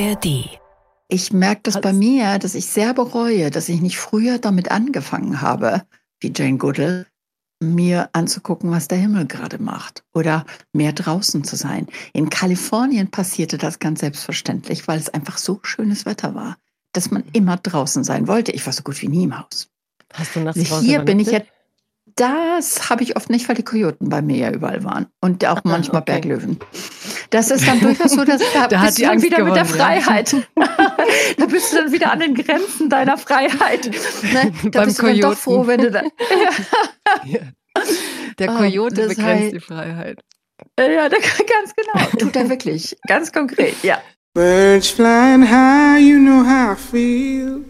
ARD. Ich merke das bei mir, dass ich sehr bereue, dass ich nicht früher damit angefangen habe, wie Jane Goodall, mir anzugucken, was der Himmel gerade macht oder mehr draußen zu sein. In Kalifornien passierte das ganz selbstverständlich, weil es einfach so schönes Wetter war, dass man immer draußen sein wollte. Ich war so gut wie nie im Haus. Hast du nachts also Hier bin ich ja das habe ich oft nicht, weil die Kojoten bei mir ja überall waren. Und auch manchmal okay. Berglöwen. Das ist dann durchaus so, dass da, da bist du dann wieder gewonnen, mit der Freiheit. Ja. da bist du dann wieder an den Grenzen deiner Freiheit. Ne? Da Beim bist Kojoten. du dann doch froh, wenn du da. ja. Der Kojote oh, begrenzt heißt, die Freiheit. Ja, der, ganz genau. Tut er wirklich. Ganz konkret, ja. Birds flying high, you know how I feel.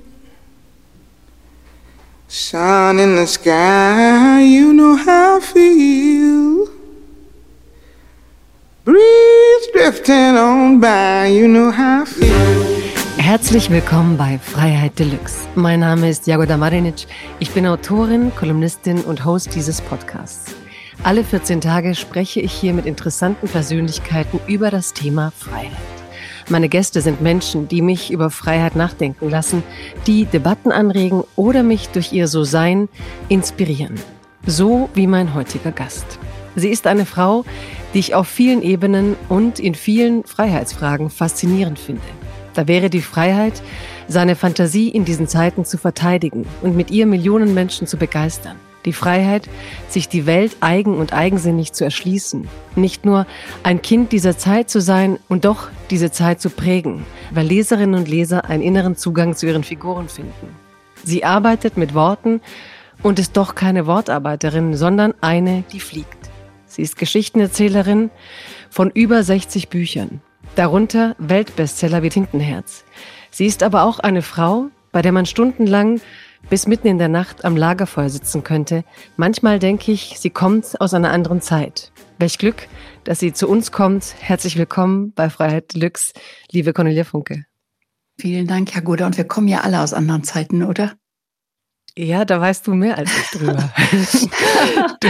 Sun in the sky, you know how I feel. Breeze drifting on by, you know how I feel. Herzlich willkommen bei Freiheit Deluxe. Mein Name ist Jagoda Marinic. Ich bin Autorin, Kolumnistin und Host dieses Podcasts. Alle 14 Tage spreche ich hier mit interessanten Persönlichkeiten über das Thema Freiheit. Meine Gäste sind Menschen, die mich über Freiheit nachdenken lassen, die Debatten anregen oder mich durch ihr So-Sein inspirieren. So wie mein heutiger Gast. Sie ist eine Frau, die ich auf vielen Ebenen und in vielen Freiheitsfragen faszinierend finde. Da wäre die Freiheit, seine Fantasie in diesen Zeiten zu verteidigen und mit ihr Millionen Menschen zu begeistern. Die Freiheit, sich die Welt eigen und eigensinnig zu erschließen. Nicht nur ein Kind dieser Zeit zu sein und doch diese Zeit zu prägen, weil Leserinnen und Leser einen inneren Zugang zu ihren Figuren finden. Sie arbeitet mit Worten und ist doch keine Wortarbeiterin, sondern eine, die fliegt. Sie ist Geschichtenerzählerin von über 60 Büchern, darunter Weltbestseller wie Tintenherz. Sie ist aber auch eine Frau, bei der man stundenlang bis mitten in der Nacht am Lagerfeuer sitzen könnte. Manchmal denke ich, sie kommt aus einer anderen Zeit. Welch Glück, dass sie zu uns kommt. Herzlich willkommen bei Freiheit Deluxe, liebe Cornelia Funke. Vielen Dank, Herr Guder. Und wir kommen ja alle aus anderen Zeiten, oder? Ja, da weißt du mehr als ich drüber. du,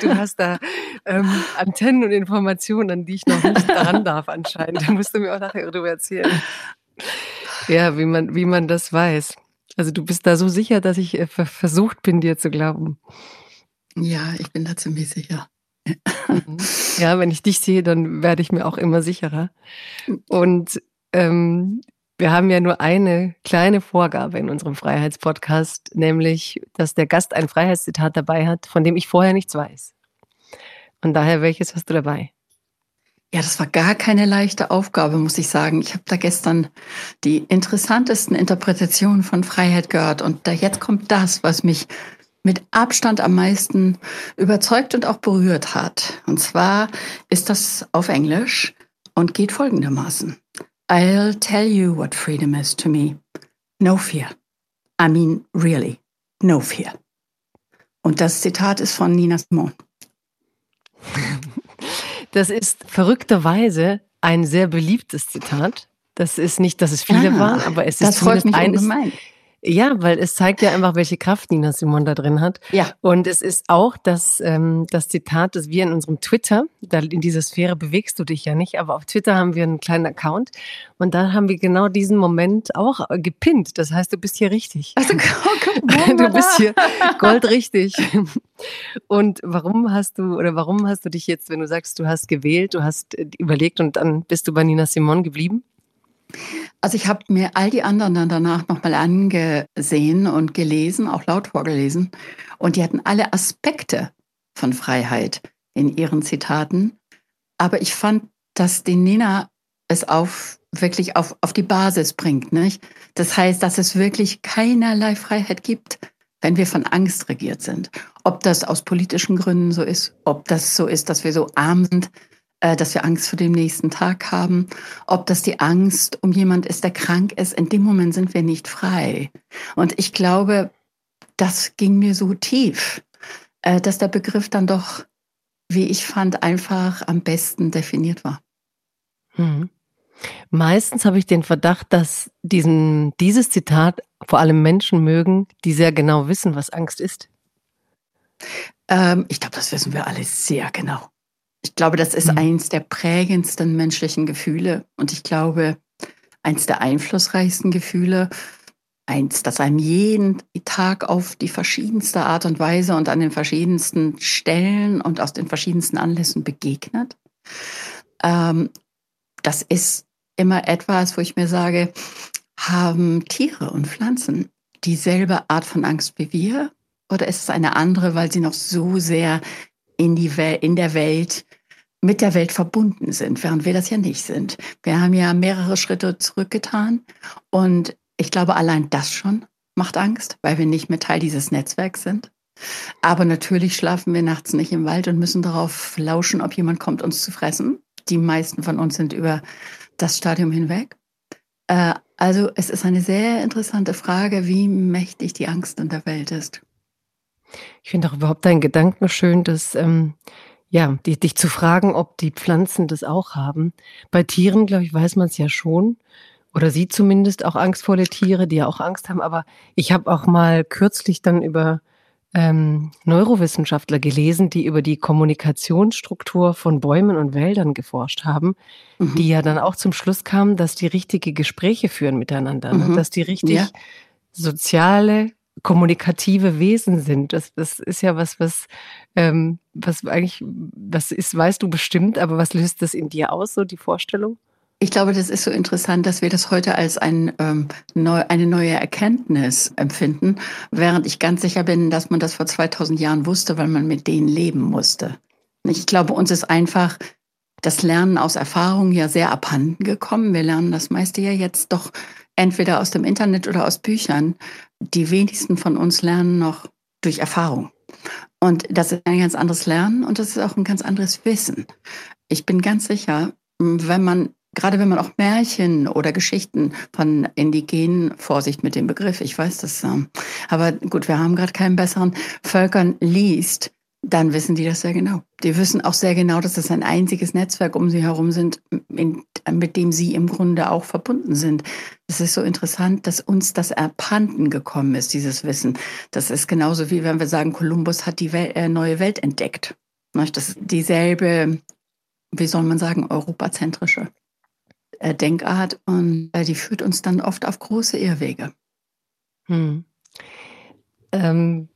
du, hast da ähm, Antennen und Informationen, an die ich noch nicht dran darf anscheinend. Da musst du mir auch nachher darüber erzählen. Ja, wie man, wie man das weiß. Also du bist da so sicher, dass ich äh, versucht bin, dir zu glauben. Ja, ich bin da ziemlich sicher. Mhm. ja, wenn ich dich sehe, dann werde ich mir auch immer sicherer. Und ähm, wir haben ja nur eine kleine Vorgabe in unserem Freiheitspodcast, nämlich, dass der Gast ein Freiheitszitat dabei hat, von dem ich vorher nichts weiß. Und daher, welches hast du dabei? Ja, das war gar keine leichte Aufgabe, muss ich sagen. Ich habe da gestern die interessantesten Interpretationen von Freiheit gehört. Und da jetzt kommt das, was mich mit Abstand am meisten überzeugt und auch berührt hat. Und zwar ist das auf Englisch und geht folgendermaßen. I'll tell you what freedom is to me. No fear. I mean, really, no fear. Und das Zitat ist von Nina Simone. Das ist verrückterweise ein sehr beliebtes Zitat. Das ist nicht, dass es viele ah, waren, aber es ist das freut mich eines, ungemein. Ja, weil es zeigt ja einfach, welche Kraft Nina Simon da drin hat. Ja. Und es ist auch das, ähm, das Zitat, das wir in unserem Twitter, da in dieser Sphäre bewegst du dich ja nicht, aber auf Twitter haben wir einen kleinen Account und da haben wir genau diesen Moment auch äh, gepinnt. Das heißt, du bist hier richtig. Also, du bist hier goldrichtig. Und warum hast du oder warum hast du dich jetzt, wenn du sagst, du hast gewählt, du hast äh, überlegt und dann bist du bei Nina Simon geblieben? Also ich habe mir all die anderen dann danach nochmal angesehen und gelesen, auch laut vorgelesen. Und die hatten alle Aspekte von Freiheit in ihren Zitaten. Aber ich fand, dass die Nina es auf wirklich auf, auf die Basis bringt. Nicht? Das heißt, dass es wirklich keinerlei Freiheit gibt, wenn wir von Angst regiert sind. Ob das aus politischen Gründen so ist, ob das so ist, dass wir so arm sind, dass wir Angst vor dem nächsten Tag haben, ob das die Angst um jemand ist, der krank ist. In dem Moment sind wir nicht frei. Und ich glaube, das ging mir so tief, äh, dass der Begriff dann doch, wie ich fand, einfach am besten definiert war. Hm. Meistens habe ich den Verdacht, dass diesen, dieses Zitat vor allem Menschen mögen, die sehr genau wissen, was Angst ist. Ähm, ich glaube, das wissen wir alle sehr genau. Ich glaube, das ist mhm. eins der prägendsten menschlichen Gefühle. Und ich glaube, eins der einflussreichsten Gefühle, eins, das einem jeden Tag auf die verschiedenste Art und Weise und an den verschiedensten Stellen und aus den verschiedensten Anlässen begegnet. Ähm, das ist immer etwas, wo ich mir sage, haben Tiere und Pflanzen dieselbe Art von Angst wie wir? Oder ist es eine andere, weil sie noch so sehr in, die Wel in der Welt mit der Welt verbunden sind, während wir das ja nicht sind. Wir haben ja mehrere Schritte zurückgetan und ich glaube, allein das schon macht Angst, weil wir nicht mehr Teil dieses Netzwerks sind. Aber natürlich schlafen wir nachts nicht im Wald und müssen darauf lauschen, ob jemand kommt, uns zu fressen. Die meisten von uns sind über das Stadium hinweg. Äh, also es ist eine sehr interessante Frage, wie mächtig die Angst in der Welt ist. Ich finde auch überhaupt deinen Gedanken schön, dass ähm, ja, die, dich zu fragen, ob die Pflanzen das auch haben. Bei Tieren, glaube ich, weiß man es ja schon. Oder sie zumindest auch angstvolle Tiere, die ja auch Angst haben. Aber ich habe auch mal kürzlich dann über ähm, Neurowissenschaftler gelesen, die über die Kommunikationsstruktur von Bäumen und Wäldern geforscht haben, mhm. die ja dann auch zum Schluss kamen, dass die richtige Gespräche führen miteinander, ne? mhm. dass die richtig ja. soziale kommunikative Wesen sind. Das, das ist ja was, was, ähm, was eigentlich, das ist, weißt du bestimmt, aber was löst das in dir aus, so die Vorstellung? Ich glaube, das ist so interessant, dass wir das heute als ein, ähm, neu, eine neue Erkenntnis empfinden, während ich ganz sicher bin, dass man das vor 2000 Jahren wusste, weil man mit denen leben musste. Ich glaube, uns ist einfach das Lernen aus Erfahrung ja sehr abhanden gekommen. Wir lernen das meiste ja jetzt doch entweder aus dem Internet oder aus Büchern. Die wenigsten von uns lernen noch durch Erfahrung. Und das ist ein ganz anderes Lernen und das ist auch ein ganz anderes Wissen. Ich bin ganz sicher, wenn man, gerade wenn man auch Märchen oder Geschichten von indigenen, Vorsicht mit dem Begriff, ich weiß das, ähm, aber gut, wir haben gerade keinen besseren Völkern liest, dann wissen die das sehr genau. Die wissen auch sehr genau, dass es ein einziges Netzwerk um sie herum sind, in, mit dem sie im Grunde auch verbunden sind. Es ist so interessant, dass uns das abhanden gekommen ist, dieses Wissen. Das ist genauso wie wenn wir sagen, Kolumbus hat die Welt, äh, neue Welt entdeckt. Das ist dieselbe, wie soll man sagen, europazentrische äh, Denkart und äh, die führt uns dann oft auf große Irrwege. Hm. Ähm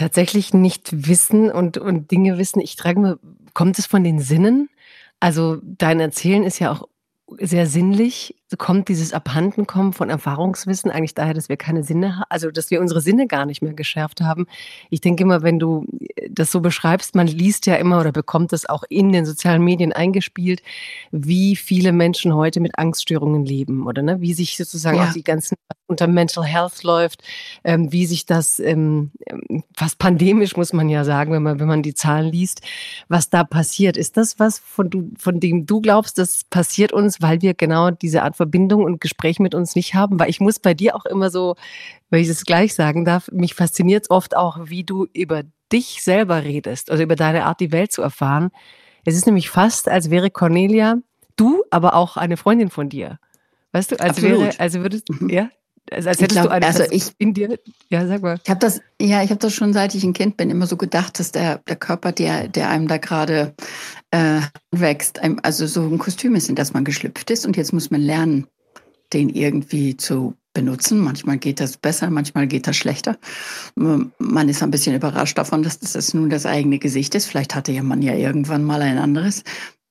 tatsächlich nicht wissen und, und Dinge wissen. Ich trage mir, kommt es von den Sinnen? Also dein Erzählen ist ja auch sehr sinnlich kommt dieses Abhandenkommen von Erfahrungswissen eigentlich daher, dass wir keine Sinne, also dass wir unsere Sinne gar nicht mehr geschärft haben. Ich denke immer, wenn du das so beschreibst, man liest ja immer oder bekommt es auch in den sozialen Medien eingespielt, wie viele Menschen heute mit Angststörungen leben oder ne? wie sich sozusagen ja. auch die ganzen unter Mental Health läuft, ähm, wie sich das ähm, fast pandemisch muss man ja sagen, wenn man wenn man die Zahlen liest, was da passiert. Ist das was von du von dem du glaubst, das passiert uns, weil wir genau diese Art Verbindung und Gespräch mit uns nicht haben, weil ich muss bei dir auch immer so, wenn ich es gleich sagen darf, mich fasziniert es oft auch, wie du über dich selber redest, also über deine Art, die Welt zu erfahren. Es ist nämlich fast, als wäre Cornelia du, aber auch eine Freundin von dir. Weißt du, als Absolut. wäre, also würdest, mhm. ja, also als hättest glaub, du eine also ich, in dir. Ja, sag mal. Ich habe das, ja, ich habe das schon seit ich ein Kind bin immer so gedacht, dass der, der Körper, der, der einem da gerade äh, wächst, also so ein Kostüm ist, in das man geschlüpft ist und jetzt muss man lernen, den irgendwie zu benutzen. Manchmal geht das besser, manchmal geht das schlechter. Man ist ein bisschen überrascht davon, dass das nun das eigene Gesicht ist. Vielleicht hatte ja man ja irgendwann mal ein anderes.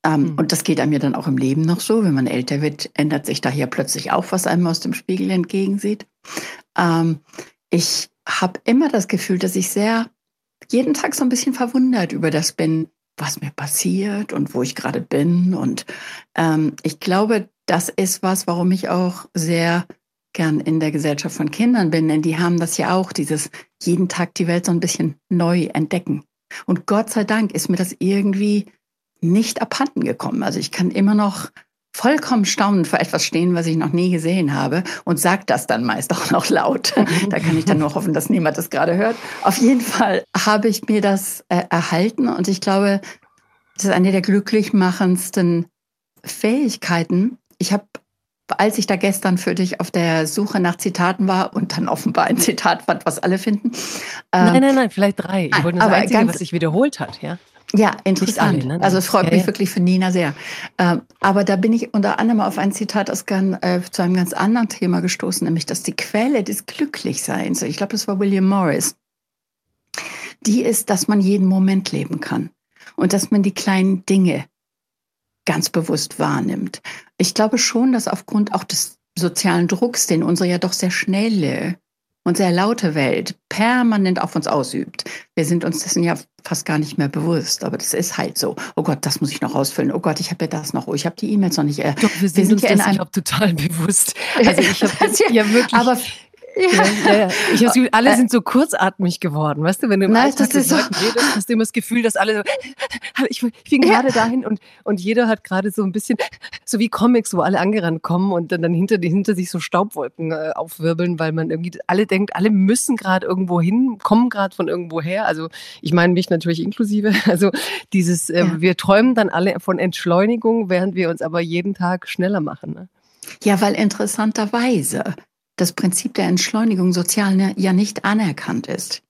Ähm, mhm. Und das geht einem ja dann auch im Leben noch so. Wenn man älter wird, ändert sich da hier plötzlich auch, was einem aus dem Spiegel entgegensieht. Ähm, ich habe immer das Gefühl, dass ich sehr jeden Tag so ein bisschen verwundert über das bin, was mir passiert und wo ich gerade bin. Und ähm, ich glaube, das ist was, warum ich auch sehr gern in der Gesellschaft von Kindern bin, denn die haben das ja auch, dieses jeden Tag die Welt so ein bisschen neu entdecken. Und Gott sei Dank ist mir das irgendwie nicht abhanden gekommen. Also ich kann immer noch vollkommen staunend vor etwas stehen, was ich noch nie gesehen habe und sagt das dann meist auch noch laut. da kann ich dann nur hoffen, dass niemand das gerade hört. Auf jeden Fall habe ich mir das äh, erhalten und ich glaube, das ist eine der glücklich machendsten Fähigkeiten. Ich habe als ich da gestern für dich auf der Suche nach Zitaten war und dann offenbar ein Zitat fand, was alle finden. Ähm, nein, nein, nein, vielleicht drei. Ich wollte nur das Einzige, was sich wiederholt hat, ja. Ja, interessant. Alle, ne? Also es freut ja, mich ja. wirklich für Nina sehr. Ähm, aber da bin ich unter anderem auf ein Zitat aus, äh, zu einem ganz anderen Thema gestoßen, nämlich dass die Quelle des Glücklichseins, ich glaube, das war William Morris, die ist, dass man jeden Moment leben kann und dass man die kleinen Dinge ganz bewusst wahrnimmt. Ich glaube schon, dass aufgrund auch des sozialen Drucks, den unsere ja doch sehr schnelle und sehr laute Welt permanent auf uns ausübt. Wir sind uns dessen ja fast gar nicht mehr bewusst, aber das ist halt so. Oh Gott, das muss ich noch ausfüllen. Oh Gott, ich habe ja das noch. Oh, ich habe die E-Mails noch nicht. Äh, Doch, wir sind, wir sind uns ja in einem total bewusst. Also ich habe ja wirklich. Aber ja, ja, ja. Ich habe alle sind so kurzatmig geworden, weißt du, wenn du im Nein, Alltag mit so redest, hast du immer das Gefühl, dass alle so, ich, bin gerade dahin und, und jeder hat gerade so ein bisschen, so wie Comics, wo alle angerannt kommen und dann, dann hinter, hinter sich so Staubwolken äh, aufwirbeln, weil man irgendwie alle denkt, alle müssen gerade irgendwo hin, kommen gerade von irgendwo her. Also ich meine mich natürlich inklusive. Also dieses, äh, wir träumen dann alle von Entschleunigung, während wir uns aber jeden Tag schneller machen. Ne? Ja, weil interessanterweise das Prinzip der Entschleunigung sozial ne, ja nicht anerkannt ist.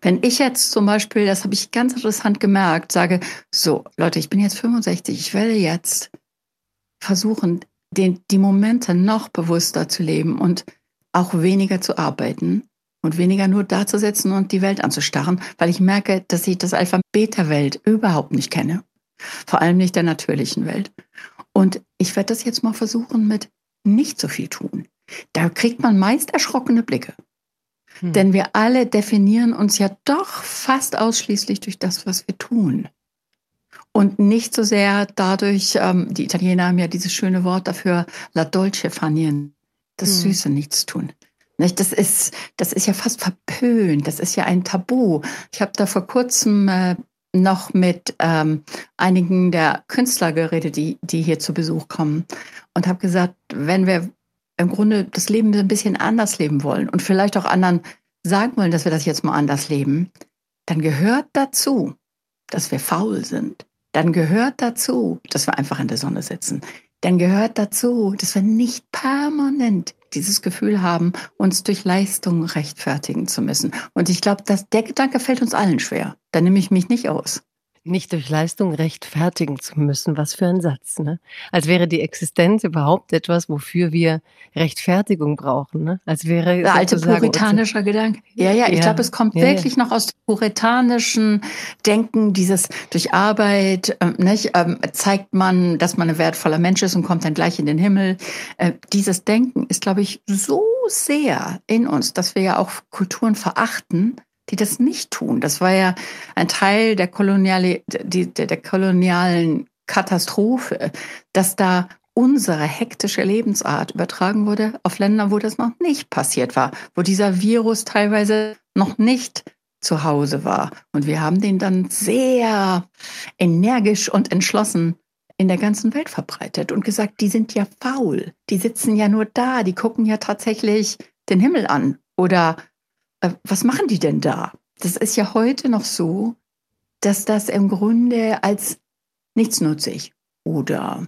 Wenn ich jetzt zum Beispiel, das habe ich ganz interessant gemerkt, sage, so Leute, ich bin jetzt 65, ich werde jetzt versuchen, den, die Momente noch bewusster zu leben und auch weniger zu arbeiten und weniger nur dazusetzen und die Welt anzustarren, weil ich merke, dass ich das Alphabet der Welt überhaupt nicht kenne. Vor allem nicht der natürlichen Welt. Und ich werde das jetzt mal versuchen mit nicht so viel tun. Da kriegt man meist erschrockene Blicke. Hm. Denn wir alle definieren uns ja doch fast ausschließlich durch das, was wir tun. Und nicht so sehr dadurch, ähm, die Italiener haben ja dieses schöne Wort dafür, la dolce fanien, das hm. süße Nichtstun. Nicht? Das, ist, das ist ja fast verpönt, das ist ja ein Tabu. Ich habe da vor kurzem äh, noch mit ähm, einigen der Künstler geredet, die, die hier zu Besuch kommen und habe gesagt, wenn wir im Grunde das Leben ein bisschen anders leben wollen und vielleicht auch anderen sagen wollen, dass wir das jetzt mal anders leben, dann gehört dazu, dass wir faul sind. Dann gehört dazu, dass wir einfach in der Sonne sitzen. Dann gehört dazu, dass wir nicht permanent dieses Gefühl haben, uns durch Leistung rechtfertigen zu müssen. Und ich glaube, dass der Gedanke fällt uns allen schwer. Da nehme ich mich nicht aus nicht durch Leistung rechtfertigen zu müssen. Was für ein Satz, ne? Als wäre die Existenz überhaupt etwas, wofür wir Rechtfertigung brauchen, ne? Als wäre der alte puritanischer Gedanke. Ja, ja, ich ja. glaube, es kommt ja, wirklich ja. noch aus dem puritanischen Denken, dieses durch Arbeit, ähm, nicht, ähm, zeigt man, dass man ein wertvoller Mensch ist und kommt dann gleich in den Himmel. Äh, dieses Denken ist, glaube ich, so sehr in uns, dass wir ja auch Kulturen verachten, die das nicht tun. Das war ja ein Teil der, Koloniale, die, der, der kolonialen Katastrophe, dass da unsere hektische Lebensart übertragen wurde auf Länder, wo das noch nicht passiert war, wo dieser Virus teilweise noch nicht zu Hause war. Und wir haben den dann sehr energisch und entschlossen in der ganzen Welt verbreitet und gesagt, die sind ja faul, die sitzen ja nur da, die gucken ja tatsächlich den Himmel an oder was machen die denn da? Das ist ja heute noch so, dass das im Grunde als nichtsnutzig oder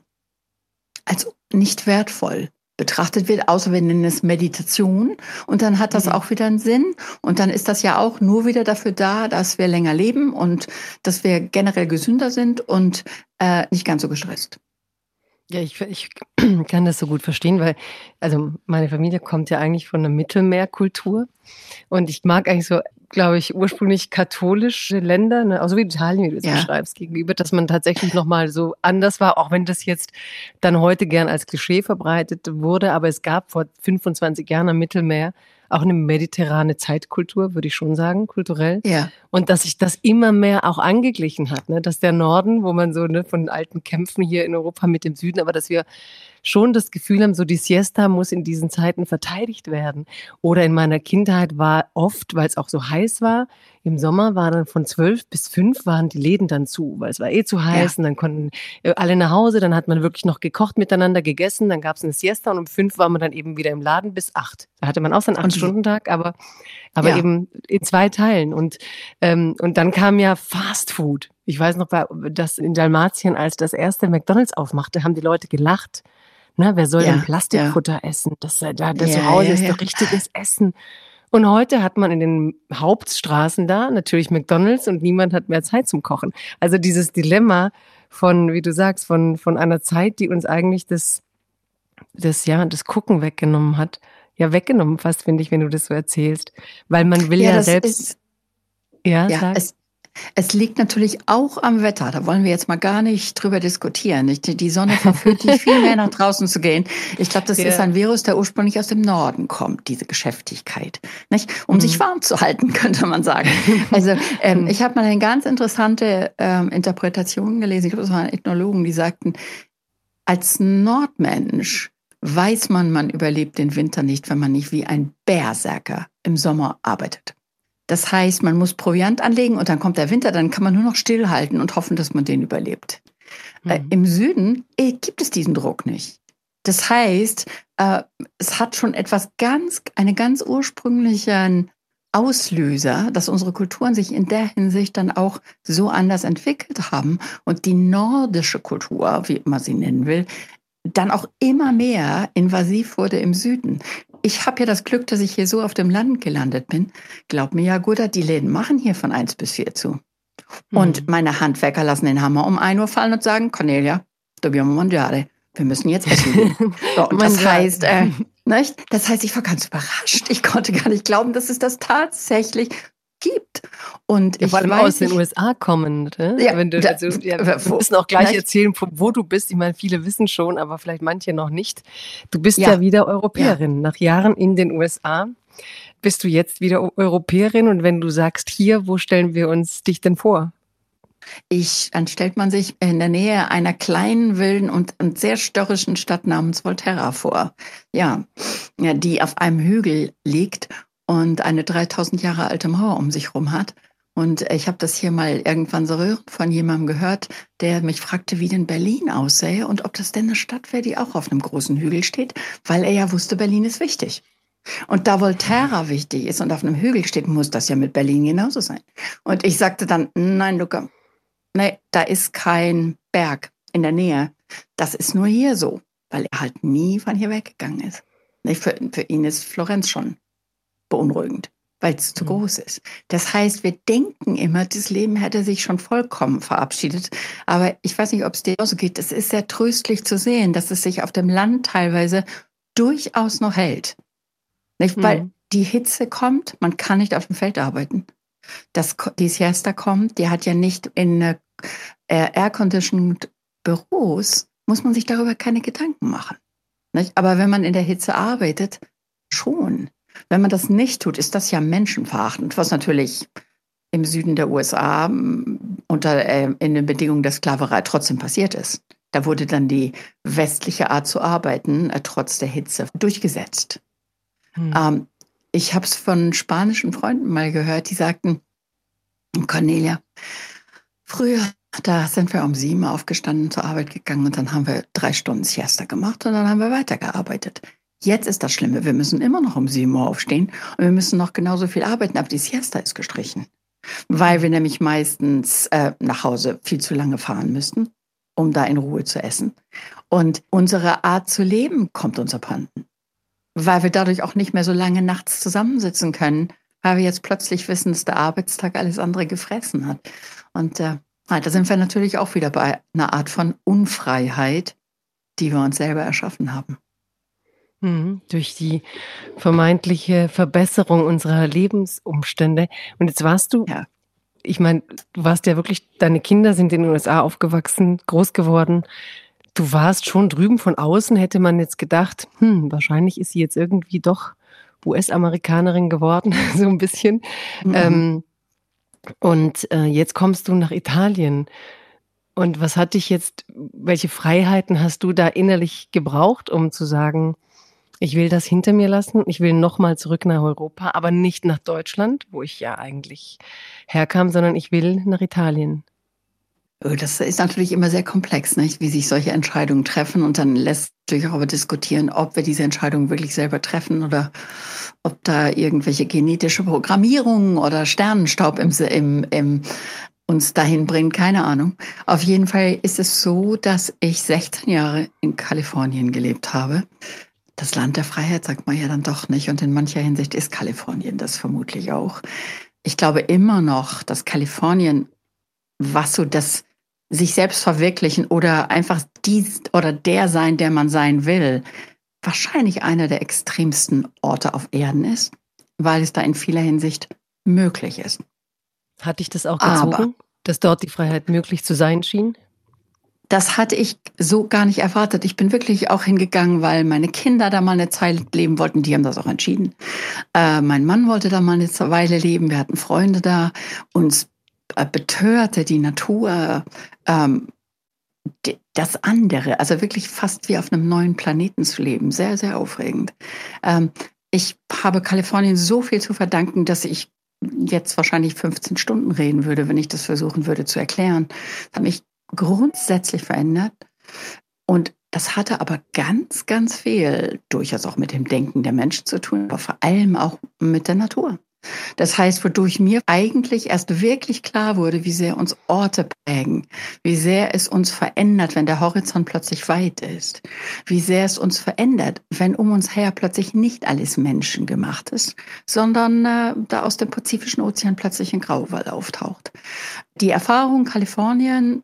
als nicht wertvoll betrachtet wird, außer wir nennen es Meditation. Und dann hat das mhm. auch wieder einen Sinn. Und dann ist das ja auch nur wieder dafür da, dass wir länger leben und dass wir generell gesünder sind und äh, nicht ganz so gestresst. Ja, ich, ich kann das so gut verstehen, weil also meine Familie kommt ja eigentlich von einer Mittelmeerkultur und ich mag eigentlich so, glaube ich, ursprünglich katholische Länder, ne, also wie Italien, wie du es ja. beschreibst, gegenüber, dass man tatsächlich nochmal so anders war, auch wenn das jetzt dann heute gern als Klischee verbreitet wurde, aber es gab vor 25 Jahren am Mittelmeer auch eine mediterrane Zeitkultur, würde ich schon sagen, kulturell. Ja. Und dass sich das immer mehr auch angeglichen hat, ne? dass der Norden, wo man so ne, von alten Kämpfen hier in Europa mit dem Süden, aber dass wir schon das Gefühl haben, so die Siesta muss in diesen Zeiten verteidigt werden. Oder in meiner Kindheit war oft, weil es auch so heiß war, im Sommer war dann von zwölf bis fünf waren die Läden dann zu, weil es war eh zu heiß ja. und dann konnten äh, alle nach Hause, dann hat man wirklich noch gekocht miteinander, gegessen, dann gab es eine Siesta und um fünf war man dann eben wieder im Laden bis acht. Da hatte man auch seinen acht-Stunden-Tag, aber, aber ja. eben in zwei Teilen. Und, ähm, und dann kam ja Fast Food. Ich weiß noch, dass in Dalmatien, als das erste McDonalds aufmachte, haben die Leute gelacht. Na, wer soll ja, denn Plastikfutter ja. essen? Das, das, das ja, zu Hause ist doch richtiges Essen. Und heute hat man in den Hauptstraßen da natürlich McDonalds und niemand hat mehr Zeit zum Kochen. Also dieses Dilemma von, wie du sagst, von, von einer Zeit, die uns eigentlich das, das, ja, das Gucken weggenommen hat. Ja, weggenommen fast, finde ich, wenn du das so erzählst. Weil man will ja, ja selbst. Ist, ja, ja es, es liegt natürlich auch am Wetter. Da wollen wir jetzt mal gar nicht drüber diskutieren. Die Sonne verführt dich viel mehr nach draußen zu gehen. Ich glaube, das ja. ist ein Virus, der ursprünglich aus dem Norden kommt, diese Geschäftigkeit. Nicht? Um mhm. sich warm zu halten, könnte man sagen. Also ähm, ich habe mal eine ganz interessante ähm, Interpretation gelesen. Ich glaube, das waren Ethnologen, die sagten, als Nordmensch weiß man, man überlebt den Winter nicht, wenn man nicht wie ein Berserker im Sommer arbeitet. Das heißt, man muss Proviant anlegen und dann kommt der Winter, dann kann man nur noch stillhalten und hoffen, dass man den überlebt. Äh, mhm. Äh, Im Süden äh, gibt es diesen Druck nicht. Das heißt, äh, es hat schon etwas ganz, einen ganz ursprünglichen Auslöser, dass unsere Kulturen sich in der Hinsicht dann auch so anders entwickelt haben und die nordische Kultur, wie man sie nennen will, dann auch immer mehr invasiv wurde im Süden ich habe ja das Glück, dass ich hier so auf dem Land gelandet bin. Glaub mir ja, Guter, die Läden machen hier von eins bis vier zu. Und mhm. meine Handwerker lassen den Hammer um ein Uhr fallen und sagen, Cornelia, dobbiamo mangiare. Wir müssen jetzt essen gehen. So, und das heißt, äh, nicht? das heißt, ich war ganz überrascht. Ich konnte gar nicht glauben, dass es das tatsächlich gibt. Und ja, ich vor allem aus den USA kommen. Ne? Ja, Wenn du, also, ja, wir müssen auch gleich erzählen, wo du bist. Ich meine, viele wissen schon, aber vielleicht manche noch nicht. Du bist ja, ja wieder Europäerin. Nach Jahren in den USA bist du jetzt wieder Europäerin. Und wenn du sagst hier, wo stellen wir uns dich denn vor? Ich, dann stellt man sich in der Nähe einer kleinen, wilden und, und sehr störrischen Stadt namens Volterra vor. Ja, ja, die auf einem Hügel liegt und eine 3000 Jahre alte Mauer um sich rum hat. Und ich habe das hier mal irgendwann so von jemandem gehört, der mich fragte, wie denn Berlin aussähe und ob das denn eine Stadt wäre, die auch auf einem großen Hügel steht, weil er ja wusste, Berlin ist wichtig. Und da Volterra wichtig ist und auf einem Hügel steht, muss das ja mit Berlin genauso sein. Und ich sagte dann, nein, Luca, nee, da ist kein Berg in der Nähe. Das ist nur hier so, weil er halt nie von hier weggegangen ist. Für, für ihn ist Florenz schon beunruhigend, weil es zu mhm. groß ist. Das heißt, wir denken immer, das Leben hätte sich schon vollkommen verabschiedet. Aber ich weiß nicht, ob es dir so geht. Es ist sehr tröstlich zu sehen, dass es sich auf dem Land teilweise durchaus noch hält. Nicht? Mhm. Weil die Hitze kommt, man kann nicht auf dem Feld arbeiten. Das, die Siesta kommt, die hat ja nicht in äh, air-conditioned Büros, muss man sich darüber keine Gedanken machen. Nicht? Aber wenn man in der Hitze arbeitet, schon. Wenn man das nicht tut, ist das ja menschenverachtend, was natürlich im Süden der USA unter, äh, in den Bedingungen der Sklaverei trotzdem passiert ist. Da wurde dann die westliche Art zu arbeiten, äh, trotz der Hitze, durchgesetzt. Hm. Ähm, ich habe es von spanischen Freunden mal gehört, die sagten, Cornelia, früher, da sind wir um sieben aufgestanden, zur Arbeit gegangen und dann haben wir drei Stunden Siesta gemacht und dann haben wir weitergearbeitet. Jetzt ist das Schlimme, wir müssen immer noch um 7 Uhr aufstehen und wir müssen noch genauso viel arbeiten, aber die Siesta ist gestrichen. Weil wir nämlich meistens äh, nach Hause viel zu lange fahren müssten, um da in Ruhe zu essen. Und unsere Art zu leben kommt uns abhanden. Weil wir dadurch auch nicht mehr so lange nachts zusammensitzen können, weil wir jetzt plötzlich wissen, dass der Arbeitstag alles andere gefressen hat. Und äh, da sind wir natürlich auch wieder bei einer Art von Unfreiheit, die wir uns selber erschaffen haben. Mhm, durch die vermeintliche Verbesserung unserer Lebensumstände. Und jetzt warst du, ja. ich meine, du warst ja wirklich, deine Kinder sind in den USA aufgewachsen, groß geworden. Du warst schon drüben von außen, hätte man jetzt gedacht, hm, wahrscheinlich ist sie jetzt irgendwie doch US-Amerikanerin geworden, so ein bisschen. Mhm. Ähm, und äh, jetzt kommst du nach Italien. Und was hat dich jetzt, welche Freiheiten hast du da innerlich gebraucht, um zu sagen, ich will das hinter mir lassen. Ich will nochmal zurück nach Europa, aber nicht nach Deutschland, wo ich ja eigentlich herkam, sondern ich will nach Italien. Oh, das ist natürlich immer sehr komplex, nicht? wie sich solche Entscheidungen treffen. Und dann lässt sich aber diskutieren, ob wir diese Entscheidungen wirklich selber treffen oder ob da irgendwelche genetische Programmierungen oder Sternenstaub im, im, im uns dahin bringt, keine Ahnung. Auf jeden Fall ist es so, dass ich 16 Jahre in Kalifornien gelebt habe das Land der Freiheit sagt man ja dann doch nicht. Und in mancher Hinsicht ist Kalifornien das vermutlich auch. Ich glaube immer noch, dass Kalifornien, was so das sich selbst verwirklichen oder einfach dies oder der sein, der man sein will, wahrscheinlich einer der extremsten Orte auf Erden ist, weil es da in vieler Hinsicht möglich ist. Hatte ich das auch gezogen, Aber, dass dort die Freiheit möglich zu sein schien? Das hatte ich so gar nicht erwartet. Ich bin wirklich auch hingegangen, weil meine Kinder da mal eine Zeit leben wollten. Die haben das auch entschieden. Äh, mein Mann wollte da mal eine Weile leben. Wir hatten Freunde da. Uns äh, betörte die Natur. Ähm, das andere, also wirklich fast wie auf einem neuen Planeten zu leben. Sehr, sehr aufregend. Ähm, ich habe Kalifornien so viel zu verdanken, dass ich jetzt wahrscheinlich 15 Stunden reden würde, wenn ich das versuchen würde zu erklären. Das hat mich grundsätzlich verändert. Und das hatte aber ganz, ganz viel durchaus auch mit dem Denken der Menschen zu tun, aber vor allem auch mit der Natur. Das heißt, wodurch mir eigentlich erst wirklich klar wurde, wie sehr uns Orte prägen, wie sehr es uns verändert, wenn der Horizont plötzlich weit ist, wie sehr es uns verändert, wenn um uns her plötzlich nicht alles menschengemacht ist, sondern äh, da aus dem Pazifischen Ozean plötzlich ein Grauwall auftaucht. Die Erfahrung Kalifornien,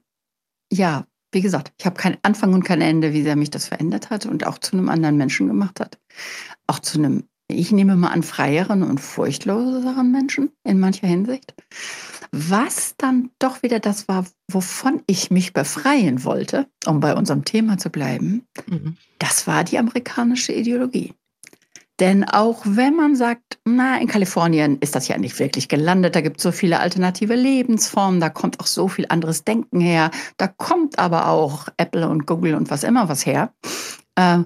ja, wie gesagt, ich habe keinen Anfang und kein Ende, wie sehr mich das verändert hat und auch zu einem anderen Menschen gemacht hat. Auch zu einem ich nehme mal an, freieren und furchtloseren Menschen in mancher Hinsicht. Was dann doch wieder das war, wovon ich mich befreien wollte, um bei unserem Thema zu bleiben, mhm. das war die amerikanische Ideologie. Denn auch wenn man sagt, na, in Kalifornien ist das ja nicht wirklich gelandet, da gibt es so viele alternative Lebensformen, da kommt auch so viel anderes Denken her, da kommt aber auch Apple und Google und was immer was her. Äh,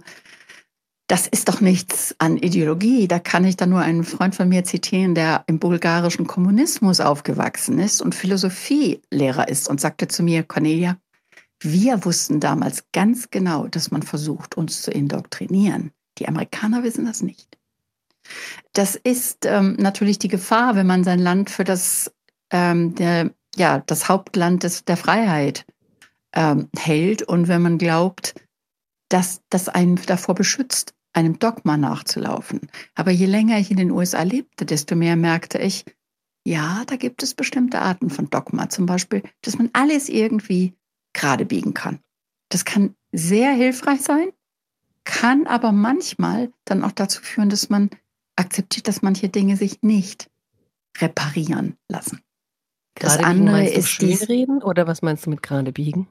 das ist doch nichts an Ideologie. Da kann ich dann nur einen Freund von mir zitieren, der im bulgarischen Kommunismus aufgewachsen ist und Philosophielehrer ist und sagte zu mir, Cornelia, wir wussten damals ganz genau, dass man versucht, uns zu indoktrinieren. Die Amerikaner wissen das nicht. Das ist ähm, natürlich die Gefahr, wenn man sein Land für das, ähm, der, ja, das Hauptland des, der Freiheit ähm, hält und wenn man glaubt, dass das einen davor beschützt, einem Dogma nachzulaufen. Aber je länger ich in den USA lebte, desto mehr merkte ich, ja, da gibt es bestimmte Arten von Dogma. Zum Beispiel, dass man alles irgendwie gerade biegen kann. Das kann sehr hilfreich sein, kann aber manchmal dann auch dazu führen, dass man akzeptiert, dass manche Dinge sich nicht reparieren lassen. Das gerade andere ist Schönreden oder was meinst du mit gerade biegen?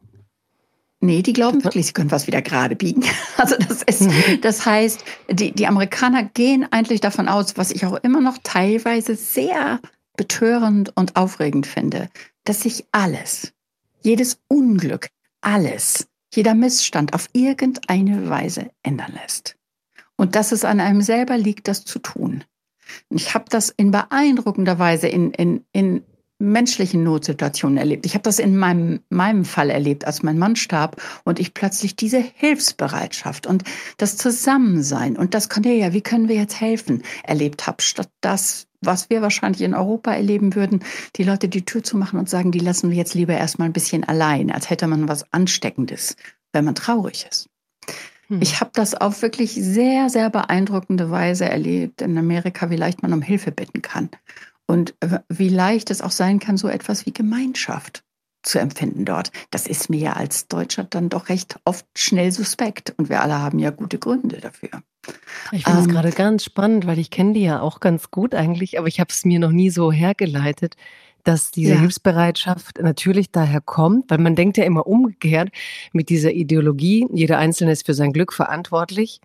Nee, die glauben wirklich, sie können was wieder gerade biegen. Also das ist, mhm. das heißt, die, die Amerikaner gehen eigentlich davon aus, was ich auch immer noch teilweise sehr betörend und aufregend finde, dass sich alles, jedes Unglück, alles, jeder Missstand auf irgendeine Weise ändern lässt. Und dass es an einem selber liegt, das zu tun. Ich habe das in beeindruckender Weise in, in, in menschlichen Notsituationen erlebt. Ich habe das in meinem, meinem Fall erlebt, als mein Mann starb und ich plötzlich diese Hilfsbereitschaft und das Zusammensein und das ja, wie können wir jetzt helfen, erlebt habe, statt das, was wir wahrscheinlich in Europa erleben würden, die Leute die Tür zu machen und sagen, die lassen wir jetzt lieber erstmal ein bisschen allein, als hätte man was Ansteckendes, wenn man traurig ist. Hm. Ich habe das auf wirklich sehr, sehr beeindruckende Weise erlebt in Amerika, wie leicht man um Hilfe bitten kann. Und wie leicht es auch sein kann, so etwas wie Gemeinschaft zu empfinden dort. Das ist mir ja als Deutscher dann doch recht oft schnell suspekt. Und wir alle haben ja gute Gründe dafür. Ich finde es ähm, gerade ganz spannend, weil ich kenne die ja auch ganz gut eigentlich, aber ich habe es mir noch nie so hergeleitet, dass diese ja. Hilfsbereitschaft natürlich daher kommt, weil man denkt ja immer umgekehrt mit dieser Ideologie, jeder Einzelne ist für sein Glück verantwortlich.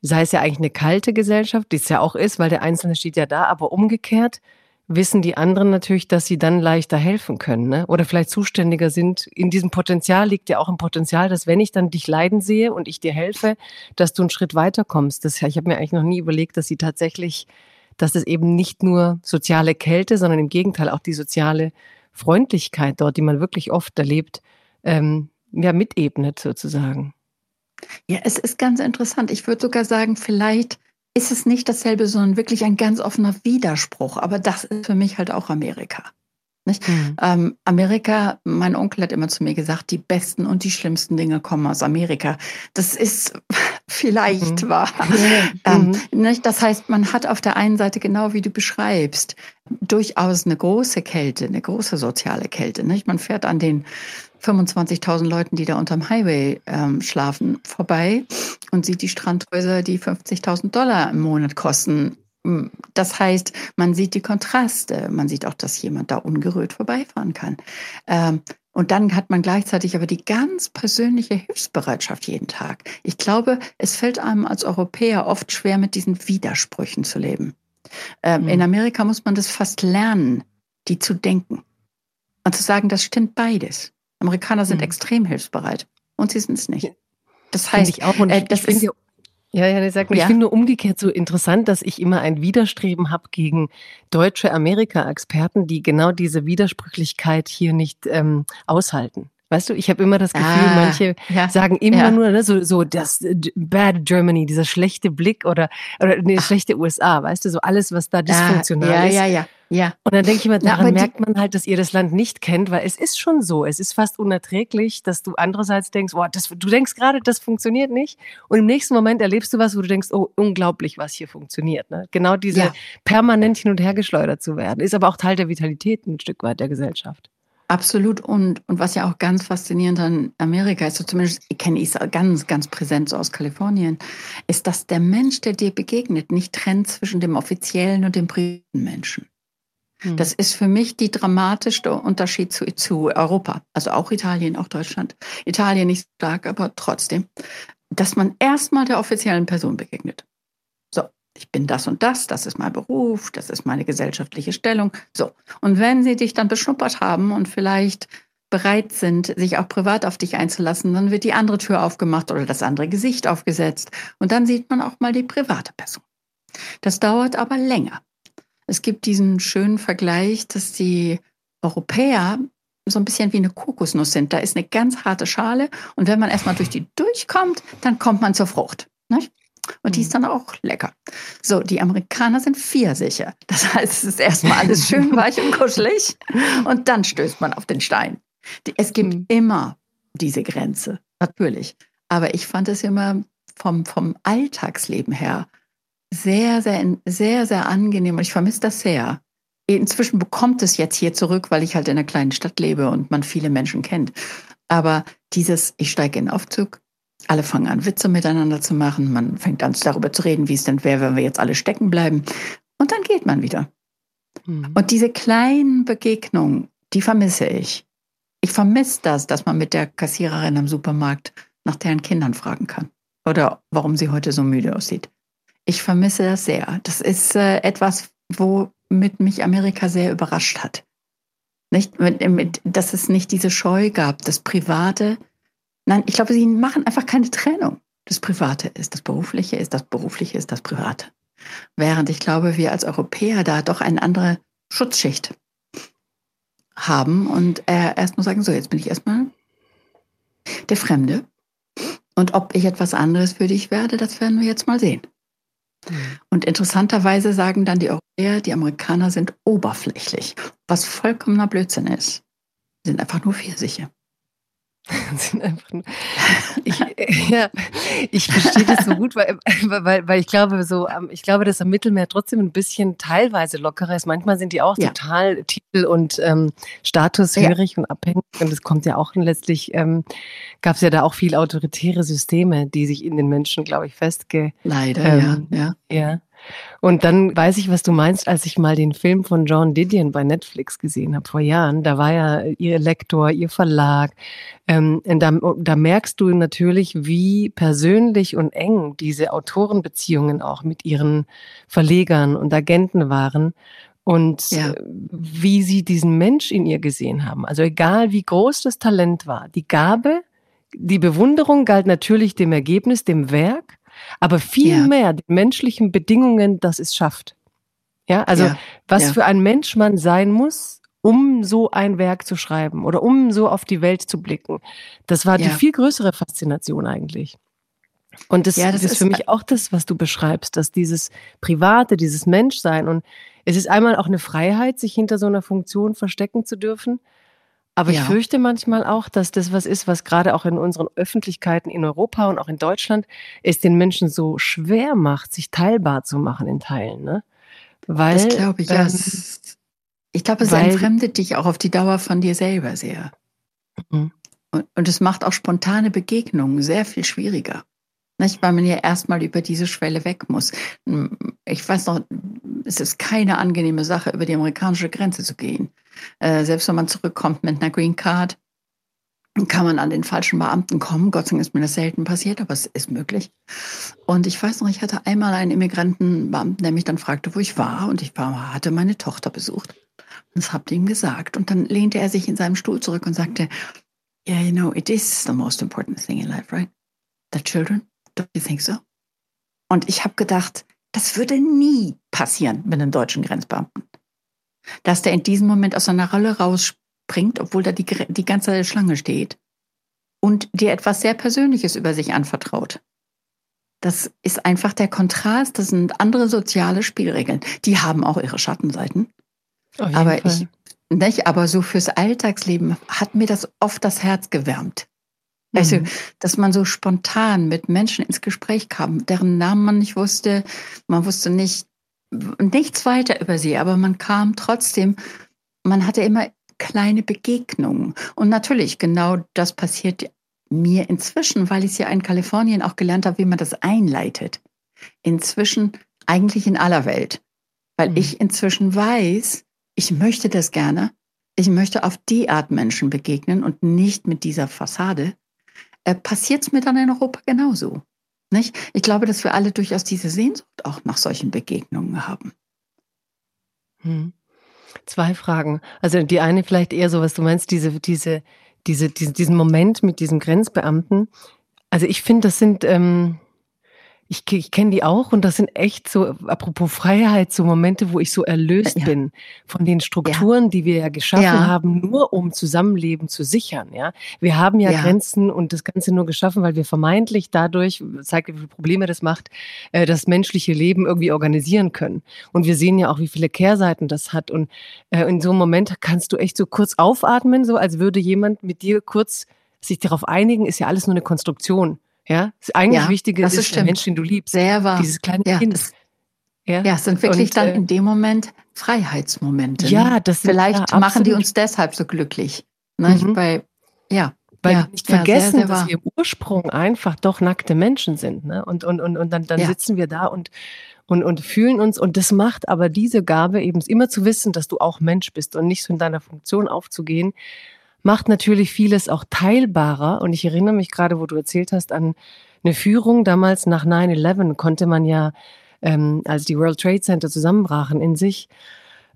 Sei es ja eigentlich eine kalte Gesellschaft, die es ja auch ist, weil der Einzelne steht ja da, aber umgekehrt wissen die anderen natürlich, dass sie dann leichter helfen können ne? oder vielleicht zuständiger sind. In diesem Potenzial liegt ja auch ein Potenzial, dass wenn ich dann dich leiden sehe und ich dir helfe, dass du einen Schritt weiter kommst. Das, ich habe mir eigentlich noch nie überlegt, dass sie tatsächlich, dass es eben nicht nur soziale Kälte, sondern im Gegenteil auch die soziale Freundlichkeit dort, die man wirklich oft erlebt, ähm, ja, mitebnet sozusagen. Ja, es ist ganz interessant. Ich würde sogar sagen, vielleicht ist es nicht dasselbe, sondern wirklich ein ganz offener Widerspruch. Aber das ist für mich halt auch Amerika. Mhm. Ähm, Amerika, mein Onkel hat immer zu mir gesagt, die besten und die schlimmsten Dinge kommen aus Amerika. Das ist vielleicht mhm. wahr. ähm, mhm. nicht? Das heißt, man hat auf der einen Seite, genau wie du beschreibst, durchaus eine große Kälte, eine große soziale Kälte. Nicht? Man fährt an den 25.000 Leuten, die da unterm Highway ähm, schlafen, vorbei und sieht die Strandhäuser, die 50.000 Dollar im Monat kosten, hm, das heißt, man sieht die Kontraste. Man sieht auch, dass jemand da ungerührt vorbeifahren kann. Ähm, und dann hat man gleichzeitig aber die ganz persönliche Hilfsbereitschaft jeden Tag. Ich glaube, es fällt einem als Europäer oft schwer, mit diesen Widersprüchen zu leben. Ähm, mhm. In Amerika muss man das fast lernen, die zu denken. Und zu sagen, das stimmt beides. Amerikaner sind mhm. extrem hilfsbereit und sie sind es nicht. Das heißt, ich auch, und äh, das ist ja, ja, ich sag mal, ja. ich finde nur umgekehrt so interessant, dass ich immer ein Widerstreben habe gegen deutsche Amerika-Experten, die genau diese Widersprüchlichkeit hier nicht ähm, aushalten. Weißt du, ich habe immer das Gefühl, ah, manche ja, sagen immer ja. nur ne, so, so das äh, Bad Germany, dieser schlechte Blick oder oder nee, schlechte USA, weißt du, so alles, was da ah, dysfunktional ja, ist. Ja, ja, ja. Und dann denke ich immer, daran Na, merkt man halt, dass ihr das Land nicht kennt, weil es ist schon so. Es ist fast unerträglich, dass du andererseits denkst, boah, das, du denkst gerade, das funktioniert nicht. Und im nächsten Moment erlebst du was, wo du denkst, oh, unglaublich, was hier funktioniert. Ne? Genau diese permanent hin und her geschleudert zu werden, ist aber auch Teil der Vitalität ein Stück weit der Gesellschaft. Absolut. Und, und was ja auch ganz faszinierend an Amerika ist, so zumindest kenne ich es ganz, ganz präsent so aus Kalifornien, ist, dass der Mensch, der dir begegnet, nicht trennt zwischen dem offiziellen und dem privaten Menschen. Hm. Das ist für mich die dramatischste Unterschied zu, zu Europa. Also auch Italien, auch Deutschland. Italien nicht stark, aber trotzdem. Dass man erstmal der offiziellen Person begegnet ich bin das und das, das ist mein Beruf, das ist meine gesellschaftliche Stellung. So. Und wenn sie dich dann beschnuppert haben und vielleicht bereit sind, sich auch privat auf dich einzulassen, dann wird die andere Tür aufgemacht oder das andere Gesicht aufgesetzt. Und dann sieht man auch mal die private Person. Das dauert aber länger. Es gibt diesen schönen Vergleich, dass die Europäer so ein bisschen wie eine Kokosnuss sind. Da ist eine ganz harte Schale und wenn man erstmal durch die durchkommt, dann kommt man zur Frucht. Nicht? Und die ist mhm. dann auch lecker. So, die Amerikaner sind Pfirsiche. Das heißt, es ist erstmal alles schön weich und kuschelig und dann stößt man auf den Stein. Es gibt mhm. immer diese Grenze, natürlich. Aber ich fand es immer vom, vom Alltagsleben her sehr, sehr, sehr, sehr angenehm und ich vermisse das sehr. Inzwischen bekommt es jetzt hier zurück, weil ich halt in einer kleinen Stadt lebe und man viele Menschen kennt. Aber dieses, ich steige in den Aufzug, alle fangen an, Witze miteinander zu machen. Man fängt an, darüber zu reden, wie es denn wäre, wenn wir jetzt alle stecken bleiben. Und dann geht man wieder. Mhm. Und diese kleinen Begegnungen, die vermisse ich. Ich vermisse das, dass man mit der Kassiererin am Supermarkt nach deren Kindern fragen kann. Oder warum sie heute so müde aussieht. Ich vermisse das sehr. Das ist äh, etwas, womit mich Amerika sehr überrascht hat. Nicht, mit, mit, dass es nicht diese Scheu gab, das Private Nein, ich glaube, sie machen einfach keine Trennung. Das Private ist das Berufliche, ist das Berufliche, ist das Private. Während ich glaube, wir als Europäer da doch eine andere Schutzschicht haben und äh, erst mal sagen, so, jetzt bin ich erstmal der Fremde. Und ob ich etwas anderes für dich werde, das werden wir jetzt mal sehen. Mhm. Und interessanterweise sagen dann die Europäer, die Amerikaner sind oberflächlich, was vollkommener Blödsinn ist. Sie sind einfach nur Pfirsiche. ich, ja, ich verstehe das so gut, weil, weil, weil ich glaube, so, ich glaube, dass am Mittelmeer trotzdem ein bisschen teilweise lockerer ist. Manchmal sind die auch ja. total titel- und ähm, statushörig ja. und abhängig. Und es kommt ja auch letztlich, ähm, gab es ja da auch viel autoritäre Systeme, die sich in den Menschen, glaube ich, festge. Leider, ähm, ja, ja. Ja. Und dann weiß ich, was du meinst, als ich mal den Film von John Didion bei Netflix gesehen habe vor Jahren. Da war ja ihr Lektor, ihr Verlag. Ähm, da, da merkst du natürlich, wie persönlich und eng diese Autorenbeziehungen auch mit ihren Verlegern und Agenten waren und ja. wie sie diesen Mensch in ihr gesehen haben. Also egal, wie groß das Talent war, die Gabe, die Bewunderung galt natürlich dem Ergebnis, dem Werk aber vielmehr ja. den menschlichen Bedingungen, dass es schafft. Ja, also ja. was ja. für ein Mensch man sein muss, um so ein Werk zu schreiben oder um so auf die Welt zu blicken. Das war die viel größere Faszination eigentlich. Und das, ja, das ist für mich auch das, was du beschreibst, dass dieses Private, dieses Menschsein und es ist einmal auch eine Freiheit, sich hinter so einer Funktion verstecken zu dürfen. Aber ja. ich fürchte manchmal auch, dass das was ist, was gerade auch in unseren Öffentlichkeiten in Europa und auch in Deutschland es den Menschen so schwer macht, sich teilbar zu machen in Teilen. Ne? Weil, das glaube ich, ja. Ähm, ich glaube, es weil, entfremdet dich auch auf die Dauer von dir selber sehr. Mhm. Und, und es macht auch spontane Begegnungen sehr viel schwieriger. Nicht? Weil man ja erstmal über diese Schwelle weg muss. Ich weiß noch, es ist keine angenehme Sache, über die amerikanische Grenze zu gehen. Äh, selbst wenn man zurückkommt mit einer Green Card, kann man an den falschen Beamten kommen. Gott sei Dank ist mir das selten passiert, aber es ist möglich. Und ich weiß noch, ich hatte einmal einen Immigrantenbeamten, der mich dann fragte, wo ich war. Und ich war, hatte meine Tochter besucht. Und das habt ihr ihm gesagt. Und dann lehnte er sich in seinem Stuhl zurück und sagte, Yeah, you know, it is the most important thing in life, right? The children. Think so? Und ich habe gedacht, das würde nie passieren mit einem deutschen Grenzbeamten. Dass der in diesem Moment aus seiner Rolle rausspringt, obwohl da die, die ganze Schlange steht und dir etwas sehr Persönliches über sich anvertraut. Das ist einfach der Kontrast, das sind andere soziale Spielregeln. Die haben auch ihre Schattenseiten. Aber Fall. ich, nicht, aber so fürs Alltagsleben hat mir das oft das Herz gewärmt. Also, dass man so spontan mit Menschen ins Gespräch kam, deren Namen man nicht wusste, man wusste nicht, nichts weiter über sie, aber man kam trotzdem, man hatte immer kleine Begegnungen. Und natürlich, genau das passiert mir inzwischen, weil ich es ja in Kalifornien auch gelernt habe, wie man das einleitet. Inzwischen eigentlich in aller Welt. Weil mhm. ich inzwischen weiß, ich möchte das gerne. Ich möchte auf die Art Menschen begegnen und nicht mit dieser Fassade. Äh, Passiert es mir dann in Europa genauso? Nicht? Ich glaube, dass wir alle durchaus diese Sehnsucht auch nach solchen Begegnungen haben. Hm. Zwei Fragen. Also die eine vielleicht eher so, was du meinst, diese, diese, diese, diesen, Moment mit diesem Grenzbeamten. Also ich finde, das sind, ähm, ich, ich kenne die auch und das sind echt so, apropos Freiheit, so Momente, wo ich so erlöst ja. bin von den Strukturen, ja. die wir ja geschaffen ja. haben, nur um Zusammenleben zu sichern. Ja, wir haben ja, Grenzen und das Ganze nur geschaffen, weil wir vermeintlich dadurch, zeigt, wie viele Probleme das macht, äh, das menschliche Leben irgendwie organisieren können. Und wir sehen ja auch, wie viele Kehrseiten das hat. Und äh, in so einem Moment kannst du echt so kurz aufatmen, so als würde jemand mit dir kurz sich darauf einigen, ist ja alles nur eine Konstruktion. Ja, das eigentlich ja, Wichtige das ist, ist der Mensch, den du liebst. Sehr wahr. Dieses kleine ja, Kind. Das, ja. ja, es sind wirklich und, dann äh, in dem Moment Freiheitsmomente. Ja, ne? das sind, Vielleicht ja, machen die uns deshalb so glücklich. Ne? Mhm. Bei, ja. Weil ja, wir nicht vergessen, sehr, sehr dass wir im Ursprung einfach doch nackte Menschen sind. Ne? Und, und, und, und dann, dann sitzen wir da und, und, und fühlen uns. Und das macht aber diese Gabe eben immer zu wissen, dass du auch Mensch bist und nicht so in deiner Funktion aufzugehen, macht natürlich vieles auch teilbarer. Und ich erinnere mich gerade, wo du erzählt hast, an eine Führung damals nach 9-11 konnte man ja, ähm, als die World Trade Center zusammenbrachen in sich,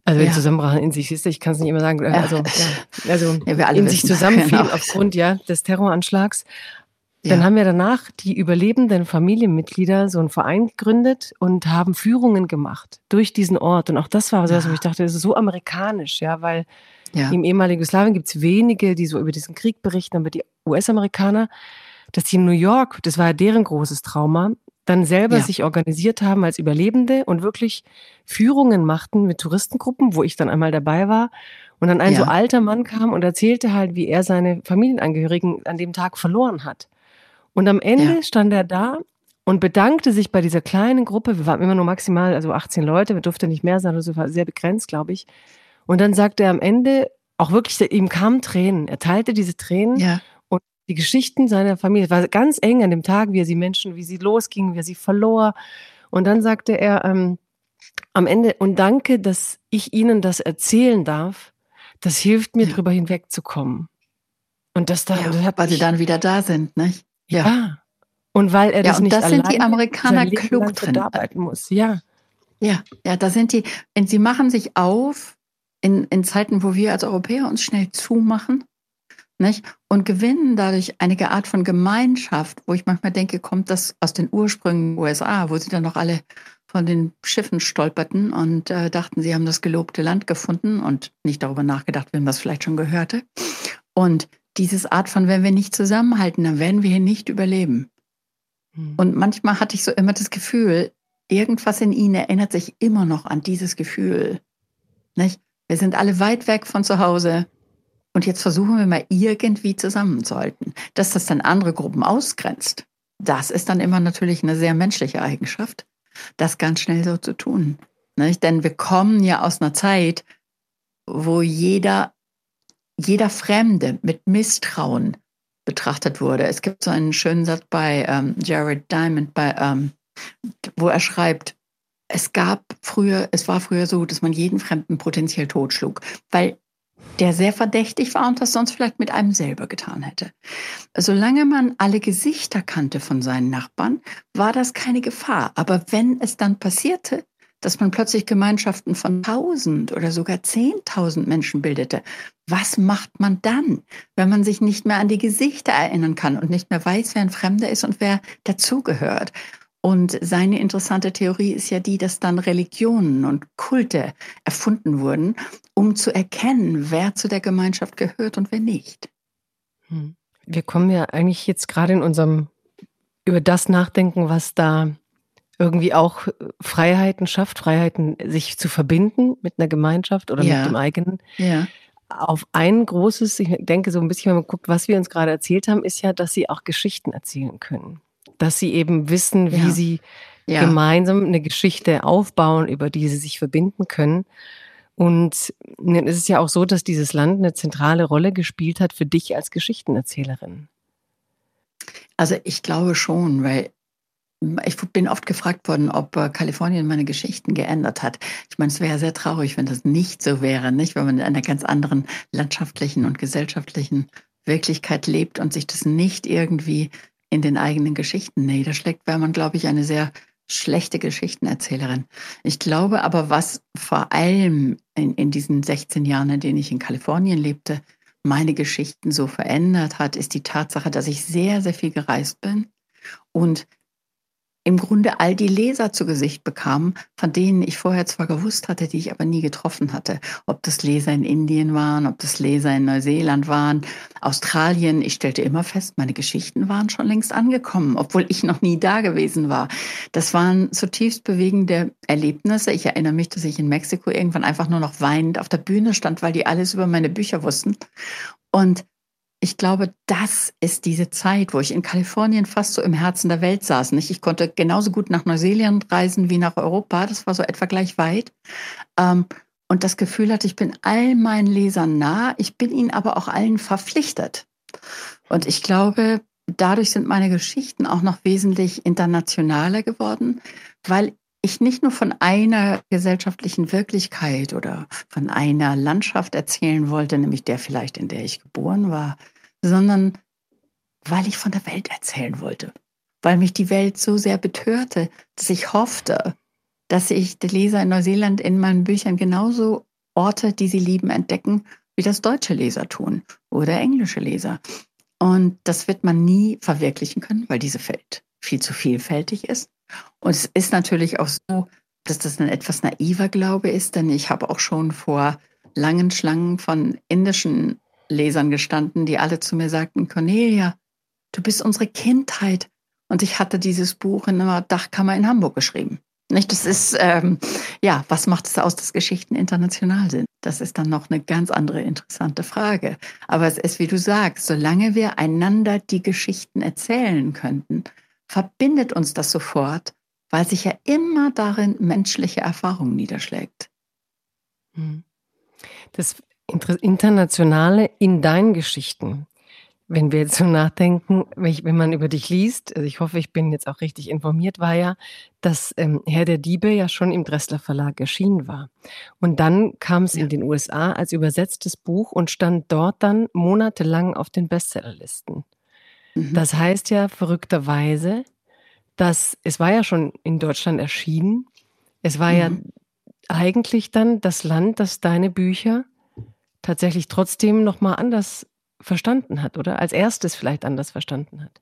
also ja. zusammenbrachen in sich, siehst du, ich kann es nicht immer sagen, äh, also, ja, also ja, in sich zusammenfielen genau. aufgrund ja, des Terroranschlags. Dann haben wir danach die überlebenden Familienmitglieder so einen Verein gegründet und haben Führungen gemacht durch diesen Ort. Und auch das war so, wo ich dachte, das ist so amerikanisch, ja, weil ja. Im ehemaligen Jugoslawien gibt es wenige, die so über diesen Krieg berichten, aber die US-Amerikaner, dass die in New York, das war ja deren großes Trauma, dann selber ja. sich organisiert haben als Überlebende und wirklich Führungen machten mit Touristengruppen, wo ich dann einmal dabei war. Und dann ein ja. so alter Mann kam und erzählte halt, wie er seine Familienangehörigen an dem Tag verloren hat. Und am Ende ja. stand er da und bedankte sich bei dieser kleinen Gruppe. Wir waren immer nur maximal, also 18 Leute, wir durften nicht mehr sein, also war sehr begrenzt, glaube ich. Und dann sagte er am Ende auch wirklich, ihm kamen Tränen. Er teilte diese Tränen ja. und die Geschichten seiner Familie. Es war ganz eng an dem Tag, wie er sie Menschen, wie sie losgingen, wie er sie verlor. Und dann sagte er ähm, am Ende, und danke, dass ich Ihnen das erzählen darf. Das hilft mir, ja. drüber hinwegzukommen. Und das da, ja, das weil sie dann wieder da sind, ne? Ja. ja. Und weil er ja, das nicht das sind die Amerikaner klug drin. arbeiten muss. Ja. Ja, ja, da sind die, und sie machen sich auf in, in Zeiten, wo wir als Europäer uns schnell zumachen nicht? und gewinnen dadurch einige Art von Gemeinschaft, wo ich manchmal denke, kommt das aus den Ursprüngen USA, wo sie dann noch alle von den Schiffen stolperten und äh, dachten, sie haben das gelobte Land gefunden und nicht darüber nachgedacht, wem das vielleicht schon gehörte. Und dieses Art von, wenn wir nicht zusammenhalten, dann werden wir hier nicht überleben. Hm. Und manchmal hatte ich so immer das Gefühl, irgendwas in ihnen erinnert sich immer noch an dieses Gefühl. Nicht? Wir sind alle weit weg von zu Hause. Und jetzt versuchen wir mal irgendwie zusammenzuhalten. Dass das dann andere Gruppen ausgrenzt, das ist dann immer natürlich eine sehr menschliche Eigenschaft, das ganz schnell so zu tun. Nicht? Denn wir kommen ja aus einer Zeit, wo jeder, jeder Fremde mit Misstrauen betrachtet wurde. Es gibt so einen schönen Satz bei ähm, Jared Diamond, bei, ähm, wo er schreibt, es gab früher, es war früher so, dass man jeden Fremden potenziell totschlug, weil der sehr verdächtig war und das sonst vielleicht mit einem selber getan hätte. Solange man alle Gesichter kannte von seinen Nachbarn, war das keine Gefahr. Aber wenn es dann passierte, dass man plötzlich Gemeinschaften von tausend oder sogar zehntausend Menschen bildete. Was macht man dann, wenn man sich nicht mehr an die Gesichter erinnern kann und nicht mehr weiß, wer ein Fremder ist und wer dazugehört? Und seine interessante Theorie ist ja die, dass dann Religionen und Kulte erfunden wurden, um zu erkennen, wer zu der Gemeinschaft gehört und wer nicht. Hm. Wir kommen ja eigentlich jetzt gerade in unserem über das nachdenken, was da irgendwie auch Freiheiten schafft, Freiheiten, sich zu verbinden mit einer Gemeinschaft oder ja. mit dem eigenen. Ja. Auf ein großes, ich denke so ein bisschen, wenn man guckt, was wir uns gerade erzählt haben, ist ja, dass sie auch Geschichten erzählen können. Dass sie eben wissen, wie ja. sie gemeinsam eine Geschichte aufbauen, über die sie sich verbinden können. Und es ist ja auch so, dass dieses Land eine zentrale Rolle gespielt hat für dich als Geschichtenerzählerin. Also ich glaube schon, weil ich bin oft gefragt worden, ob äh, Kalifornien meine Geschichten geändert hat. Ich meine, es wäre sehr traurig, wenn das nicht so wäre, nicht? Wenn man in einer ganz anderen landschaftlichen und gesellschaftlichen Wirklichkeit lebt und sich das nicht irgendwie in den eigenen Geschichten niederschlägt, wäre man, glaube ich, eine sehr schlechte Geschichtenerzählerin. Ich glaube aber, was vor allem in, in diesen 16 Jahren, in denen ich in Kalifornien lebte, meine Geschichten so verändert hat, ist die Tatsache, dass ich sehr, sehr viel gereist bin und im Grunde all die Leser zu Gesicht bekam, von denen ich vorher zwar gewusst hatte, die ich aber nie getroffen hatte. Ob das Leser in Indien waren, ob das Leser in Neuseeland waren, Australien. Ich stellte immer fest, meine Geschichten waren schon längst angekommen, obwohl ich noch nie da gewesen war. Das waren zutiefst bewegende Erlebnisse. Ich erinnere mich, dass ich in Mexiko irgendwann einfach nur noch weinend auf der Bühne stand, weil die alles über meine Bücher wussten. Und ich glaube, das ist diese Zeit, wo ich in Kalifornien fast so im Herzen der Welt saß. Nicht? Ich konnte genauso gut nach Neuseeland reisen wie nach Europa. Das war so etwa gleich weit. Ähm, und das Gefühl hatte, ich bin all meinen Lesern nah. Ich bin ihnen aber auch allen verpflichtet. Und ich glaube, dadurch sind meine Geschichten auch noch wesentlich internationaler geworden, weil ich nicht nur von einer gesellschaftlichen Wirklichkeit oder von einer Landschaft erzählen wollte, nämlich der vielleicht, in der ich geboren war, sondern weil ich von der Welt erzählen wollte, weil mich die Welt so sehr betörte, dass ich hoffte, dass ich die Leser in Neuseeland in meinen Büchern genauso Orte, die sie lieben, entdecken, wie das deutsche Leser tun oder englische Leser. Und das wird man nie verwirklichen können, weil diese Welt viel zu vielfältig ist. Und es ist natürlich auch so, dass das ein etwas naiver Glaube ist, denn ich habe auch schon vor langen Schlangen von indischen Lesern gestanden, die alle zu mir sagten, Cornelia, du bist unsere Kindheit. Und ich hatte dieses Buch in einer Dachkammer in Hamburg geschrieben. Nicht? Das ist, ähm, ja, was macht es aus, dass Geschichten international sind? Das ist dann noch eine ganz andere interessante Frage. Aber es ist, wie du sagst, solange wir einander die Geschichten erzählen könnten, verbindet uns das sofort, weil sich ja immer darin menschliche Erfahrung niederschlägt. Hm. Das Internationale in deinen Geschichten. Wenn wir jetzt so nachdenken, wenn man über dich liest, also ich hoffe, ich bin jetzt auch richtig informiert, war ja, dass ähm, Herr der Diebe ja schon im Dressler Verlag erschienen war. Und dann kam es ja. in den USA als übersetztes Buch und stand dort dann monatelang auf den Bestsellerlisten. Mhm. Das heißt ja verrückterweise, dass es war ja schon in Deutschland erschienen. Es war mhm. ja eigentlich dann das Land, das deine Bücher tatsächlich trotzdem nochmal anders verstanden hat oder als erstes vielleicht anders verstanden hat.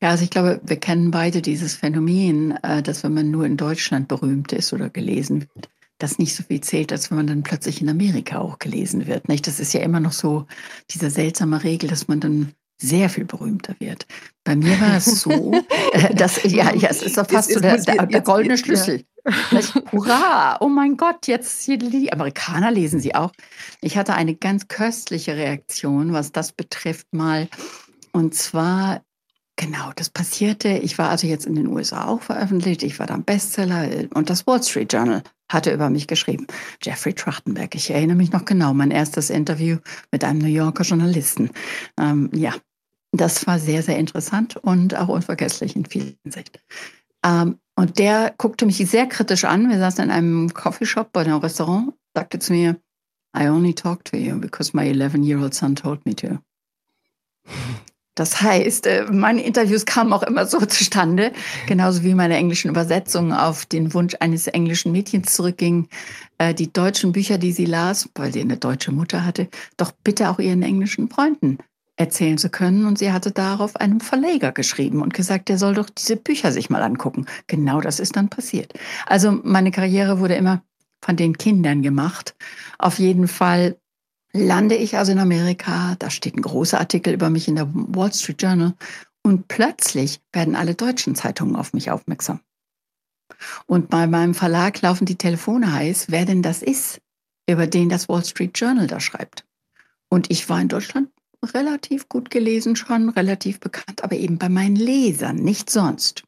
Ja, also ich glaube, wir kennen beide dieses Phänomen, äh, dass wenn man nur in Deutschland berühmt ist oder gelesen wird, das nicht so viel zählt, als wenn man dann plötzlich in Amerika auch gelesen wird. Nicht? Das ist ja immer noch so diese seltsame Regel, dass man dann sehr viel berühmter wird. Bei mir war es so, äh, dass, ja, ja, es ist doch fast jetzt, so der, der, der goldene Schlüssel. Hurra! Oh mein Gott, jetzt die Amerikaner lesen sie auch. Ich hatte eine ganz köstliche Reaktion, was das betrifft, mal. Und zwar, genau, das passierte. Ich war also jetzt in den USA auch veröffentlicht. Ich war dann Bestseller und das Wall Street Journal hatte über mich geschrieben. Jeffrey Trachtenberg. Ich erinnere mich noch genau, mein erstes Interview mit einem New Yorker Journalisten. Ähm, ja, das war sehr, sehr interessant und auch unvergesslich in vielen Hinsicht. Ähm, und der guckte mich sehr kritisch an. Wir saßen in einem Coffeeshop bei einem Restaurant, sagte zu mir, I only talk to you because my 11-year-old son told me to. Das heißt, äh, meine Interviews kamen auch immer so zustande, genauso wie meine englischen Übersetzungen auf den Wunsch eines englischen Mädchens zurückgingen, äh, die deutschen Bücher, die sie las, weil sie eine deutsche Mutter hatte, doch bitte auch ihren englischen Freunden erzählen zu können. Und sie hatte darauf einem Verleger geschrieben und gesagt, der soll doch diese Bücher sich mal angucken. Genau das ist dann passiert. Also meine Karriere wurde immer von den Kindern gemacht. Auf jeden Fall lande ich also in Amerika, da steht ein großer Artikel über mich in der Wall Street Journal und plötzlich werden alle deutschen Zeitungen auf mich aufmerksam. Und bei meinem Verlag laufen die Telefone heiß, wer denn das ist, über den das Wall Street Journal da schreibt. Und ich war in Deutschland relativ gut gelesen schon, relativ bekannt, aber eben bei meinen Lesern, nicht sonst.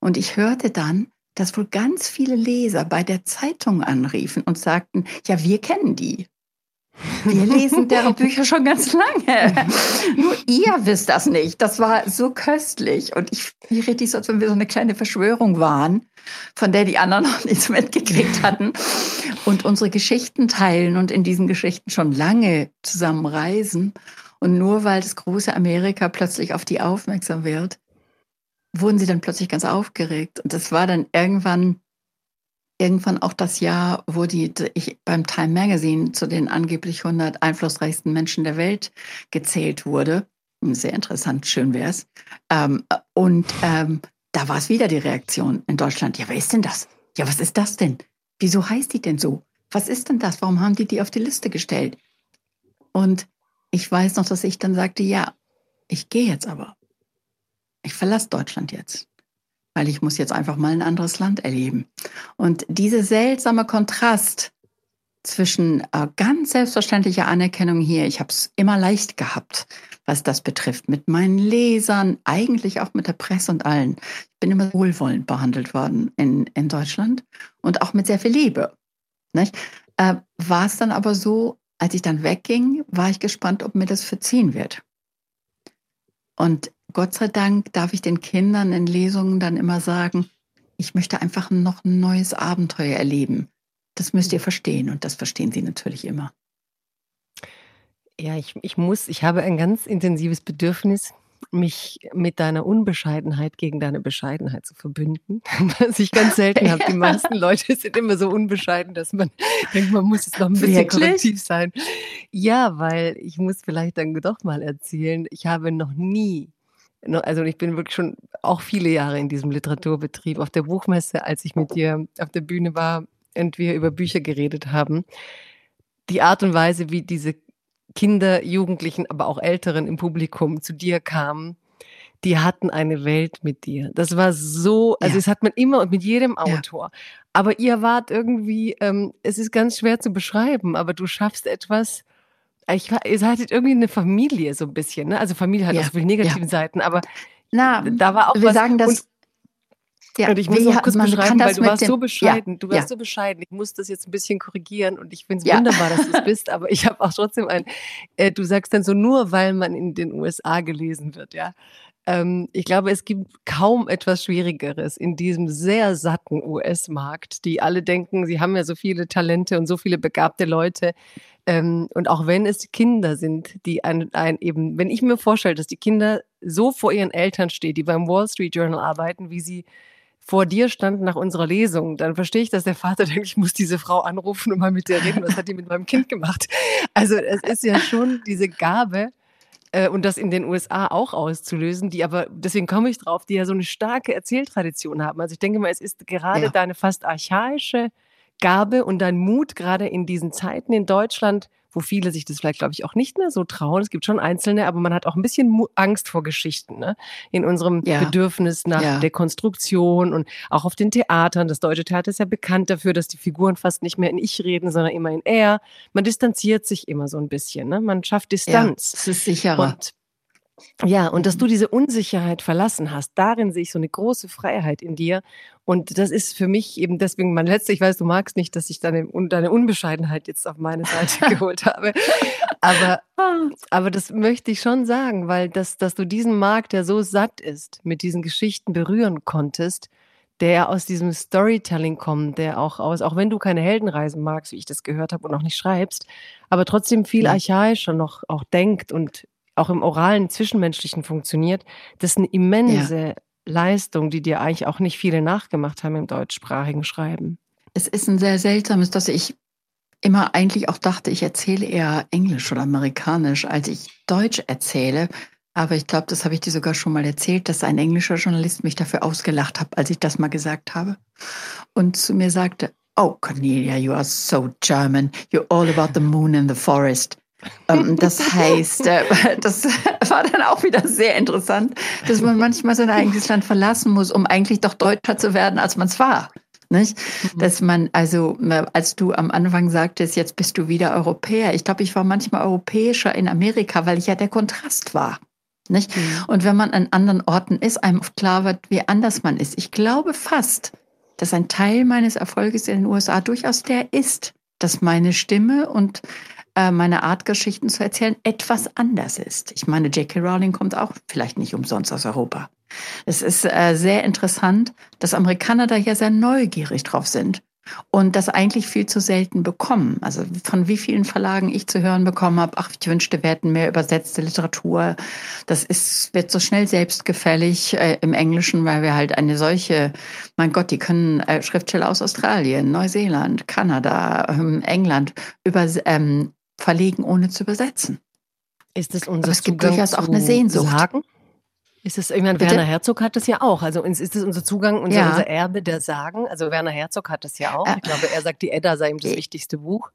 Und ich hörte dann, dass wohl ganz viele Leser bei der Zeitung anriefen und sagten, ja, wir kennen die. Wir lesen deren Bücher schon ganz lange. Nur ihr wisst das nicht. Das war so köstlich. Und ich mir richtig so, als wenn wir so eine kleine Verschwörung waren, von der die anderen noch nichts mitgekriegt hatten. Und unsere Geschichten teilen und in diesen Geschichten schon lange zusammen reisen. Und nur weil das große Amerika plötzlich auf die aufmerksam wird, wurden sie dann plötzlich ganz aufgeregt. Und das war dann irgendwann, irgendwann auch das Jahr, wo die, ich beim Time Magazine zu den angeblich 100 einflussreichsten Menschen der Welt gezählt wurde. Sehr interessant, schön wäre es. Ähm, und ähm, da war es wieder die Reaktion in Deutschland. Ja, wer ist denn das? Ja, was ist das denn? Wieso heißt die denn so? Was ist denn das? Warum haben die die auf die Liste gestellt? Und ich weiß noch, dass ich dann sagte, ja, ich gehe jetzt aber. Ich verlasse Deutschland jetzt, weil ich muss jetzt einfach mal ein anderes Land erleben. Und dieser seltsame Kontrast zwischen äh, ganz selbstverständlicher Anerkennung hier, ich habe es immer leicht gehabt, was das betrifft, mit meinen Lesern, eigentlich auch mit der Presse und allen. Ich bin immer wohlwollend behandelt worden in, in Deutschland und auch mit sehr viel Liebe. Äh, war es dann aber so, als ich dann wegging, war ich gespannt, ob mir das verziehen wird. Und Gott sei Dank darf ich den Kindern in Lesungen dann immer sagen, ich möchte einfach noch ein neues Abenteuer erleben. Das müsst ihr verstehen und das verstehen sie natürlich immer. Ja, ich, ich muss, ich habe ein ganz intensives Bedürfnis, mich mit deiner Unbescheidenheit gegen deine Bescheidenheit zu verbünden, was ich ganz selten habe. Die meisten Leute sind immer so unbescheiden, dass man denkt, man muss jetzt noch ein bisschen Wirklich? korrektiv sein. Ja, weil ich muss vielleicht dann doch mal erzählen, ich habe noch nie also ich bin wirklich schon auch viele Jahre in diesem Literaturbetrieb. Auf der Buchmesse, als ich mit dir auf der Bühne war und wir über Bücher geredet haben, die Art und Weise, wie diese Kinder, Jugendlichen, aber auch Älteren im Publikum zu dir kamen, die hatten eine Welt mit dir. Das war so, also ja. das hat man immer und mit jedem Autor. Ja. Aber ihr wart irgendwie, ähm, es ist ganz schwer zu beschreiben, aber du schaffst etwas. Ich, ihr seid irgendwie eine Familie so ein bisschen, ne? Also Familie hat ja. auch so viele negative Seiten, aber Na, da war auch wir was. sagen das ja, und ich muss auch kurz beschreiben, weil du warst so bescheiden. Ja, du warst ja. so bescheiden. Ich muss das jetzt ein bisschen korrigieren und ich finde es wunderbar, dass du es bist, aber ich habe auch trotzdem ein, äh, du sagst dann so nur, weil man in den USA gelesen wird, ja. Ähm, ich glaube, es gibt kaum etwas Schwierigeres in diesem sehr satten US-Markt, die alle denken, sie haben ja so viele Talente und so viele begabte Leute. Ähm, und auch wenn es Kinder sind, die ein, ein eben, wenn ich mir vorstelle, dass die Kinder so vor ihren Eltern stehen, die beim Wall Street Journal arbeiten, wie sie vor dir standen nach unserer Lesung, dann verstehe ich, dass der Vater denkt, ich muss diese Frau anrufen und mal mit der reden, was hat die mit meinem Kind gemacht? Also es ist ja schon diese Gabe, äh, und das in den USA auch auszulösen, die aber, deswegen komme ich drauf, die ja so eine starke Erzähltradition haben. Also ich denke mal, es ist gerade ja. deine fast archaische Gabe und dein Mut, gerade in diesen Zeiten in Deutschland, wo viele sich das vielleicht, glaube ich, auch nicht mehr so trauen. Es gibt schon Einzelne, aber man hat auch ein bisschen Angst vor Geschichten, ne? In unserem ja. Bedürfnis nach ja. Dekonstruktion und auch auf den Theatern. Das deutsche Theater ist ja bekannt dafür, dass die Figuren fast nicht mehr in Ich reden, sondern immer in Er. Man distanziert sich immer so ein bisschen, ne? Man schafft Distanz. Ja, es ist sicherer. Und ja, und dass du diese Unsicherheit verlassen hast, darin sehe ich so eine große Freiheit in dir. Und das ist für mich eben deswegen mein letzter, ich weiß, du magst nicht, dass ich deine, deine Unbescheidenheit jetzt auf meine Seite geholt habe. Aber, aber das möchte ich schon sagen, weil das, dass du diesen Markt, der so satt ist, mit diesen Geschichten berühren konntest, der aus diesem Storytelling kommt, der auch aus, auch wenn du keine Heldenreisen magst, wie ich das gehört habe und auch nicht schreibst, aber trotzdem viel archaischer noch auch denkt und auch im oralen, zwischenmenschlichen funktioniert, das ist eine immense ja. Leistung, die dir eigentlich auch nicht viele nachgemacht haben im deutschsprachigen Schreiben. Es ist ein sehr seltsames, dass ich immer eigentlich auch dachte, ich erzähle eher Englisch oder Amerikanisch, als ich Deutsch erzähle. Aber ich glaube, das habe ich dir sogar schon mal erzählt, dass ein englischer Journalist mich dafür ausgelacht hat, als ich das mal gesagt habe. Und zu mir sagte, Oh, Cornelia, you are so German. You're all about the moon and the forest. Ähm, das heißt, äh, das war dann auch wieder sehr interessant, dass man manchmal sein eigenes Land verlassen muss, um eigentlich doch deutscher zu werden, als man es war. Nicht? Mhm. Dass man, also, als du am Anfang sagtest, jetzt bist du wieder Europäer. Ich glaube, ich war manchmal europäischer in Amerika, weil ich ja der Kontrast war. Nicht? Mhm. Und wenn man an anderen Orten ist, einem klar wird, wie anders man ist. Ich glaube fast, dass ein Teil meines Erfolges in den USA durchaus der ist, dass meine Stimme und äh, meine Art, Geschichten zu erzählen, etwas anders ist. Ich meine, J.K. Rowling kommt auch vielleicht nicht umsonst aus Europa. Es ist äh, sehr interessant, dass Amerikaner da ja sehr neugierig drauf sind und das eigentlich viel zu selten bekommen. Also von wie vielen Verlagen ich zu hören bekommen habe, ach, ich wünschte, wir hätten mehr übersetzte Literatur. Das ist, wird so schnell selbstgefällig äh, im Englischen, weil wir halt eine solche, mein Gott, die können äh, Schriftsteller aus Australien, Neuseeland, Kanada, ähm, England über ähm, verlegen, ohne zu übersetzen. Ist es unser Aber es gibt durchaus auch eine Sehnsucht. Sagen? Ist es, meine, Werner Herzog hat das ja auch. Also ist es unser Zugang, unser, ja. unser Erbe der Sagen? Also Werner Herzog hat das ja auch. Ich glaube, er sagt, die Edda sei ihm das wichtigste Buch.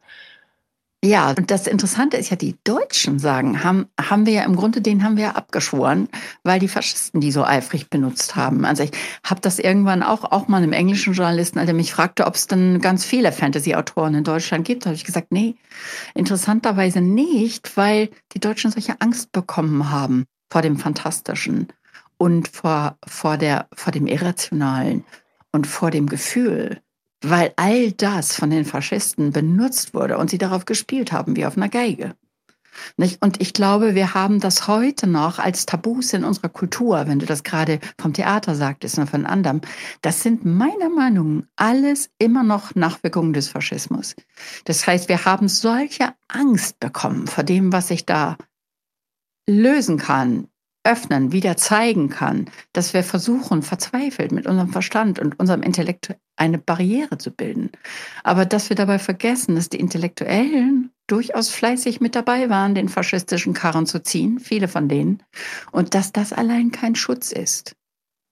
Ja, und das Interessante ist ja, die Deutschen sagen, haben, haben wir ja im Grunde, den haben wir ja abgeschworen, weil die Faschisten die so eifrig benutzt haben. Also ich habe das irgendwann auch, auch mal einem englischen Journalisten, der mich fragte, ob es dann ganz viele Fantasy-Autoren in Deutschland gibt, habe ich gesagt, nee, interessanterweise nicht, weil die Deutschen solche Angst bekommen haben vor dem Fantastischen und vor, vor, der, vor dem Irrationalen und vor dem Gefühl weil all das von den Faschisten benutzt wurde und sie darauf gespielt haben wie auf einer Geige. Und ich glaube, wir haben das heute noch als Tabus in unserer Kultur, wenn du das gerade vom Theater sagtest und von anderem. Das sind meiner Meinung nach alles immer noch Nachwirkungen des Faschismus. Das heißt, wir haben solche Angst bekommen vor dem, was sich da lösen kann, öffnen, wieder zeigen kann, dass wir versuchen, verzweifelt mit unserem Verstand und unserem Intellekt eine Barriere zu bilden. Aber dass wir dabei vergessen, dass die Intellektuellen durchaus fleißig mit dabei waren, den faschistischen Karren zu ziehen, viele von denen, und dass das allein kein Schutz ist.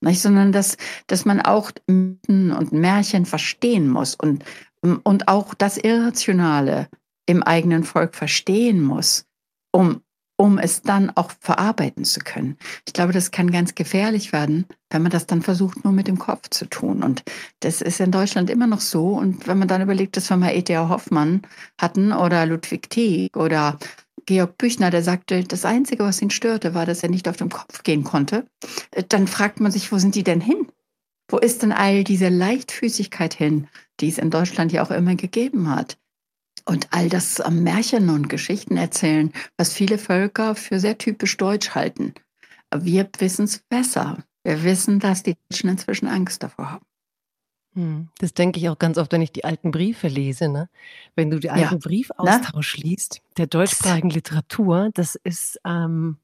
Nicht, sondern dass, dass man auch Mythen und Märchen verstehen muss und, und auch das Irrationale im eigenen Volk verstehen muss, um um es dann auch verarbeiten zu können. Ich glaube, das kann ganz gefährlich werden, wenn man das dann versucht, nur mit dem Kopf zu tun. Und das ist in Deutschland immer noch so. Und wenn man dann überlegt, dass wir mal E.T.A. Hoffmann hatten oder Ludwig Tieck oder Georg Büchner, der sagte, das Einzige, was ihn störte, war, dass er nicht auf dem Kopf gehen konnte, dann fragt man sich, wo sind die denn hin? Wo ist denn all diese Leichtfüßigkeit hin, die es in Deutschland ja auch immer gegeben hat? Und all das Märchen und Geschichten erzählen, was viele Völker für sehr typisch deutsch halten. Wir wissen es besser. Wir wissen, dass die Deutschen inzwischen Angst davor haben. Hm, das denke ich auch ganz oft, wenn ich die alten Briefe lese. Ne? Wenn du die alten ja. Briefaustausch liest, der deutschsprachigen Literatur, das ist, ähm,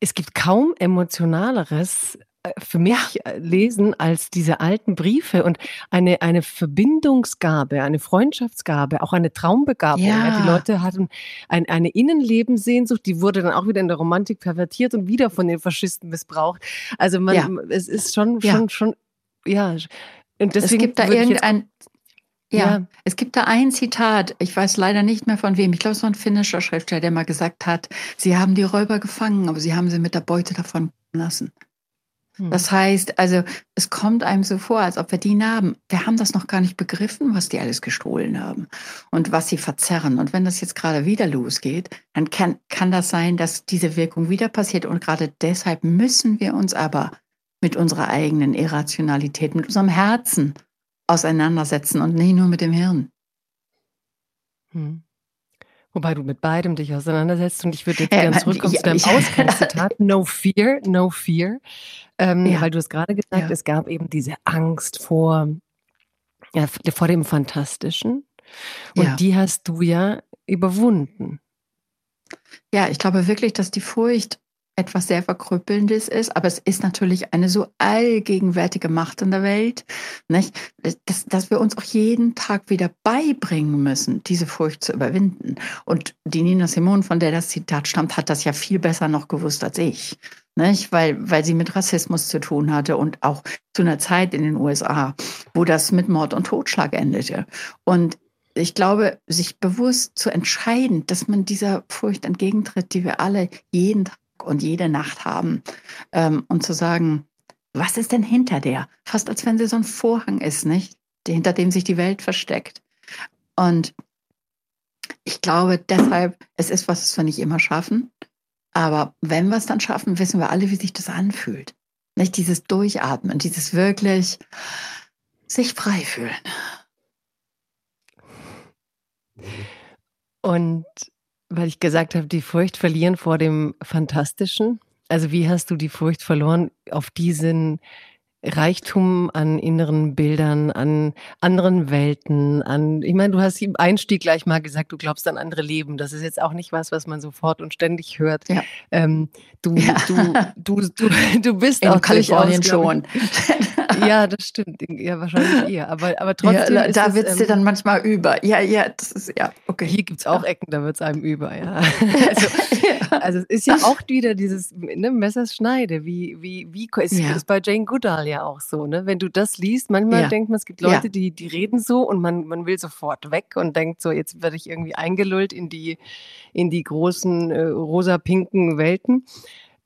es gibt kaum emotionaleres für mich ja. Äh, lesen als diese alten Briefe und eine, eine Verbindungsgabe, eine Freundschaftsgabe, auch eine Traumbegabung. Ja. Ja, die Leute hatten ein, eine Innenlebenssehnsucht, die wurde dann auch wieder in der Romantik pervertiert und wieder von den Faschisten missbraucht. Also man, es ist schon, schon, schon, ja. Und deswegen es gibt da irgendein, Ja, ja, es gibt da ein Zitat, ich weiß leider nicht mehr von wem, ich glaube, es war ein finnischer Schriftsteller, der mal gesagt hat, sie haben die Räuber gefangen, aber sie haben sie mit der Beute davon lassen. Hm. Das heißt, also es kommt einem so vor, als ob wir die Narben, wir haben das noch gar nicht begriffen, was die alles gestohlen haben und was sie verzerren. Und wenn das jetzt gerade wieder losgeht, dann kann, kann das sein, dass diese Wirkung wieder passiert. Und gerade deshalb müssen wir uns aber mit unserer eigenen Irrationalität, mit unserem Herzen auseinandersetzen und nicht nur mit dem Hirn. Hm. Wobei du mit beidem dich auseinandersetzt und ich würde jetzt gerne zurückkommen ja, zu deinem Ausgangszitat, no fear, no fear, ähm, ja. weil du es gerade gesagt, ja. es gab eben diese Angst vor, ja, vor dem Fantastischen und die hast du ja überwunden. Ja, ich glaube wirklich, dass die Furcht etwas sehr Verkrüppelndes ist, aber es ist natürlich eine so allgegenwärtige Macht in der Welt, nicht? Dass, dass wir uns auch jeden Tag wieder beibringen müssen, diese Furcht zu überwinden. Und die Nina Simone, von der das Zitat stammt, hat das ja viel besser noch gewusst als ich, nicht? Weil, weil sie mit Rassismus zu tun hatte und auch zu einer Zeit in den USA, wo das mit Mord und Totschlag endete. Und ich glaube, sich bewusst zu entscheiden, dass man dieser Furcht entgegentritt, die wir alle jeden Tag und jede Nacht haben. Ähm, und zu sagen, was ist denn hinter der? Fast als wenn sie so ein Vorhang ist, nicht? Hinter dem sich die Welt versteckt. Und ich glaube deshalb, es ist was, was wir nicht immer schaffen. Aber wenn wir es dann schaffen, wissen wir alle, wie sich das anfühlt. Nicht dieses Durchatmen, dieses wirklich sich frei fühlen. Und weil ich gesagt habe, die Furcht verlieren vor dem Fantastischen. Also wie hast du die Furcht verloren auf diesen Reichtum an inneren Bildern, an anderen Welten, an, ich meine, du hast im Einstieg gleich mal gesagt, du glaubst an andere Leben. Das ist jetzt auch nicht was, was man sofort und ständig hört. Ja. Ähm, du, ja. du, du, du, du bist In auch Kalifornien schon. ja, das stimmt. Ja, wahrscheinlich eher. Aber, aber trotzdem. Ja, da wird es dir ähm, dann manchmal über. Ja, ja, das ist, ja, okay. Hier gibt es auch Ecken, da wird es einem über, ja. Also, also, es ist ja auch wieder dieses ne, Messerschneide, wie, wie, wie ist, ist bei Jane Goodall ja auch so, ne? Wenn du das liest, manchmal denkt man, es gibt Leute, die, die reden so und man, man will sofort weg und denkt so, jetzt werde ich irgendwie eingelullt in die, in die großen äh, rosa-pinken Welten.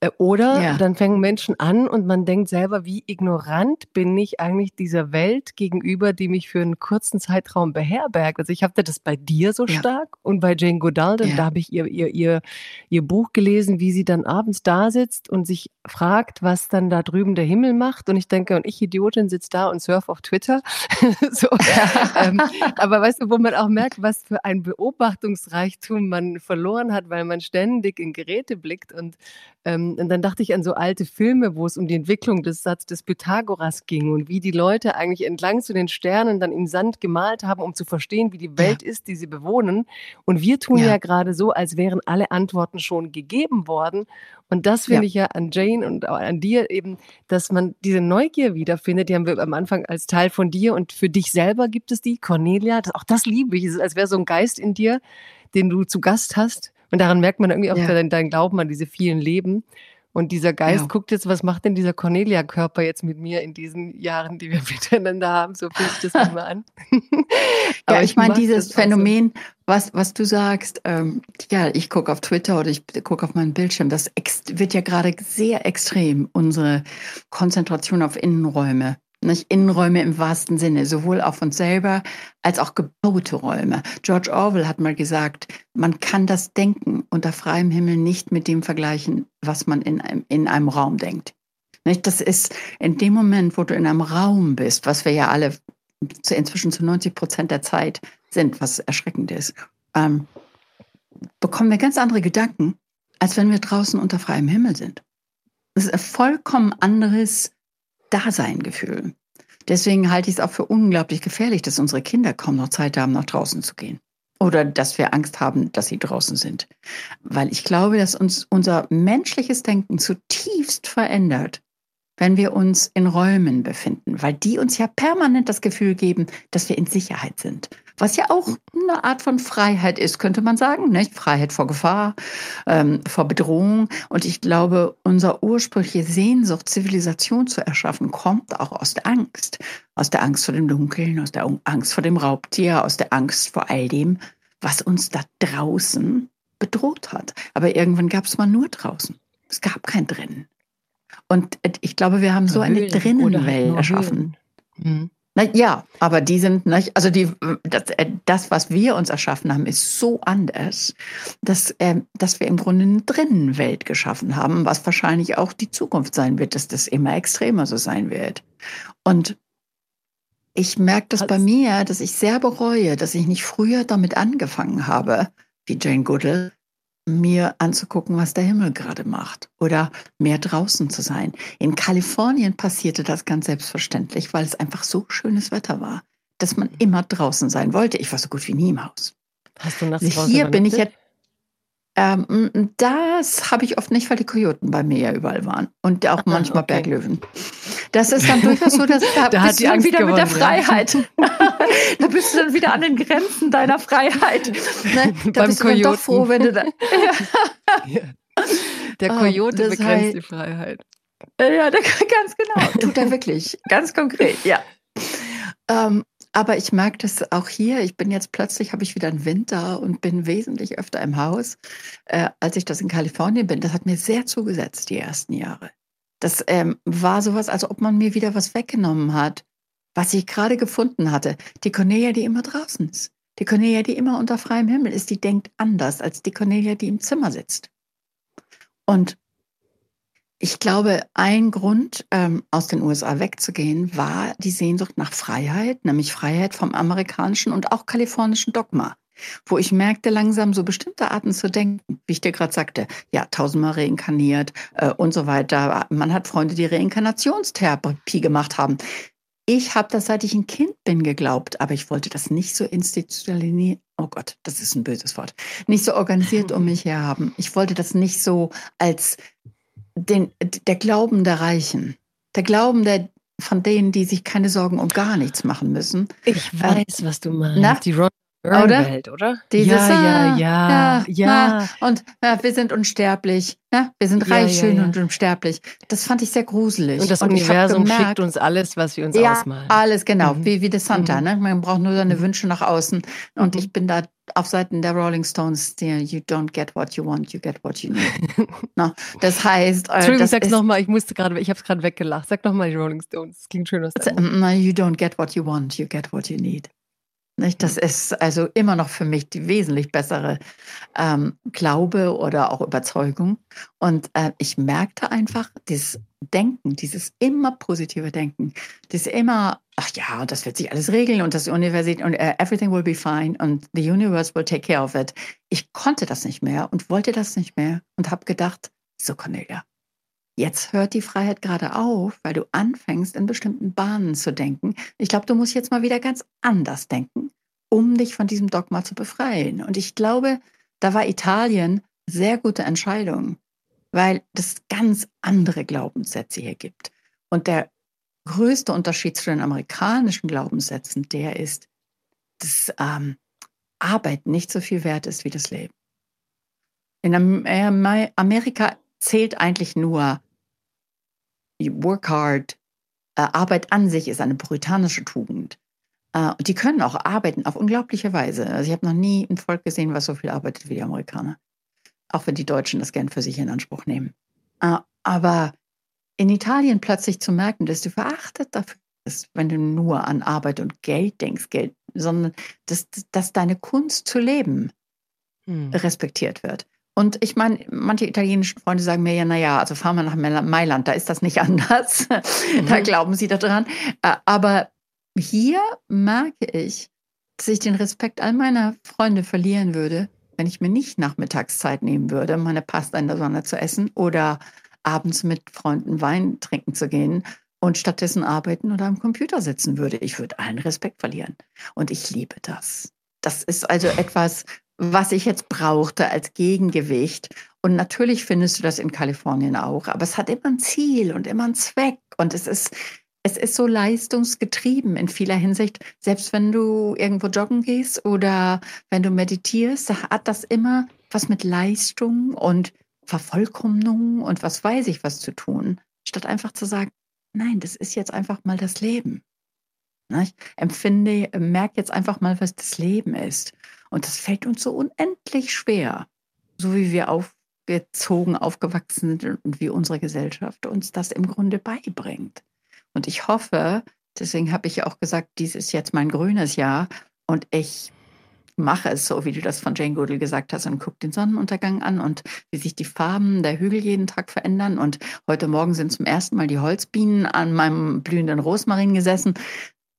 Äh, oder ja. dann fangen Menschen an und man denkt selber, wie ignorant bin ich eigentlich dieser Welt gegenüber, die mich für einen kurzen Zeitraum beherbergt. Also ich habe das bei dir so ja. stark und bei Jane Goodall, ja. da habe ich ihr, ihr, ihr, ihr Buch gelesen, wie sie dann abends da sitzt und sich fragt, was dann da drüben der Himmel macht. Und ich denke, und ich Idiotin sitze da und surf auf Twitter. so, ähm, aber weißt du, wo man auch merkt, was für ein Beobachtungsreichtum man verloren hat, weil man ständig in Geräte blickt und ähm, und dann dachte ich an so alte Filme, wo es um die Entwicklung des Satzes des Pythagoras ging und wie die Leute eigentlich entlang zu den Sternen dann im Sand gemalt haben, um zu verstehen, wie die Welt ja. ist, die sie bewohnen. Und wir tun ja, ja gerade so, als wären alle Antworten schon gegeben worden. Und das finde ja. ich ja an Jane und auch an dir eben, dass man diese Neugier wiederfindet. Die haben wir am Anfang als Teil von dir und für dich selber gibt es die, Cornelia. Das, auch das liebe ich. Es ist, als wäre so ein Geist in dir, den du zu Gast hast und daran merkt man irgendwie auch ja. deinen, deinen Glauben an diese vielen Leben. Und dieser Geist ja. guckt jetzt, was macht denn dieser Cornelia-Körper jetzt mit mir in diesen Jahren, die wir miteinander haben? So fühlt sich das immer an. ja, ich, ich meine, dieses Phänomen, so. was, was du sagst, ähm, ja, ich gucke auf Twitter oder ich gucke auf meinen Bildschirm, das wird ja gerade sehr extrem, unsere Konzentration auf Innenräume nicht Innenräume im wahrsten Sinne, sowohl auf uns selber als auch gebaute Räume. George Orwell hat mal gesagt, man kann das Denken unter freiem Himmel nicht mit dem vergleichen, was man in einem, in einem Raum denkt. Nicht? Das ist in dem Moment, wo du in einem Raum bist, was wir ja alle inzwischen zu 90 Prozent der Zeit sind, was erschreckend ist, ähm, bekommen wir ganz andere Gedanken, als wenn wir draußen unter freiem Himmel sind. Das ist ein vollkommen anderes Daseingefühl. Deswegen halte ich es auch für unglaublich gefährlich, dass unsere Kinder kaum noch Zeit haben, nach draußen zu gehen. Oder dass wir Angst haben, dass sie draußen sind. Weil ich glaube, dass uns unser menschliches Denken zutiefst verändert, wenn wir uns in Räumen befinden, weil die uns ja permanent das Gefühl geben, dass wir in Sicherheit sind. Was ja auch eine Art von Freiheit ist, könnte man sagen. Nicht? Freiheit vor Gefahr, ähm, vor Bedrohung. Und ich glaube, unser ursprüngliche Sehnsucht, Zivilisation zu erschaffen, kommt auch aus der Angst. Aus der Angst vor dem Dunkeln, aus der Angst vor dem Raubtier, aus der Angst vor all dem, was uns da draußen bedroht hat. Aber irgendwann gab es mal nur draußen. Es gab kein drinnen. Und ich glaube, wir haben so eine Drinnenwelt erschaffen. Mhm. Na, ja, aber die sind, nicht, also die, das, äh, das, was wir uns erschaffen haben, ist so anders, dass, äh, dass wir im Grunde eine Drinnenwelt geschaffen haben, was wahrscheinlich auch die Zukunft sein wird, dass das immer extremer so sein wird. Und ich merke das bei mir, dass ich sehr bereue, dass ich nicht früher damit angefangen habe, wie Jane Goodall, mir anzugucken, was der Himmel gerade macht oder mehr draußen zu sein. In Kalifornien passierte das ganz selbstverständlich, weil es einfach so schönes Wetter war, dass man immer draußen sein wollte. Ich war so gut wie nie im Haus. Hast du nachts also Hier bin ich jetzt ähm, das habe ich oft nicht, weil die Kojoten bei mir ja überall waren und auch ah, manchmal okay. Berglöwen. Das ist dann durchaus so, dass da, da bist du dann wieder gewonnen, mit der Freiheit. da bist du dann wieder an den Grenzen deiner Freiheit. Ne? Da Beim bist Kojoten. du dann doch froh, wenn du da. ja. Der ah, Kojote oh, begrenzt heißt, die Freiheit. Ja, ganz genau. Tut er wirklich. Ganz konkret, ja. Ähm, aber ich merke das auch hier. Ich bin jetzt plötzlich, habe ich wieder einen Winter und bin wesentlich öfter im Haus, äh, als ich das in Kalifornien bin. Das hat mir sehr zugesetzt, die ersten Jahre. Das ähm, war sowas, als ob man mir wieder was weggenommen hat, was ich gerade gefunden hatte. Die Cornelia, die immer draußen ist. Die Cornelia, die immer unter freiem Himmel ist, die denkt anders als die Cornelia, die im Zimmer sitzt. Und ich glaube, ein Grund, ähm, aus den USA wegzugehen, war die Sehnsucht nach Freiheit, nämlich Freiheit vom amerikanischen und auch kalifornischen Dogma, wo ich merkte langsam so bestimmte Arten zu denken, wie ich dir gerade sagte, ja, tausendmal reinkarniert äh, und so weiter. Man hat Freunde, die Reinkarnationstherapie gemacht haben. Ich habe das, seit ich ein Kind bin, geglaubt, aber ich wollte das nicht so institutionalisiert, oh Gott, das ist ein böses Wort, nicht so organisiert um mich her haben. Ich wollte das nicht so als den, der Glauben der Reichen, der Glauben der, von denen, die sich keine Sorgen um gar nichts machen müssen. Ich ähm, weiß, äh, was du meinst. Na? Die Ron Welt, oder? Dieses, ja, ja, ja, ja, ja. Und ja, wir sind unsterblich. Ja? Wir sind reich, ja, schön ja, und unsterblich. Das fand ich sehr gruselig. Und das und Universum gemerkt, schickt uns alles, was wir uns ja, ausmalen. alles, genau. Mhm. Wie, wie das Santa. Mhm. Ne? Man braucht nur seine mhm. Wünsche nach außen. Und mhm. ich bin da auf Seiten der Rolling Stones, der You don't get what you want, you get what you need. no, das heißt... Äh, Entschuldigung, das sag's nochmal, ich musste gerade, ich habe es gerade weggelacht. Sag nochmal die Rolling Stones, das klingt schön aus also, You don't get what you want, you get what you need. Nicht? Das ist also immer noch für mich die wesentlich bessere ähm, Glaube oder auch Überzeugung. Und äh, ich merkte einfach, dieses Denken, dieses immer positive Denken, das immer, ach ja, das wird sich alles regeln und das Universität und uh, everything will be fine und the universe will take care of it. Ich konnte das nicht mehr und wollte das nicht mehr und habe gedacht, so Cornelia, Jetzt hört die Freiheit gerade auf, weil du anfängst, in bestimmten Bahnen zu denken. Ich glaube, du musst jetzt mal wieder ganz anders denken, um dich von diesem Dogma zu befreien. Und ich glaube, da war Italien sehr gute Entscheidung, weil es ganz andere Glaubenssätze hier gibt. Und der größte Unterschied zu den amerikanischen Glaubenssätzen, der ist, dass ähm, Arbeit nicht so viel wert ist wie das Leben. In Amerika zählt eigentlich nur Work hard. Äh, Arbeit an sich ist eine puritanische Tugend. Äh, und die können auch arbeiten auf unglaubliche Weise. Also ich habe noch nie ein Volk gesehen, was so viel arbeitet wie die Amerikaner. Auch wenn die Deutschen das gern für sich in Anspruch nehmen. Äh, aber in Italien plötzlich zu merken, dass du verachtet dafür bist, wenn du nur an Arbeit und Geld denkst, Geld, sondern dass, dass deine Kunst zu leben hm. respektiert wird. Und ich meine, manche italienischen Freunde sagen mir ja, naja, also fahren wir nach Mailand, da ist das nicht anders. Mhm. da glauben sie daran. Äh, aber hier merke ich, dass ich den Respekt all meiner Freunde verlieren würde, wenn ich mir nicht Nachmittagszeit nehmen würde, meine Pasta in der Sonne zu essen oder abends mit Freunden Wein trinken zu gehen und stattdessen arbeiten oder am Computer sitzen würde. Ich würde allen Respekt verlieren. Und ich liebe das. Das ist also etwas, was ich jetzt brauchte als Gegengewicht. Und natürlich findest du das in Kalifornien auch, aber es hat immer ein Ziel und immer einen Zweck. Und es ist, es ist so leistungsgetrieben in vieler Hinsicht. Selbst wenn du irgendwo joggen gehst oder wenn du meditierst, hat das immer was mit Leistung und Vervollkommnung und was weiß ich was zu tun, statt einfach zu sagen, nein, das ist jetzt einfach mal das Leben. Ich empfinde, merke jetzt einfach mal, was das Leben ist. Und das fällt uns so unendlich schwer, so wie wir aufgezogen, aufgewachsen sind und wie unsere Gesellschaft uns das im Grunde beibringt. Und ich hoffe, deswegen habe ich auch gesagt, dies ist jetzt mein grünes Jahr und ich mache es so, wie du das von Jane Goodall gesagt hast und guck den Sonnenuntergang an und wie sich die Farben der Hügel jeden Tag verändern. Und heute Morgen sind zum ersten Mal die Holzbienen an meinem blühenden Rosmarin gesessen.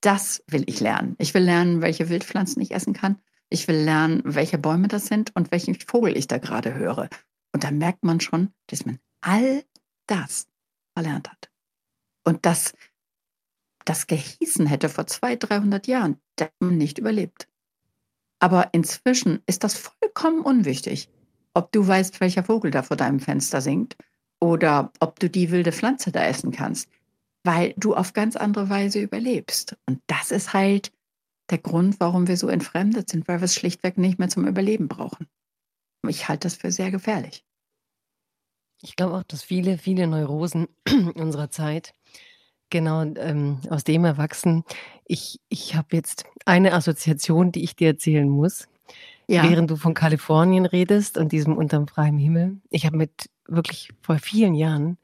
Das will ich lernen. Ich will lernen, welche Wildpflanzen ich essen kann. Ich will lernen, welche Bäume das sind und welchen Vogel ich da gerade höre. Und da merkt man schon, dass man all das verlernt hat. Und das das gehießen hätte vor 200, 300 Jahren, der man nicht überlebt. Aber inzwischen ist das vollkommen unwichtig, ob du weißt, welcher Vogel da vor deinem Fenster singt oder ob du die wilde Pflanze da essen kannst, weil du auf ganz andere Weise überlebst. Und das ist halt der Grund, warum wir so entfremdet sind, weil wir es schlichtweg nicht mehr zum Überleben brauchen. Ich halte das für sehr gefährlich. Ich glaube auch, dass viele, viele Neurosen unserer Zeit Genau, ähm, aus dem erwachsen. Ich, ich habe jetzt eine Assoziation, die ich dir erzählen muss. Ja. Während du von Kalifornien redest und diesem unterm freien Himmel. Ich habe mit wirklich vor vielen Jahren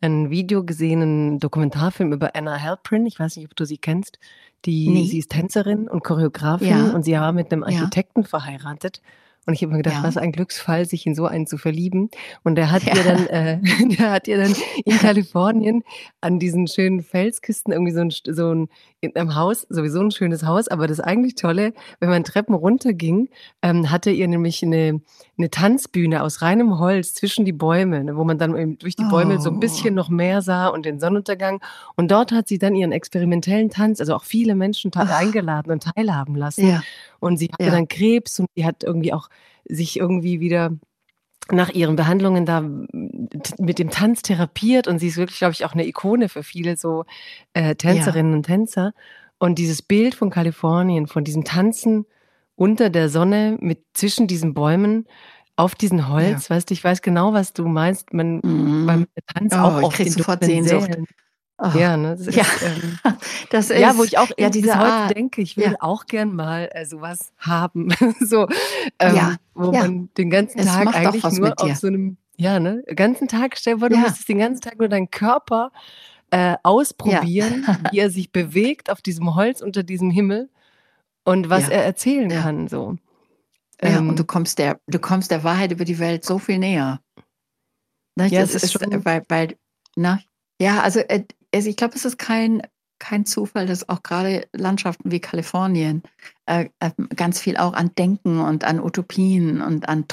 ein Video gesehen, einen Dokumentarfilm über Anna Halprin. Ich weiß nicht, ob du sie kennst. Die, nee. Sie ist Tänzerin und Choreografin ja. und sie war mit einem Architekten ja. verheiratet. Und ich habe mir gedacht, ja. was ein Glücksfall, sich in so einen zu verlieben. Und der hat ja. ihr dann, äh, der hat ihr dann in Kalifornien an diesen schönen Felsküsten irgendwie so ein, so ein in einem Haus, sowieso ein schönes Haus, aber das eigentlich Tolle, wenn man Treppen runterging, ähm, hatte ihr nämlich eine, eine Tanzbühne aus reinem Holz zwischen die Bäume, ne, wo man dann eben durch die Bäume oh. so ein oh. bisschen noch mehr sah und den Sonnenuntergang. Und dort hat sie dann ihren experimentellen Tanz, also auch viele Menschen eingeladen und teilhaben lassen. Ja. Und sie hatte ja. dann Krebs und sie hat irgendwie auch sich irgendwie wieder nach ihren Behandlungen da mit dem Tanz therapiert und sie ist wirklich, glaube ich, auch eine Ikone für viele so äh, Tänzerinnen ja. und Tänzer. Und dieses Bild von Kalifornien, von diesem Tanzen unter der Sonne mit zwischen diesen Bäumen auf diesen Holz, ja. weißt du, ich weiß genau, was du meinst. Man, mhm. beim Tanz oh, auch auf den sofort Sehnsucht. Sälen. Oh. Ja, ne? Das ist, ja. Ähm, das ist, ja, wo ich auch ja, diese heute Art. denke, ich will ja. auch gern mal äh, sowas haben. so, ähm, ja. wo ja. man den ganzen es Tag eigentlich nur auf so einem, ja, ne, ganzen Tag, stell dir vor, du ja. müsstest den ganzen Tag nur deinen Körper äh, ausprobieren, wie er sich bewegt auf diesem Holz unter diesem Himmel und was er erzählen kann, so. Ja, ähm, und du kommst der, du kommst der Wahrheit über die Welt so viel näher. Ne? Ja, das, das ist, schon, weil, weil, na, ja, also äh, also ich glaube, es ist kein, kein Zufall, dass auch gerade Landschaften wie Kalifornien äh, äh, ganz viel auch an Denken und an Utopien und an,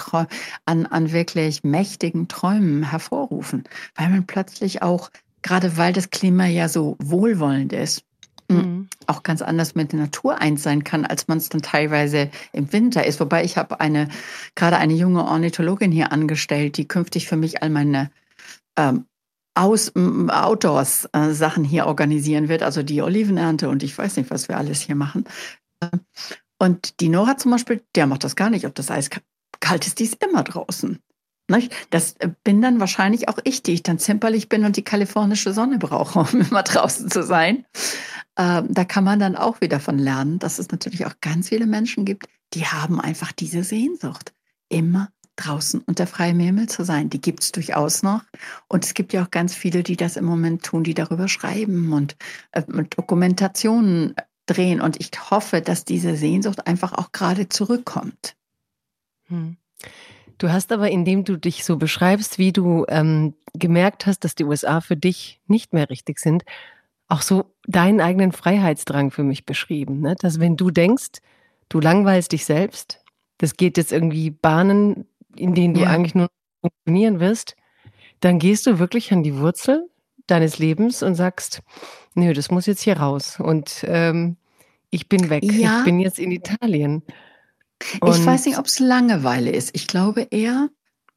an, an wirklich mächtigen Träumen hervorrufen, weil man plötzlich auch, gerade weil das Klima ja so wohlwollend ist, mhm. auch ganz anders mit der Natur eins sein kann, als man es dann teilweise im Winter ist. Wobei ich habe eine, gerade eine junge Ornithologin hier angestellt, die künftig für mich all meine ähm, aus, Outdoors äh, Sachen hier organisieren wird, also die Olivenernte und ich weiß nicht, was wir alles hier machen. Und die Nora zum Beispiel, der macht das gar nicht. Ob das Eis kalt ist, die ist immer draußen. Nicht? Das äh, bin dann wahrscheinlich auch ich, die ich dann zimperlich bin und die kalifornische Sonne brauche, um immer draußen zu sein. Ähm, da kann man dann auch wieder von lernen, dass es natürlich auch ganz viele Menschen gibt, die haben einfach diese Sehnsucht, immer draußen unter freiem Himmel zu sein. Die gibt es durchaus noch. Und es gibt ja auch ganz viele, die das im Moment tun, die darüber schreiben und äh, Dokumentationen drehen. Und ich hoffe, dass diese Sehnsucht einfach auch gerade zurückkommt. Hm. Du hast aber, indem du dich so beschreibst, wie du ähm, gemerkt hast, dass die USA für dich nicht mehr richtig sind, auch so deinen eigenen Freiheitsdrang für mich beschrieben. Ne? Dass wenn du denkst, du langweilst dich selbst, das geht jetzt irgendwie Bahnen, in denen du ja. eigentlich nur funktionieren wirst, dann gehst du wirklich an die Wurzel deines Lebens und sagst, nö, das muss jetzt hier raus und ähm, ich bin weg. Ja. Ich bin jetzt in Italien. Und ich weiß nicht, ob es Langeweile ist. Ich glaube eher,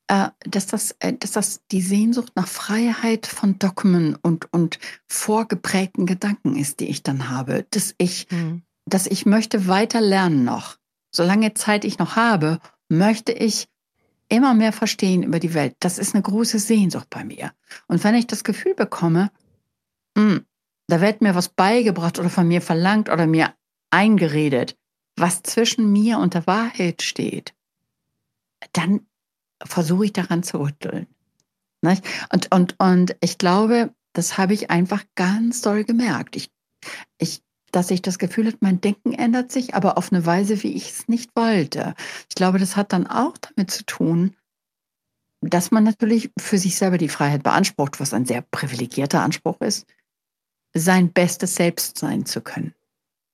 äh, dass, das, äh, dass das die Sehnsucht nach Freiheit von Dogmen und, und vorgeprägten Gedanken ist, die ich dann habe. Dass ich, mhm. dass ich möchte weiter lernen noch. Solange Zeit ich noch habe, möchte ich immer mehr verstehen über die Welt. Das ist eine große Sehnsucht bei mir. Und wenn ich das Gefühl bekomme, mh, hm, da wird mir was beigebracht oder von mir verlangt oder mir eingeredet, was zwischen mir und der Wahrheit steht, dann versuche ich daran zu rütteln. Und, und, und ich glaube, das habe ich einfach ganz doll gemerkt. Ich, ich, dass ich das Gefühl habe, mein Denken ändert sich, aber auf eine Weise, wie ich es nicht wollte. Ich glaube, das hat dann auch damit zu tun, dass man natürlich für sich selber die Freiheit beansprucht, was ein sehr privilegierter Anspruch ist, sein bestes Selbst sein zu können.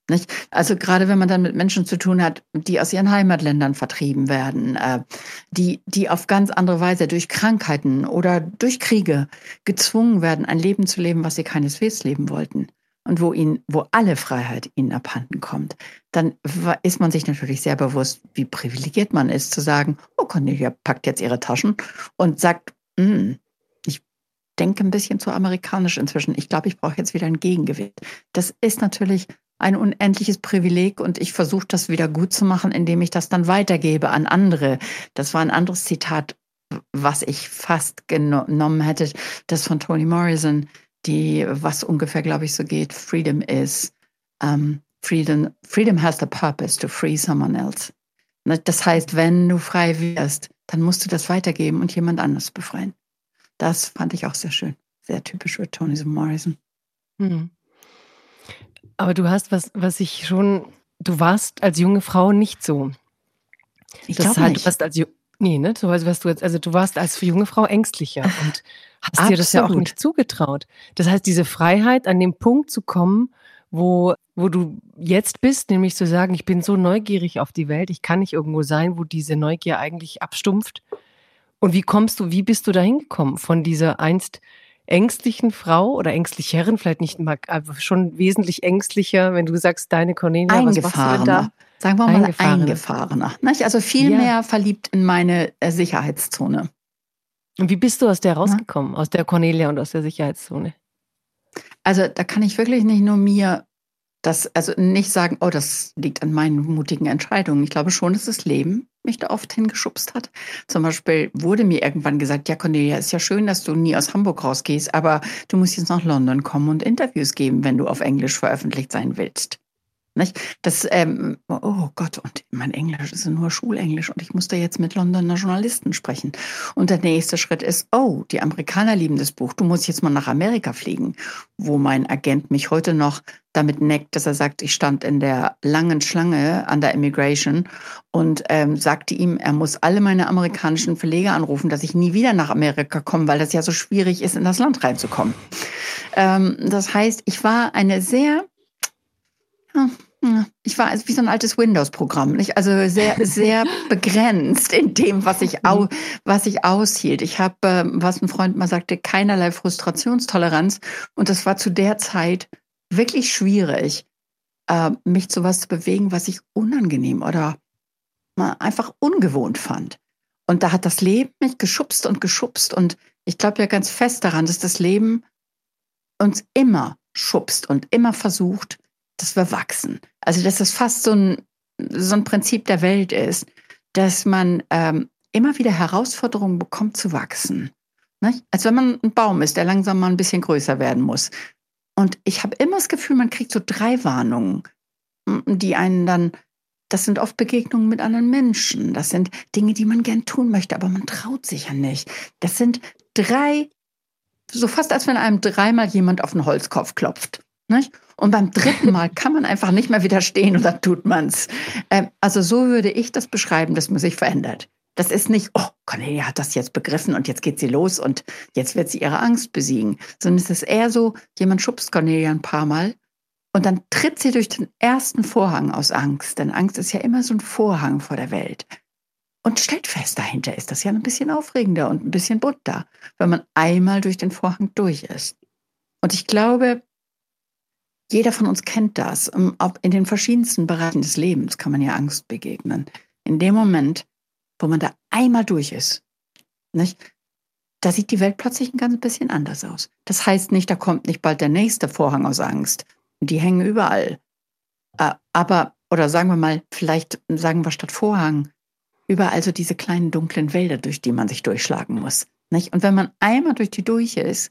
Nicht? Also gerade wenn man dann mit Menschen zu tun hat, die aus ihren Heimatländern vertrieben werden, äh, die, die auf ganz andere Weise durch Krankheiten oder durch Kriege gezwungen werden, ein Leben zu leben, was sie keineswegs leben wollten und wo ihnen, wo alle Freiheit ihnen abhanden kommt, dann ist man sich natürlich sehr bewusst, wie privilegiert man ist, zu sagen, oh, Cornelia packt jetzt ihre Taschen und sagt, mm, ich denke ein bisschen zu amerikanisch inzwischen. Ich glaube, ich brauche jetzt wieder ein Gegengewicht. Das ist natürlich ein unendliches Privileg und ich versuche das wieder gut zu machen, indem ich das dann weitergebe an andere. Das war ein anderes Zitat, was ich fast genommen hätte, das von Toni Morrison, die, was ungefähr, glaube ich, so geht, Freedom is, um, ähm, freedom, freedom has the purpose to free someone else. Ne, das heißt, wenn du frei wirst, dann musst du das weitergeben und jemand anderes befreien. Das fand ich auch sehr schön. Sehr typisch für Toni Morrison. Hm. Aber du hast was, was ich schon, du warst als junge Frau nicht so. Ich glaube halt, Du warst als, nee, ne, so was du jetzt, also du warst als junge Frau ängstlicher und hast Absolut. dir das ja auch nicht zugetraut. Das heißt, diese Freiheit, an den Punkt zu kommen, wo, wo du jetzt bist, nämlich zu sagen, ich bin so neugierig auf die Welt, ich kann nicht irgendwo sein, wo diese Neugier eigentlich abstumpft. Und wie kommst du, wie bist du da hingekommen von dieser einst ängstlichen Frau oder ängstlicheren, vielleicht nicht mal, aber schon wesentlich ängstlicher, wenn du sagst, deine Cornelia, da? Sagen wir mal eingefahrener. eingefahrener? Also viel ja. mehr verliebt in meine äh, Sicherheitszone. Und wie bist du aus der rausgekommen, ja. aus der Cornelia und aus der Sicherheitszone? Also da kann ich wirklich nicht nur mir das, also nicht sagen, oh, das liegt an meinen mutigen Entscheidungen. Ich glaube schon, dass das Leben mich da oft hingeschubst hat. Zum Beispiel wurde mir irgendwann gesagt, ja Cornelia, ist ja schön, dass du nie aus Hamburg rausgehst, aber du musst jetzt nach London kommen und Interviews geben, wenn du auf Englisch veröffentlicht sein willst. Nicht? Das, ähm, oh Gott, und mein Englisch ist nur Schulenglisch und ich musste jetzt mit Londoner Journalisten sprechen. Und der nächste Schritt ist, oh, die Amerikaner lieben das Buch, du musst jetzt mal nach Amerika fliegen, wo mein Agent mich heute noch damit neckt, dass er sagt, ich stand in der langen Schlange an der Immigration und ähm, sagte ihm, er muss alle meine amerikanischen Verleger anrufen, dass ich nie wieder nach Amerika komme, weil das ja so schwierig ist, in das Land reinzukommen. Ähm, das heißt, ich war eine sehr ich war wie so ein altes Windows-Programm, also sehr, sehr begrenzt in dem, was ich, au, mhm. was ich aushielt. Ich habe, ähm, was ein Freund mal sagte, keinerlei Frustrationstoleranz. Und das war zu der Zeit wirklich schwierig, äh, mich zu was zu bewegen, was ich unangenehm oder einfach ungewohnt fand. Und da hat das Leben mich geschubst und geschubst. Und ich glaube ja ganz fest daran, dass das Leben uns immer schubst und immer versucht, dass wir wachsen. Also dass das fast so ein, so ein Prinzip der Welt ist, dass man ähm, immer wieder Herausforderungen bekommt zu wachsen. Nicht? Als wenn man ein Baum ist, der langsam mal ein bisschen größer werden muss. Und ich habe immer das Gefühl, man kriegt so drei Warnungen, die einen dann, das sind oft Begegnungen mit anderen Menschen. Das sind Dinge, die man gern tun möchte, aber man traut sich ja nicht. Das sind drei, so fast als wenn einem dreimal jemand auf den Holzkopf klopft. Nicht? Und beim dritten Mal kann man einfach nicht mehr widerstehen und dann tut man's. Ähm, also so würde ich das beschreiben, dass man sich verändert. Das ist nicht, oh, Cornelia hat das jetzt begriffen und jetzt geht sie los und jetzt wird sie ihre Angst besiegen, sondern es ist eher so, jemand schubst Cornelia ein paar Mal und dann tritt sie durch den ersten Vorhang aus Angst, denn Angst ist ja immer so ein Vorhang vor der Welt. Und stellt fest, dahinter ist das ja ein bisschen aufregender und ein bisschen bunter, wenn man einmal durch den Vorhang durch ist. Und ich glaube, jeder von uns kennt das. Ähm, in den verschiedensten Bereichen des Lebens kann man ja Angst begegnen. In dem Moment, wo man da einmal durch ist, Nicht? Da sieht die Welt plötzlich ein ganz bisschen anders aus. Das heißt nicht, da kommt nicht bald der nächste Vorhang aus Angst. Die hängen überall. Äh, aber, oder sagen wir mal, vielleicht sagen wir statt Vorhang, überall so diese kleinen dunklen Wälder, durch die man sich durchschlagen muss. Nicht? Und wenn man einmal durch die durch ist,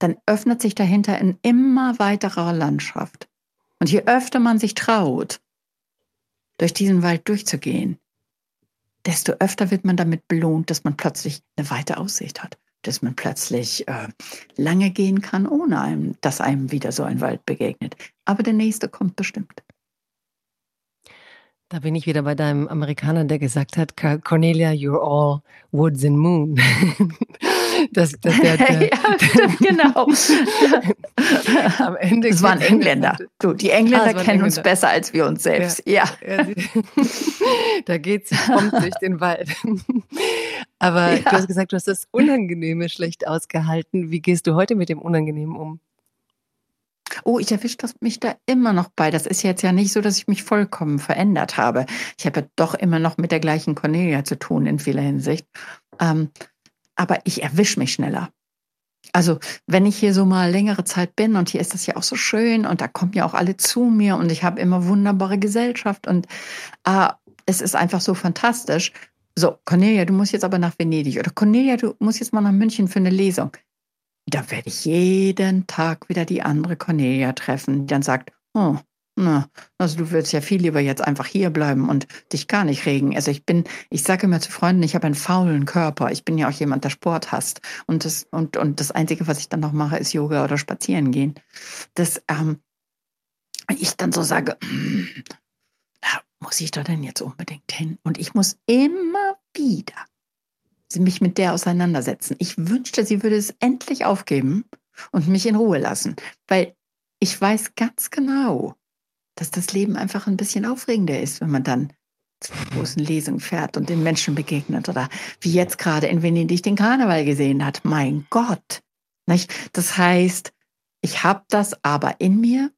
dann öffnet sich dahinter in immer weiterer Landschaft. Und je öfter man sich traut, durch diesen Wald durchzugehen, desto öfter wird man damit belohnt, dass man plötzlich eine weite Aussicht hat, dass man plötzlich äh, lange gehen kann, ohne einem, dass einem wieder so ein Wald begegnet. Aber der nächste kommt bestimmt. Da bin ich wieder bei deinem Amerikaner, der gesagt hat, Cornelia, you're all woods and moon. Das, das, der, der, ja, stimmt, genau. Am Ende das waren Engländer. Du, die Engländer ah, kennen Engländer. uns besser als wir uns selbst. Ja. ja. da geht sie kommt durch den Wald. Aber ja. du hast gesagt, du hast das Unangenehme schlecht ausgehalten. Wie gehst du heute mit dem Unangenehmen um? Oh, ich erwische mich da immer noch bei. Das ist jetzt ja nicht so, dass ich mich vollkommen verändert habe. Ich habe ja doch immer noch mit der gleichen Cornelia zu tun in vieler Hinsicht. Ähm, aber ich erwische mich schneller. Also wenn ich hier so mal längere Zeit bin und hier ist das ja auch so schön und da kommen ja auch alle zu mir und ich habe immer wunderbare Gesellschaft und äh, es ist einfach so fantastisch. So, Cornelia, du musst jetzt aber nach Venedig oder Cornelia, du musst jetzt mal nach München für eine Lesung. Da werde ich jeden Tag wieder die andere Cornelia treffen, die dann sagt, oh, na, also du würdest ja viel lieber jetzt einfach hier bleiben und dich gar nicht regen. Also ich bin, ich sage immer zu Freunden, ich habe einen faulen Körper. Ich bin ja auch jemand, der Sport hasst. Und das, und, und das Einzige, was ich dann noch mache, ist Yoga oder spazieren gehen. Dass ähm, ich dann so sage, da muss ich da denn jetzt unbedingt hin? Und ich muss immer wieder mich mit der auseinandersetzen. Ich wünschte, sie würde es endlich aufgeben und mich in Ruhe lassen. Weil ich weiß ganz genau, dass das Leben einfach ein bisschen aufregender ist, wenn man dann zur großen Lesung fährt und den Menschen begegnet oder wie jetzt gerade in Venedig den Karneval gesehen hat. Mein Gott. Nicht? Das heißt, ich habe das aber in mir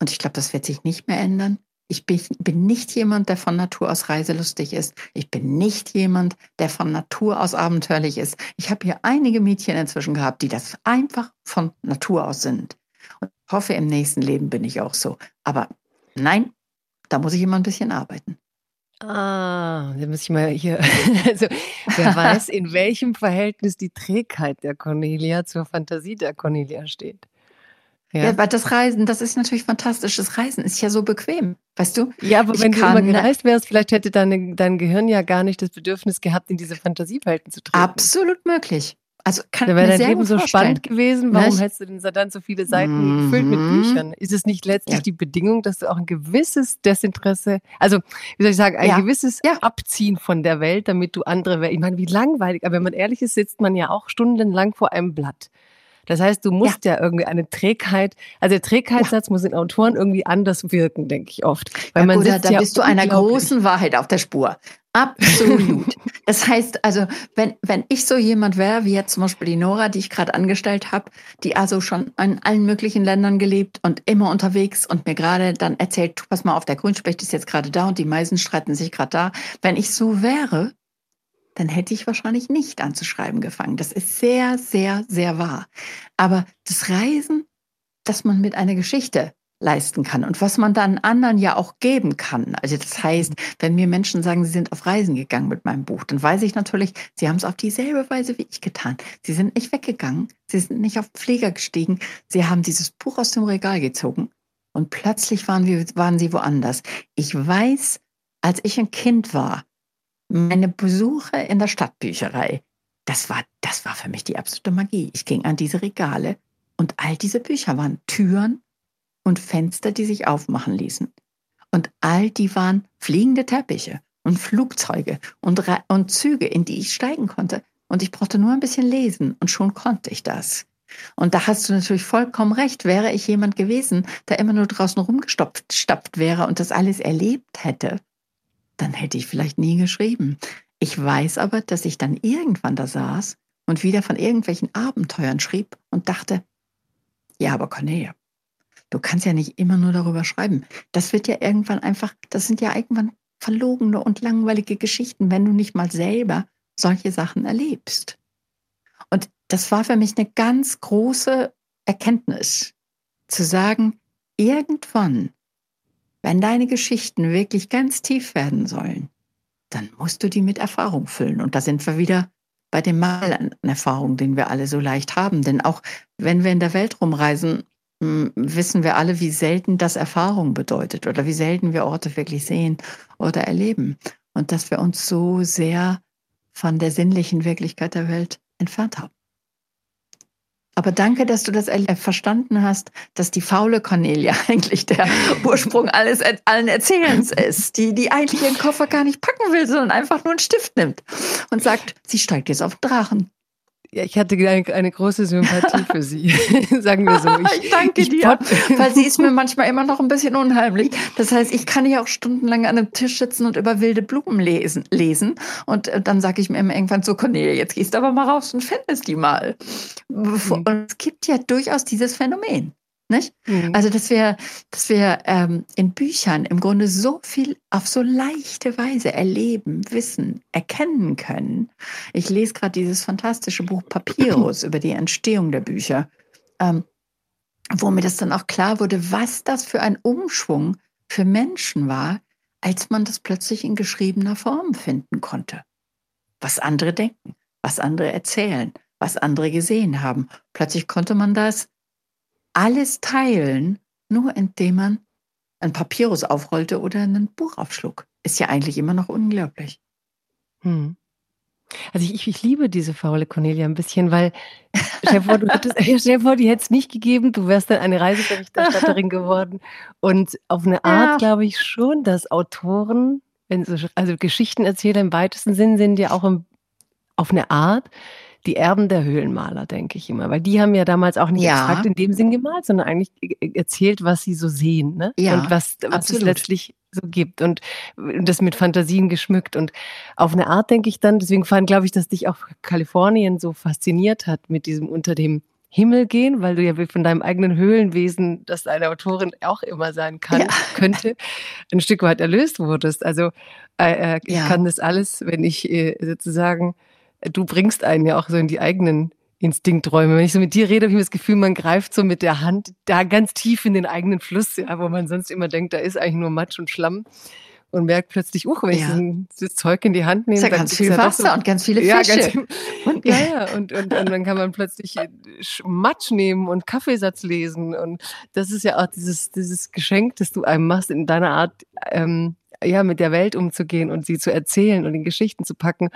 und ich glaube, das wird sich nicht mehr ändern. Ich bin, bin, nicht jemand, der von Natur aus reiselustig ist. Ich bin nicht jemand, der von Natur aus abenteuerlich ist. Ich habe hier einige Mädchen inzwischen gehabt, die das einfach von Natur aus sind. Und ich hoffe, im nächsten Leben bin ich auch so. Aber Nein, da muss ich immer ein bisschen arbeiten. Ah, da muss ich mal hier. Also, wer weiß, in welchem Verhältnis die Trägheit der Cornelia zur Fantasie der Cornelia steht. Ja. ja, weil das Reisen, das ist natürlich fantastisch. Das Reisen ist ja so bequem, weißt du? Ja, aber ich wenn kann, du immer gereist wärst, vielleicht hätte deine, dein Gehirn ja gar nicht das Bedürfnis gehabt, in diese Fantasiewelten zu treten. Absolut möglich. Also kann da wäre dein Leben so spannend gewesen. Warum Nicht? hättest du denn dann so viele Seiten mhm. gefüllt mit Büchern? Ist es nicht letztlich ja. die Bedingung, dass du auch ein gewisses Desinteresse, also wie soll ich sagen, ein ja. gewisses ja. Abziehen von der Welt, damit du andere, ich meine, wie langweilig, aber wenn man ehrlich ist, sitzt man ja auch stundenlang vor einem Blatt. Das heißt, du musst ja, ja irgendwie eine Trägheit, also der Trägheitssatz ja. muss in Autoren irgendwie anders wirken, denke ich oft. Weil ja, man gut, da ja bist du einer großen Wahrheit auf der Spur. Absolut. Das heißt also, wenn, wenn ich so jemand wäre, wie jetzt zum Beispiel die Nora, die ich gerade angestellt habe, die also schon in allen möglichen Ländern gelebt und immer unterwegs und mir gerade dann erzählt, pass mal auf, der Grünspecht ist jetzt gerade da und die Meisen streiten sich gerade da. Wenn ich so wäre, dann hätte ich wahrscheinlich nicht anzuschreiben gefangen. Das ist sehr, sehr, sehr wahr. Aber das Reisen, dass man mit einer Geschichte leisten kann und was man dann anderen ja auch geben kann. Also das heißt, wenn mir Menschen sagen, sie sind auf Reisen gegangen mit meinem Buch, dann weiß ich natürlich, sie haben es auf dieselbe Weise wie ich getan. Sie sind nicht weggegangen, sie sind nicht auf Pfleger gestiegen, sie haben dieses Buch aus dem Regal gezogen und plötzlich waren, wir, waren sie woanders. Ich weiß, als ich ein Kind war, meine Besuche in der Stadtbücherei, das war, das war für mich die absolute Magie. Ich ging an diese Regale und all diese Bücher waren Türen und Fenster, die sich aufmachen ließen. Und all die waren fliegende Teppiche und Flugzeuge und, und Züge, in die ich steigen konnte. Und ich brauchte nur ein bisschen lesen und schon konnte ich das. Und da hast du natürlich vollkommen recht. Wäre ich jemand gewesen, der immer nur draußen rumgestopft wäre und das alles erlebt hätte, dann hätte ich vielleicht nie geschrieben. Ich weiß aber, dass ich dann irgendwann da saß und wieder von irgendwelchen Abenteuern schrieb und dachte, ja, aber Cornelia, Du kannst ja nicht immer nur darüber schreiben. Das wird ja irgendwann einfach, das sind ja irgendwann verlogene und langweilige Geschichten, wenn du nicht mal selber solche Sachen erlebst. Und das war für mich eine ganz große Erkenntnis, zu sagen, irgendwann, wenn deine Geschichten wirklich ganz tief werden sollen, dann musst du die mit Erfahrung füllen. Und da sind wir wieder bei dem Mangel an Erfahrung, den wir alle so leicht haben. Denn auch wenn wir in der Welt rumreisen, wissen wir alle, wie selten das Erfahrung bedeutet oder wie selten wir Orte wirklich sehen oder erleben. Und dass wir uns so sehr von der sinnlichen Wirklichkeit der Welt entfernt haben. Aber danke, dass du das verstanden hast, dass die faule Cornelia eigentlich der Ursprung alles, allen Erzählens ist, die, die eigentlich ihren Koffer gar nicht packen will, sondern einfach nur einen Stift nimmt und sagt, sie steigt jetzt auf Drachen. Ja, ich hatte eine, eine große Sympathie für sie, sagen wir so. Ich, ich danke ich dir, weil sie ist mir manchmal immer noch ein bisschen unheimlich. Das heißt, ich kann ja auch stundenlang an einem Tisch sitzen und über wilde Blumen lesen. lesen. Und äh, dann sage ich mir immer irgendwann so, Cornelia, jetzt gehst du aber mal raus und findest die mal. Mhm. Und es gibt ja durchaus dieses Phänomen. Nicht? Mhm. Also, dass wir, dass wir ähm, in Büchern im Grunde so viel auf so leichte Weise erleben, wissen, erkennen können. Ich lese gerade dieses fantastische Buch Papyrus über die Entstehung der Bücher, ähm, wo mir das dann auch klar wurde, was das für ein Umschwung für Menschen war, als man das plötzlich in geschriebener Form finden konnte. Was andere denken, was andere erzählen, was andere gesehen haben. Plötzlich konnte man das alles teilen, nur indem man ein Papyrus aufrollte oder ein Buch aufschlug. Ist ja eigentlich immer noch unglaublich. Hm. Also ich, ich, liebe diese faule Cornelia ein bisschen, weil stell vor, du hättest, stell vor, die hätte es nicht gegeben, du wärst dann eine Reiseberichterstatterin geworden. Und auf eine Art ja. glaube ich schon, dass Autoren, wenn sie, also Geschichtenerzähler im weitesten Sinn sind ja auch im, auf eine Art die Erben der Höhlenmaler, denke ich immer. Weil die haben ja damals auch nicht ja. exakt in dem Sinn gemalt, sondern eigentlich erzählt, was sie so sehen. Ne? Ja, und was, was es letztlich so gibt und das mit Fantasien geschmückt. Und auf eine Art denke ich dann, deswegen fand, glaube ich, dass dich auch Kalifornien so fasziniert hat mit diesem unter dem Himmel gehen, weil du ja von deinem eigenen Höhlenwesen, das eine Autorin auch immer sein kann, ja. könnte, ein Stück weit erlöst wurdest. Also äh, äh ich ja. kann das alles, wenn ich äh, sozusagen du bringst einen ja auch so in die eigenen Instinkträume. Wenn ich so mit dir rede, habe ich das Gefühl, man greift so mit der Hand da ganz tief in den eigenen Fluss, ja, wo man sonst immer denkt, da ist eigentlich nur Matsch und Schlamm und merkt plötzlich, uh, wenn ja. ich das Zeug in die Hand nehme, ist ja ganz viel ja Wasser so, und ganz viele Fische. Ja, ganz, und, ja, ja, und, und, und dann kann man plötzlich äh, Matsch nehmen und Kaffeesatz lesen und das ist ja auch dieses, dieses Geschenk, das du einem machst in deiner Art, ähm, ja, mit der Welt umzugehen und sie zu erzählen und in Geschichten zu packen.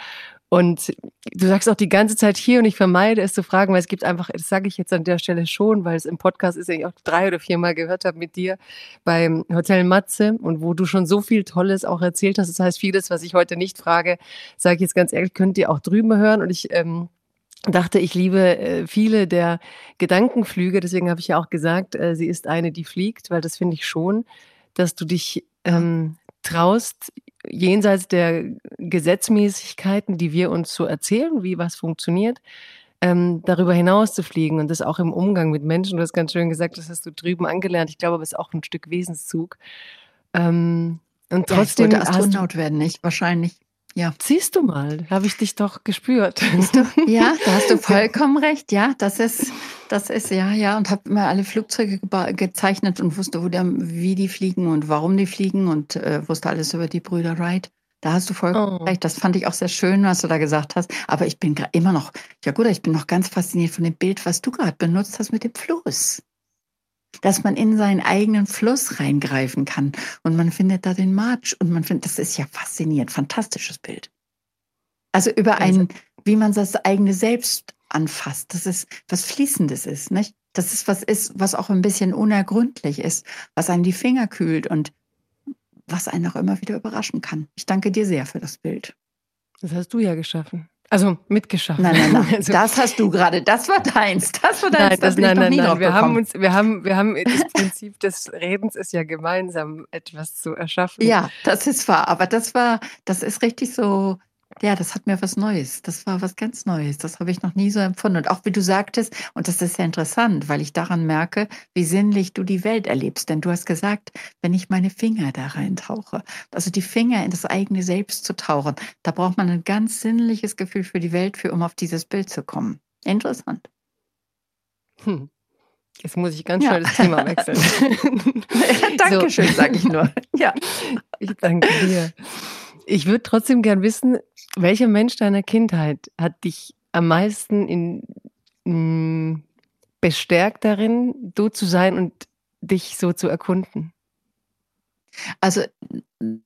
Und du sagst auch die ganze Zeit hier und ich vermeide es zu fragen, weil es gibt einfach, das sage ich jetzt an der Stelle schon, weil es im Podcast ist, den ich auch drei oder viermal gehört habe mit dir beim Hotel Matze und wo du schon so viel Tolles auch erzählt hast. Das heißt, vieles, was ich heute nicht frage, sage ich jetzt ganz ehrlich, könnt ihr auch drüben hören und ich ähm, dachte, ich liebe äh, viele der Gedankenflüge, deswegen habe ich ja auch gesagt, äh, sie ist eine, die fliegt, weil das finde ich schon, dass du dich ähm, traust, jenseits der Gesetzmäßigkeiten, die wir uns so erzählen, wie was funktioniert, ähm, darüber hinaus zu fliegen und das auch im Umgang mit Menschen. Du hast ganz schön gesagt, das hast du drüben angelernt. Ich glaube, das ist auch ein Stück Wesenszug. Ähm, und trotzdem ja, ich wollte Astronaut werden, nicht wahrscheinlich. Ja. Siehst du mal, habe ich dich doch gespürt. Ja, da hast du vollkommen recht. Ja, das ist, das ist, ja, ja. Und habe immer alle Flugzeuge gezeichnet und wusste, wo der, wie die fliegen und warum die fliegen und äh, wusste alles über die Brüder Wright. Da hast du vollkommen oh. recht. Das fand ich auch sehr schön, was du da gesagt hast. Aber ich bin immer noch, ja gut, ich bin noch ganz fasziniert von dem Bild, was du gerade benutzt hast mit dem Fluss dass man in seinen eigenen Fluss reingreifen kann und man findet da den March und man findet, das ist ja faszinierend, fantastisches Bild. Also über ein, wie man das eigene Selbst anfasst, das ist was Fließendes ist, nicht? Das ist was ist, was auch ein bisschen unergründlich ist, was einen die Finger kühlt und was einen auch immer wieder überraschen kann. Ich danke dir sehr für das Bild. Das hast du ja geschaffen. Also mitgeschaffen. Nein, nein, nein. Also, das hast du gerade. Das war deins. Das war deins. Nein, das, nein, nein, nein. Wir haben uns, wir haben, wir haben das Prinzip des Redens ist ja gemeinsam etwas zu erschaffen. Ja, das ist wahr. Aber das war, das ist richtig so ja, das hat mir was Neues. Das war was ganz Neues. Das habe ich noch nie so empfunden. Und auch wie du sagtest, und das ist sehr interessant, weil ich daran merke, wie sinnlich du die Welt erlebst. Denn du hast gesagt, wenn ich meine Finger da reintauche, also die Finger in das eigene Selbst zu tauchen, da braucht man ein ganz sinnliches Gefühl für die Welt, für um auf dieses Bild zu kommen. Interessant. Hm. Jetzt muss ich ganz schnell ja. das Thema wechseln. ja, Dankeschön, so. sage ich nur. Ja. Ich danke dir. Ich würde trotzdem gern wissen, welcher Mensch deiner Kindheit hat dich am meisten in, mh, mm, bestärkt darin, du zu sein und dich so zu erkunden? Also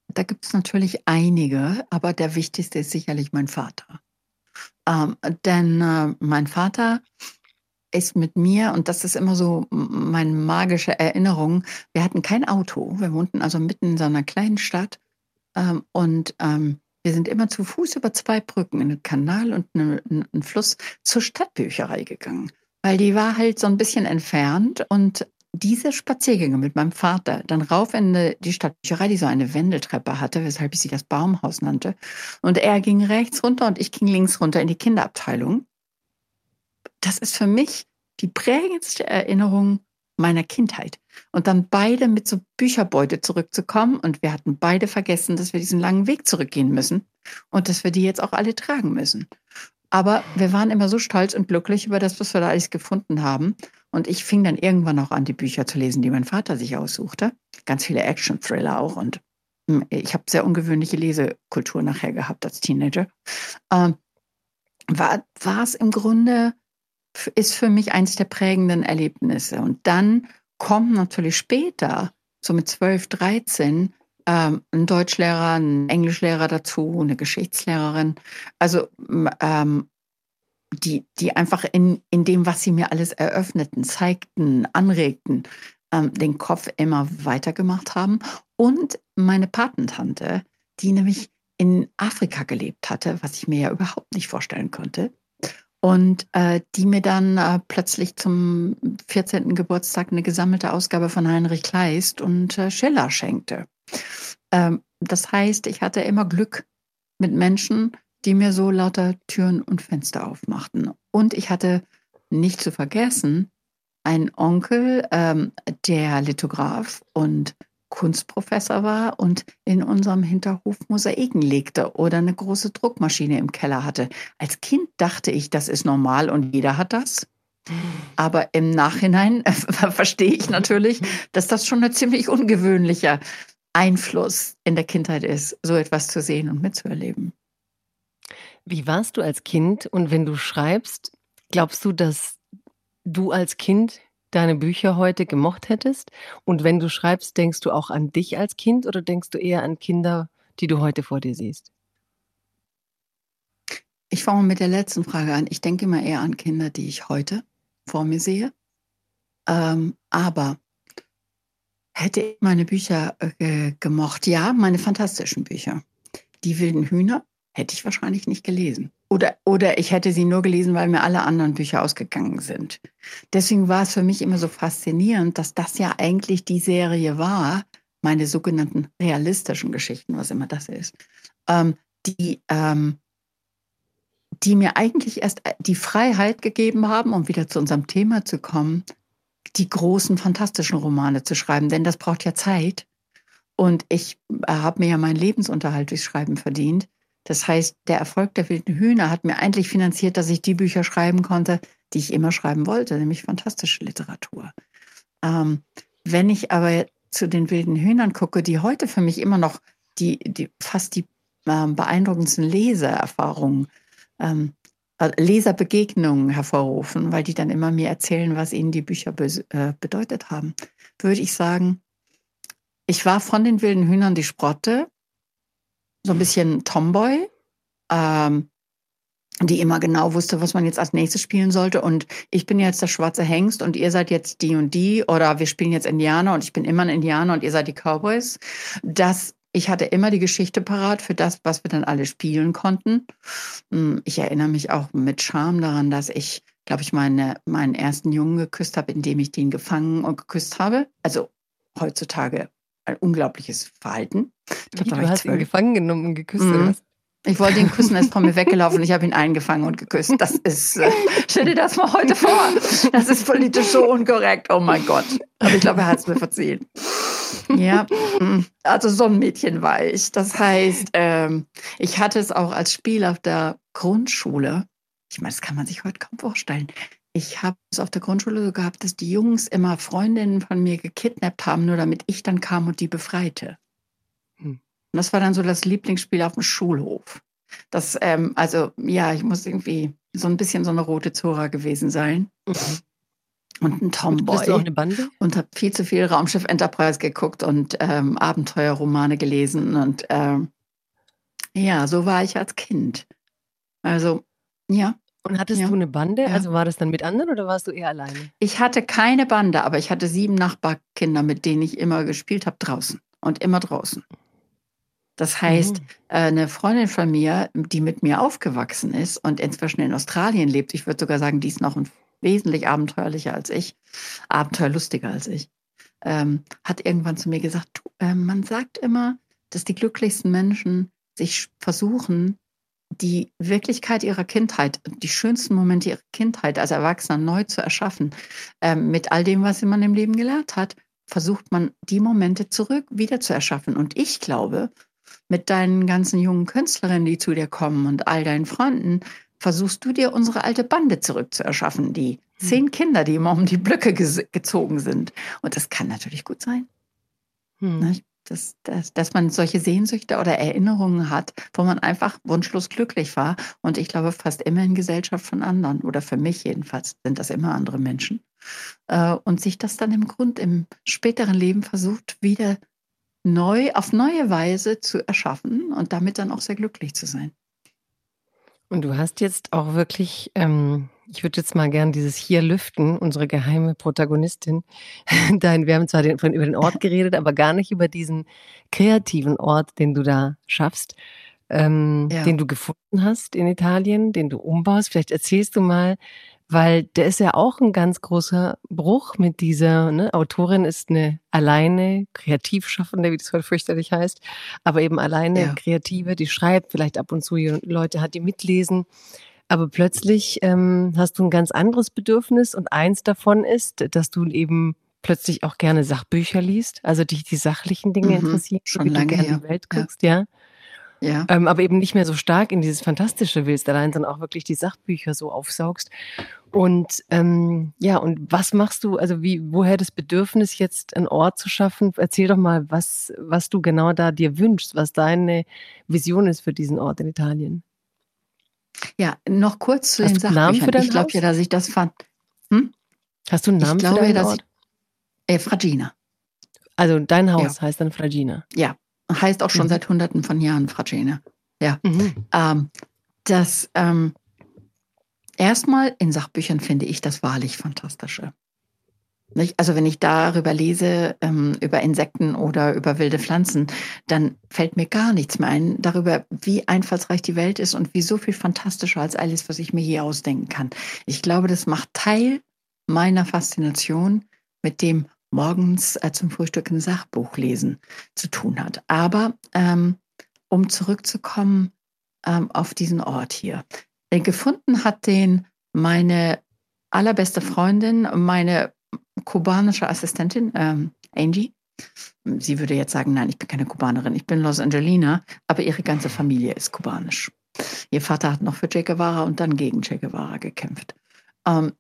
da gibt es natürlich einige, aber der wichtigste ist sicherlich mein Vater. Ähm, denn äh, mein Vater ist mit mir, und das ist immer so meine magische Erinnerung, wir hatten kein Auto. Wir wohnten also mitten in so einer kleinen Stadt. Ähm, und ähm, wir sind immer zu Fuß über zwei Brücken, in einen Kanal und einen Fluss, zur Stadtbücherei gegangen. Weil die war halt so ein bisschen entfernt und diese Spaziergänge mit meinem Vater, dann rauf in die Stadtbücherei, die so eine Wendeltreppe hatte, weshalb ich sie das Baumhaus nannte. Und er ging rechts runter und ich ging links runter in die Kinderabteilung. Das ist für mich die prägendste Erinnerung meiner Kindheit. Und dann beide mit so Bücherbeute zurückzukommen. Und wir hatten beide vergessen, dass wir diesen langen Weg zurückgehen müssen und dass wir die jetzt auch alle tragen müssen. Aber wir waren immer so stolz und glücklich über das, was wir da alles gefunden haben. Und ich fing dann irgendwann auch an, die Bücher zu lesen, die mein Vater sich aussuchte. Ganz viele Action-Thriller auch. Und hm, ich habe sehr ungewöhnliche Lesekultur nachher gehabt als Teenager. Ähm, war, war es im Grunde, ist für mich eines der prägenden Erlebnisse. Und dann kommen natürlich später, so mit 12, 13, ähm, ein Deutschlehrer, ein Englischlehrer dazu, eine Geschichtslehrerin. Also ähm, die, die einfach in, in dem, was sie mir alles eröffneten, zeigten, anregten, ähm, den Kopf immer weitergemacht haben. Und meine Patentante, die nämlich in Afrika gelebt hatte, was ich mir ja überhaupt nicht vorstellen konnte. Und äh, die mir dann äh, plötzlich zum 14. Geburtstag eine gesammelte Ausgabe von Heinrich Kleist und äh, Schiller schenkte. Ähm, das heißt, ich hatte immer Glück mit Menschen, die mir so lauter Türen und Fenster aufmachten. Und ich hatte nicht zu vergessen einen Onkel, ähm, der Lithograf und Kunstprofessor war und in unserem Hinterhof Mosaiken legte oder eine große Druckmaschine im Keller hatte. Als Kind dachte ich, das ist normal und jeder hat das. Aber im Nachhinein verstehe ich natürlich, dass das schon ein ziemlich ungewöhnlicher Einfluss in der Kindheit ist, so etwas zu sehen und mitzuerleben. Wie warst du als Kind und wenn du schreibst, glaubst du, dass du als Kind deine Bücher heute gemocht hättest? Und wenn du schreibst, denkst du auch an dich als Kind oder denkst du eher an Kinder, die du heute vor dir siehst? Ich fange mit der letzten Frage an. Ich denke immer eher an Kinder, die ich heute vor mir sehe. Ähm, aber hätte ich meine Bücher äh, gemocht? Ja, meine fantastischen Bücher. Die wilden Hühner hätte ich wahrscheinlich nicht gelesen. Oder, oder ich hätte sie nur gelesen, weil mir alle anderen Bücher ausgegangen sind. Deswegen war es für mich immer so faszinierend, dass das ja eigentlich die Serie war, meine sogenannten realistischen Geschichten, was immer das ist, ähm, die, ähm, die mir eigentlich erst die Freiheit gegeben haben, um wieder zu unserem Thema zu kommen, die großen fantastischen Romane zu schreiben. Denn das braucht ja Zeit. Und ich äh, habe mir ja meinen Lebensunterhalt durchs Schreiben verdient. Das heißt, der Erfolg der wilden Hühner hat mir eigentlich finanziert, dass ich die Bücher schreiben konnte, die ich immer schreiben wollte, nämlich fantastische Literatur. Ähm, wenn ich aber zu den wilden Hühnern gucke, die heute für mich immer noch die, die fast die äh, beeindruckendsten Leseerfahrungen, ähm, äh, Leserbegegnungen hervorrufen, weil die dann immer mir erzählen, was ihnen die Bücher be äh, bedeutet haben, würde ich sagen, ich war von den wilden Hühnern die Sprotte, so ein bisschen Tomboy, ähm, die immer genau wusste, was man jetzt als nächstes spielen sollte. Und ich bin jetzt der schwarze Hengst und ihr seid jetzt die und die. Oder wir spielen jetzt Indianer und ich bin immer ein Indianer und ihr seid die Cowboys. Das, ich hatte immer die Geschichte parat für das, was wir dann alle spielen konnten. Hm, ich erinnere mich auch mit Charme daran, dass ich, glaube ich, meine, meinen ersten Jungen geküsst habe, indem ich den gefangen und geküsst habe. Also heutzutage ein unglaubliches Verhalten. Ich glaub, du hast ihn gefangen genommen und geküsst. Mhm. Ich wollte ihn küssen, er ist von mir weggelaufen ich habe ihn eingefangen und geküsst. Das ist, äh, stell dir das mal heute vor. Das ist politisch so unkorrekt. Oh mein Gott. Aber ich glaube, er hat es mir verziehen. Ja, mm. also so ein Mädchen war ich. Das heißt, ähm, ich hatte es auch als Spiel auf der Grundschule. Ich meine, das kann man sich heute kaum vorstellen. Ich habe es auf der Grundschule so gehabt, dass die Jungs immer Freundinnen von mir gekidnappt haben, nur damit ich dann kam und die befreite. Hm. Und das war dann so das Lieblingsspiel auf dem Schulhof. Das, ähm, also ja, ich muss irgendwie so ein bisschen so eine rote Zora gewesen sein. Mhm. Und ein Tomboy. Bist du auch eine Bande? Und habe viel zu viel Raumschiff Enterprise geguckt und ähm, Abenteuerromane gelesen. Und ähm, ja, so war ich als Kind. Also, ja. Und hattest ja. du eine Bande? Ja. Also war das dann mit anderen oder warst du eher alleine? Ich hatte keine Bande, aber ich hatte sieben Nachbarkinder, mit denen ich immer gespielt habe draußen und immer draußen. Das heißt, mhm. eine Freundin von mir, die mit mir aufgewachsen ist und inzwischen in Australien lebt, ich würde sogar sagen, die ist noch wesentlich abenteuerlicher als ich, abenteuerlustiger als ich, ähm, hat irgendwann zu mir gesagt, du, äh, man sagt immer, dass die glücklichsten Menschen sich versuchen, die Wirklichkeit ihrer Kindheit, die schönsten Momente ihrer Kindheit als Erwachsener neu zu erschaffen, ähm, mit all dem, was man im Leben gelernt hat, versucht man, die Momente zurück wieder zu erschaffen. Und ich glaube, mit deinen ganzen jungen Künstlerinnen, die zu dir kommen und all deinen Freunden, versuchst du dir unsere alte Bande zurückzuerschaffen, die hm. zehn Kinder, die immer um die Blöcke gezogen sind. Und das kann natürlich gut sein. Hm. Dass, dass, dass man solche Sehnsüchte oder Erinnerungen hat, wo man einfach wunschlos glücklich war. Und ich glaube, fast immer in Gesellschaft von anderen, oder für mich jedenfalls, sind das immer andere Menschen. Äh, und sich das dann im Grund im späteren Leben versucht, wieder neu, auf neue Weise zu erschaffen und damit dann auch sehr glücklich zu sein. Und du hast jetzt auch wirklich, ähm, ich würde jetzt mal gern dieses hier lüften, unsere geheime Protagonistin. Dein, wir haben zwar den, von, über den Ort geredet, aber gar nicht über diesen kreativen Ort, den du da schaffst, ähm, ja. den du gefunden hast in Italien, den du umbaust. Vielleicht erzählst du mal, weil der ist ja auch ein ganz großer Bruch mit dieser, ne, Autorin ist eine alleine Kreativschaffende, wie das heute fürchterlich heißt, aber eben alleine ja. Kreative, die schreibt, vielleicht ab und zu Leute hat, die mitlesen. Aber plötzlich ähm, hast du ein ganz anderes Bedürfnis und eins davon ist, dass du eben plötzlich auch gerne Sachbücher liest, also dich die sachlichen Dinge mhm, interessieren, schon lange du gerne her. die Welt guckst, ja. ja. Ja. Ähm, aber eben nicht mehr so stark in dieses Fantastische willst allein, sondern auch wirklich die Sachbücher so aufsaugst. Und ähm, ja, und was machst du, also wie, woher das Bedürfnis, jetzt einen Ort zu schaffen? Erzähl doch mal, was, was du genau da dir wünschst, was deine Vision ist für diesen Ort in Italien. Ja, noch kurz zu Hast den Sachbüchern. Namen für dein ich glaube ja, dass ich das fand. Hm? Hast du einen Namen ich glaube, für deinen dass Ort? Ich, äh, Fragina. Also dein Haus ja. heißt dann Fragina. Ja, heißt auch schon mhm. seit hunderten von Jahren Fragina. Ja. Mhm. Ähm, das ähm, erstmal in Sachbüchern finde ich das wahrlich Fantastische. Also wenn ich darüber lese, ähm, über Insekten oder über wilde Pflanzen, dann fällt mir gar nichts mehr ein darüber, wie einfallsreich die Welt ist und wie so viel fantastischer als alles, was ich mir hier ausdenken kann. Ich glaube, das macht Teil meiner Faszination mit dem morgens äh, zum Frühstück ein Sachbuch lesen zu tun hat. Aber ähm, um zurückzukommen ähm, auf diesen Ort hier. Äh, gefunden hat den meine allerbeste Freundin, meine kubanische Assistentin, ähm, Angie. Sie würde jetzt sagen, nein, ich bin keine Kubanerin, ich bin Los Angelina, aber ihre ganze Familie ist kubanisch. Ihr Vater hat noch für Che Guevara und dann gegen Che Guevara gekämpft. Ähm,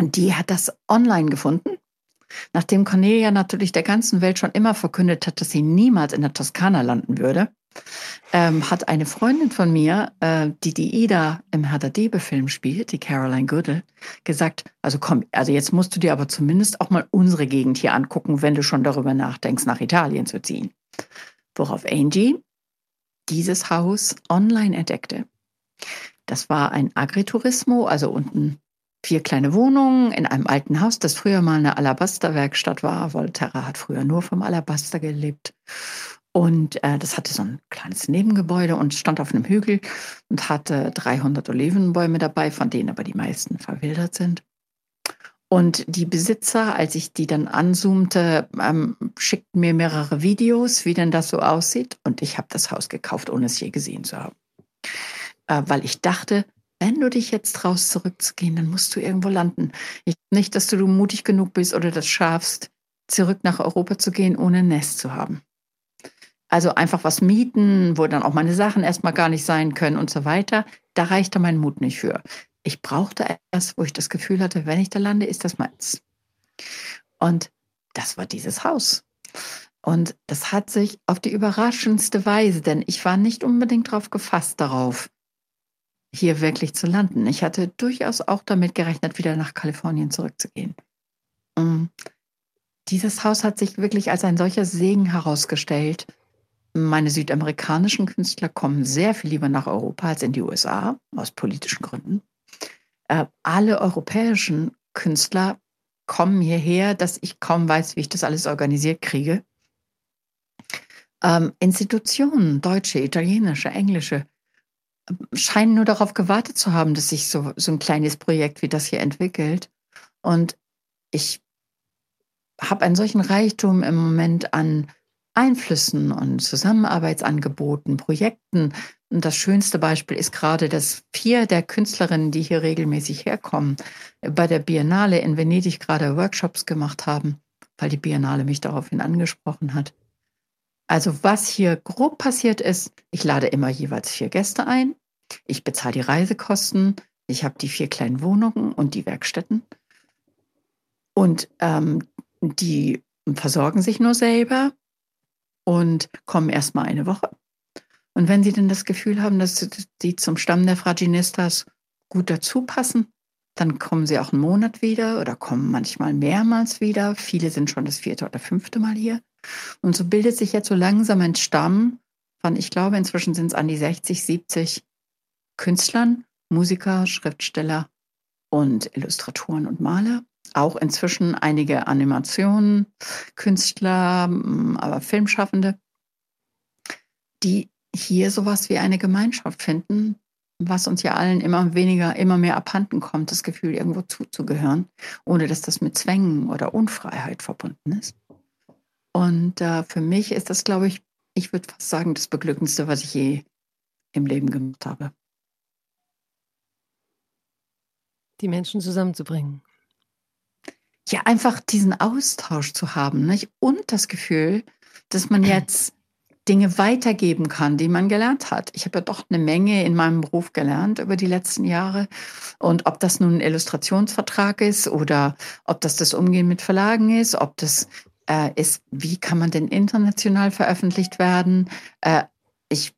die hat das online gefunden Nachdem Cornelia natürlich der ganzen Welt schon immer verkündet hat, dass sie niemals in der Toskana landen würde, ähm, hat eine Freundin von mir, äh, die die Ida im Hertha Debe-Film spielt, die Caroline Goodall, gesagt, also komm, also jetzt musst du dir aber zumindest auch mal unsere Gegend hier angucken, wenn du schon darüber nachdenkst, nach Italien zu ziehen. Worauf Angie dieses Haus online entdeckte. Das war ein Agriturismo, also unten vier kleine Wohnungen in einem alten Haus, das früher mal eine Alabasterwerkstatt war. Volterra hat früher nur vom Alabaster gelebt. Und äh, das hatte so ein kleines Nebengebäude und stand auf einem Hügel und hatte 300 Olivenbäume dabei, von denen aber die meisten verwildert sind. Und die Besitzer, als ich die dann anzoomte, ähm, schickten mir mehrere Videos, wie denn das so aussieht. Und ich habe das Haus gekauft, ohne es je gesehen zu haben. Äh, weil ich dachte, wenn du dich jetzt traust, zurückzugehen, dann musst du irgendwo landen. Ich, nicht, dass du mutig genug bist oder das schaffst, zurück nach Europa zu gehen, ohne ein Nest zu haben. Also einfach was mieten, wo dann auch meine Sachen erstmal gar nicht sein können und so weiter. Da reichte mein Mut nicht für. Ich brauchte etwas, wo ich das Gefühl hatte, wenn ich da lande, ist das meins. Und das war dieses Haus. Und das hat sich auf die überraschendste Weise, denn ich war nicht unbedingt darauf gefasst darauf, hier wirklich zu landen. Ich hatte durchaus auch damit gerechnet, wieder nach Kalifornien zurückzugehen. Und dieses Haus hat sich wirklich als ein solcher Segen herausgestellt. Meine südamerikanischen Künstler kommen sehr viel lieber nach Europa als in die USA, aus politischen Gründen. Äh, alle europäischen Künstler kommen hierher, dass ich kaum weiß, wie ich das alles organisiert kriege. Ähm, Institutionen, deutsche, italienische, englische, scheinen nur darauf gewartet zu haben, dass sich so, so ein kleines Projekt wie das hier entwickelt. Und ich habe einen solchen Reichtum im Moment an Einflüssen und Zusammenarbeitsangeboten, Projekten. Und das schönste Beispiel ist gerade, dass vier der Künstlerinnen, die hier regelmäßig herkommen, bei der Biennale in Venedig gerade Workshops gemacht haben, weil die Biennale mich daraufhin angesprochen hat. Also was hier grob passiert ist, ich lade immer jeweils vier Gäste ein, ich bezahle die Reisekosten, ich habe die vier kleinen Wohnungen und die Werkstätten und ähm, die versorgen sich nur selber und kommen erstmal eine Woche. Und wenn sie dann das Gefühl haben, dass sie zum Stamm der Fraginistas gut dazu passen, dann kommen sie auch einen Monat wieder oder kommen manchmal mehrmals wieder. Viele sind schon das vierte oder fünfte Mal hier. Und so bildet sich jetzt so langsam ein Stamm von, ich glaube, inzwischen sind es an die 60, 70 Künstlern, Musiker, Schriftsteller und Illustratoren und Maler. Auch inzwischen einige Animationen, Künstler, aber Filmschaffende, die hier sowas wie eine Gemeinschaft finden, was uns ja allen immer weniger, immer mehr abhanden kommt, das Gefühl, irgendwo zuzugehören, ohne dass das mit Zwängen oder Unfreiheit verbunden ist. Und äh, für mich ist das, glaube ich, ich würde fast sagen, das Beglückendste, was ich je im Leben gemacht habe. Die Menschen zusammenzubringen. Ja, einfach diesen Austausch zu haben nicht? und das Gefühl, dass man jetzt Dinge weitergeben kann, die man gelernt hat. Ich habe ja doch eine Menge in meinem Beruf gelernt über die letzten Jahre. Und ob das nun ein Illustrationsvertrag ist oder ob das das Umgehen mit Verlagen ist, ob das äh, ist, wie kann man denn international veröffentlicht werden? Äh, ich,